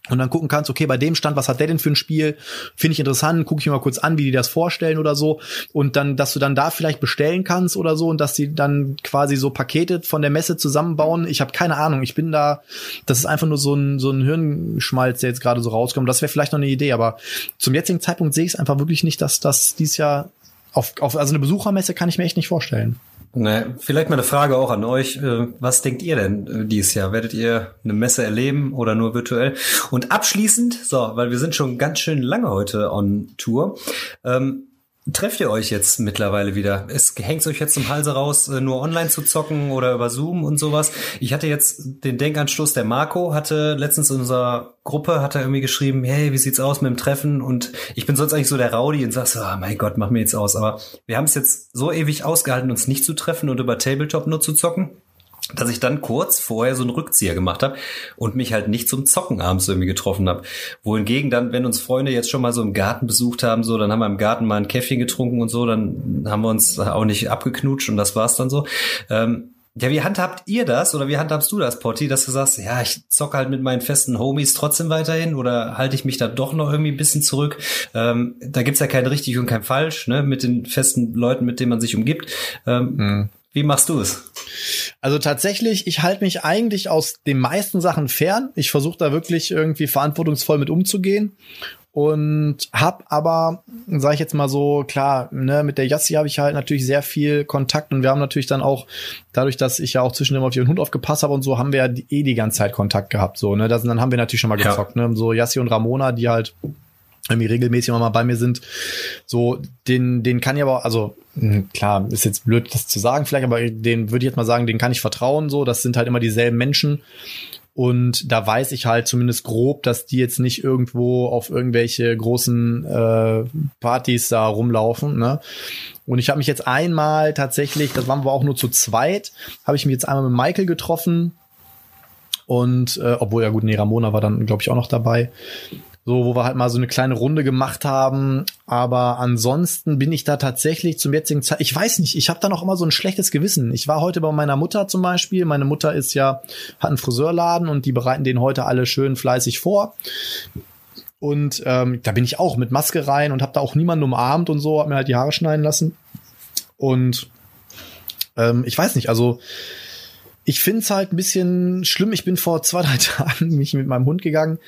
Speaker 2: und dann gucken kannst, okay, bei dem Stand, was hat der denn für ein Spiel? Finde ich interessant, gucke ich mir mal kurz an, wie die das vorstellen oder so. Und dann, dass du dann da vielleicht bestellen kannst oder so und dass die dann quasi so Pakete von der Messe zusammenbauen. Ich habe keine Ahnung. Ich bin da, das ist einfach nur so ein, so ein Hirnschmalz, der jetzt gerade so rauskommt. Das wäre vielleicht noch eine Idee, aber zum jetzigen Zeitpunkt sehe ich es einfach wirklich nicht, dass das dieses Jahr auf, auf, also eine Besuchermesse kann ich mir echt nicht vorstellen.
Speaker 3: Ne, vielleicht mal eine Frage auch an euch. Äh, Was denkt ihr denn äh, dieses Jahr? Werdet ihr eine Messe erleben oder nur virtuell? Und abschließend, so, weil wir sind schon ganz schön lange heute on Tour, ähm, trefft ihr euch jetzt mittlerweile wieder? Es hängt euch jetzt zum Halse raus, äh, nur online zu zocken oder über Zoom und sowas? Ich hatte jetzt den Denkanstoß, der Marco hatte letztens in unserer Gruppe, hat er irgendwie geschrieben, hey, wie sieht's aus mit dem Treffen? Und ich bin sonst eigentlich so der Rowdy und sag so, ah, mein Gott, mach mir jetzt aus. Aber wir haben es jetzt so ewig ausgehalten, uns nicht zu treffen und über Tabletop nur zu zocken dass ich dann kurz vorher so einen Rückzieher gemacht habe und mich halt nicht zum Zocken abends irgendwie getroffen habe. Wohingegen dann, wenn uns Freunde jetzt schon mal so im Garten besucht haben, so, dann haben wir im Garten mal ein Käffchen getrunken und so, dann haben wir uns auch nicht abgeknutscht und das war's dann so. Ähm, ja, wie handhabt ihr das oder wie handhabst du das, Potti, dass du sagst, ja, ich zocke halt mit meinen festen Homies trotzdem weiterhin oder halte ich mich da doch noch irgendwie ein bisschen zurück? Ähm, da gibt's ja kein richtig und kein falsch, ne, mit den festen Leuten, mit denen man sich umgibt. Ähm, Wie machst du es?
Speaker 2: Also tatsächlich, ich halte mich eigentlich aus den meisten Sachen fern. Ich versuche da wirklich irgendwie verantwortungsvoll mit umzugehen und hab aber, sage ich jetzt mal so, klar, ne, mit der Yassi habe ich halt natürlich sehr viel Kontakt und wir haben natürlich dann auch, dadurch, dass ich ja auch zwischendurch auf ihren Hund aufgepasst habe und so, haben wir ja eh die ganze Zeit Kontakt gehabt, so, ne, das, dann haben wir natürlich schon mal
Speaker 3: Ja.
Speaker 2: gezockt, ne, so Yassi und Ramona, die halt irgendwie regelmäßig immer mal bei mir sind, so, den, den kann ich aber, also, mh, klar, ist jetzt blöd, das zu sagen vielleicht, aber den würde ich jetzt mal sagen, den kann ich vertrauen, so, das sind halt immer dieselben Menschen und da weiß ich halt zumindest grob, dass die jetzt nicht irgendwo auf irgendwelche großen äh, Partys da rumlaufen. Ne? Und ich habe mich jetzt einmal tatsächlich, das waren wir auch nur zu zweit, habe ich mich jetzt einmal mit Michael getroffen. Und äh, obwohl ja gut, nee, Ramona war dann, glaube ich, auch noch dabei. So, wo wir halt mal so eine kleine Runde gemacht haben. Aber ansonsten bin ich da tatsächlich zum jetzigen Zeit, ich weiß nicht, ich habe da noch immer so ein schlechtes Gewissen. Ich war heute bei meiner Mutter zum Beispiel. Meine Mutter ist ja, hat einen Friseurladen und die bereiten den heute alle schön fleißig vor. Und ähm, da bin ich auch mit Maske rein und habe da auch niemanden umarmt und so, hab mir halt die Haare schneiden lassen. Und ähm, ich weiß nicht, also ich find's halt ein bisschen schlimm. Ich bin vor zwei, drei Tagen mich mit meinem Hund gegangen.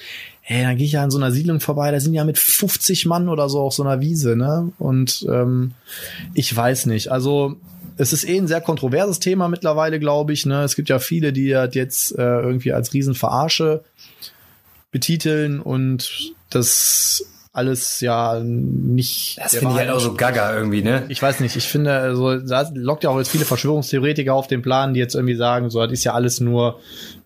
Speaker 2: Hey, dann gehe ich ja an so einer Siedlung vorbei, da sind ja mit 50 Mann oder so auf so einer Wiese, ne? Und ähm, ich weiß nicht. Also es ist eh ein sehr kontroverses Thema mittlerweile, glaube ich. Ne? Es gibt ja viele, die das jetzt äh, irgendwie als Riesenverarsche betiteln und das alles ja nicht.
Speaker 3: Das finde ich halt auch so gaga irgendwie, ne?
Speaker 2: ich weiß nicht, ich finde, also, da lockt ja auch jetzt viele Verschwörungstheoretiker auf den Plan, die jetzt irgendwie sagen, so, das ist ja alles nur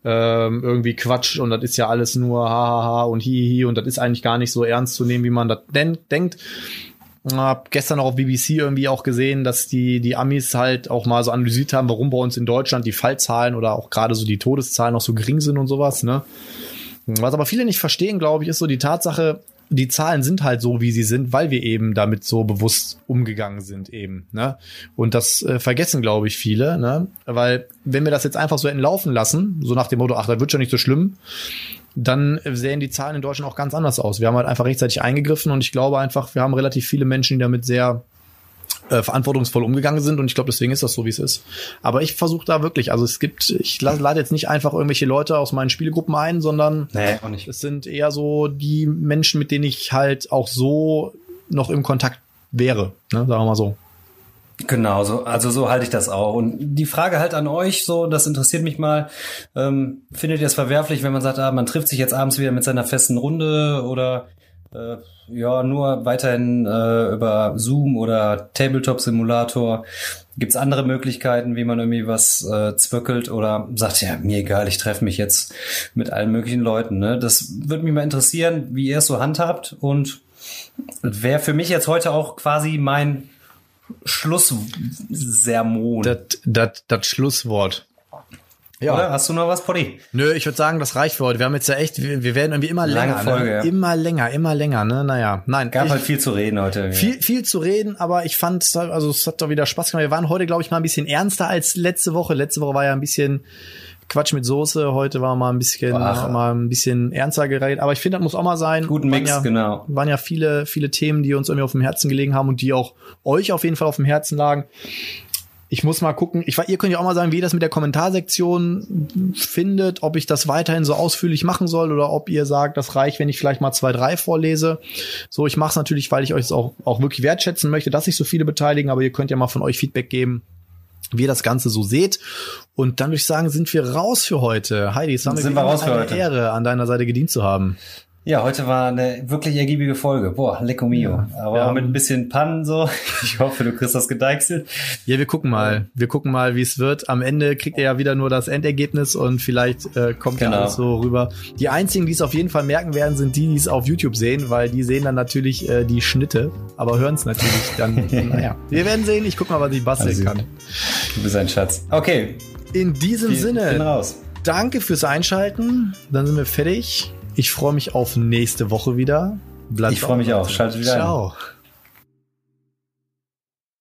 Speaker 2: ähm, irgendwie Quatsch und das ist ja alles nur hahaha und hihihi und das ist eigentlich gar nicht so ernst zu nehmen, wie man das den denkt. Hab gestern auch auf BBC irgendwie auch gesehen, dass die, die Amis halt auch mal so analysiert haben, warum bei uns in Deutschland die Fallzahlen oder auch gerade so die Todeszahlen noch so gering sind und sowas, ne? Was aber viele nicht verstehen, glaube ich, ist so die Tatsache, die Zahlen sind halt so, wie sie sind, weil wir eben damit so bewusst umgegangen sind eben. Ne? Und das äh, vergessen, glaube ich, viele, ne? weil wenn wir das jetzt einfach so hätten laufen lassen, so nach dem Motto, ach, das wird schon nicht so schlimm, dann sehen die Zahlen in Deutschland auch ganz anders aus. Wir haben halt einfach rechtzeitig eingegriffen und ich glaube einfach, wir haben relativ viele Menschen, die damit sehr äh, verantwortungsvoll umgegangen sind und ich glaube, deswegen ist das so, wie es ist. Aber ich versuche da wirklich, also es gibt, ich lade jetzt nicht einfach irgendwelche Leute aus meinen Spielgruppen ein, sondern
Speaker 3: Nee, auch nicht.
Speaker 2: es sind eher so die Menschen, mit denen ich halt auch so noch im Kontakt wäre, ne, sagen wir mal so.
Speaker 3: Genau, so, also so halte ich das auch. Und die Frage halt an euch, so, das interessiert mich mal, ähm, findet ihr es verwerflich, wenn man sagt, ah, man trifft sich jetzt abends wieder mit seiner festen Runde oder äh, ja, nur weiterhin äh, über Zoom oder Tabletop-Simulator? Gibt's andere Möglichkeiten, wie man irgendwie was äh, zwöckelt oder sagt, ja, mir egal, ich treffe mich jetzt mit allen möglichen Leuten. Ne? Das würde mich mal interessieren, wie ihr es so handhabt und wäre für mich jetzt heute auch quasi mein Schlusssermon.
Speaker 2: Das, Schlusswort. Ja.
Speaker 3: Oder? Hast du noch was, Potti?
Speaker 2: Nö, ich würde sagen, das reicht für heute. Wir haben jetzt ja echt, wir, wir werden irgendwie immer
Speaker 3: Lange
Speaker 2: länger.
Speaker 3: Folge,
Speaker 2: ne?
Speaker 3: ja.
Speaker 2: Immer länger, immer länger, ne? Naja, nein.
Speaker 3: Gab
Speaker 2: ich,
Speaker 3: halt viel zu reden heute.
Speaker 2: viel, viel zu reden, aber ich fand, also es hat doch wieder Spaß gemacht. Wir waren heute, glaube ich, mal ein bisschen ernster als letzte Woche. Letzte Woche war ja ein bisschen Quatsch mit Soße. Heute war mal ein bisschen,
Speaker 3: Ach.
Speaker 2: mal ein bisschen ernster geredet. Aber ich finde, das muss auch mal sein.
Speaker 3: Guten Mix,
Speaker 2: ja,
Speaker 3: genau.
Speaker 2: Waren ja viele, viele Themen, die uns irgendwie auf dem Herzen gelegen haben und die auch euch auf jeden Fall auf dem Herzen lagen. Ich muss mal gucken. Ich, ihr könnt ja auch mal sagen, wie ihr das mit der Kommentarsektion findet, ob ich das weiterhin so ausführlich machen soll oder ob ihr sagt, das reicht, wenn ich vielleicht mal zwei, drei vorlese. So, ich mache es natürlich, weil ich euch auch, auch wirklich wertschätzen möchte, dass sich so viele beteiligen, aber ihr könnt ja mal von euch Feedback geben, wie ihr das Ganze so seht. Und dann würde ich sagen, sind wir raus für heute. Heidi, es war mir
Speaker 3: Sind wir für
Speaker 2: eine
Speaker 3: heute.
Speaker 2: Ehre, an deiner Seite gedient zu haben.
Speaker 3: Ja, heute war eine wirklich ergiebige Folge. Boah, lecco mio. Aber
Speaker 2: Ja.
Speaker 3: mit ein bisschen Pannen so. Ich hoffe, du kriegst das gedeichselt.
Speaker 2: Ja, wir gucken mal. Wir gucken mal, wie es wird. Am Ende kriegt ihr ja wieder nur das Endergebnis und vielleicht äh, kommt
Speaker 3: Genau.
Speaker 2: alles so rüber. Die einzigen, die es auf jeden Fall merken werden, sind die, die es auf YouTube sehen, weil die sehen dann natürlich äh, die Schnitte, aber hören es natürlich dann. naja, wir werden sehen. Ich guck mal, was ich basteln
Speaker 3: Also,
Speaker 2: kann.
Speaker 3: Du bist ein Schatz. Okay.
Speaker 2: In diesem
Speaker 3: Bin
Speaker 2: Sinne,
Speaker 3: raus.
Speaker 2: danke fürs Einschalten. Dann sind wir fertig. Ich freue mich auf nächste Woche wieder. Bleibt
Speaker 3: Ich freue mich auch. Schaltet wieder ein.
Speaker 2: Ciao.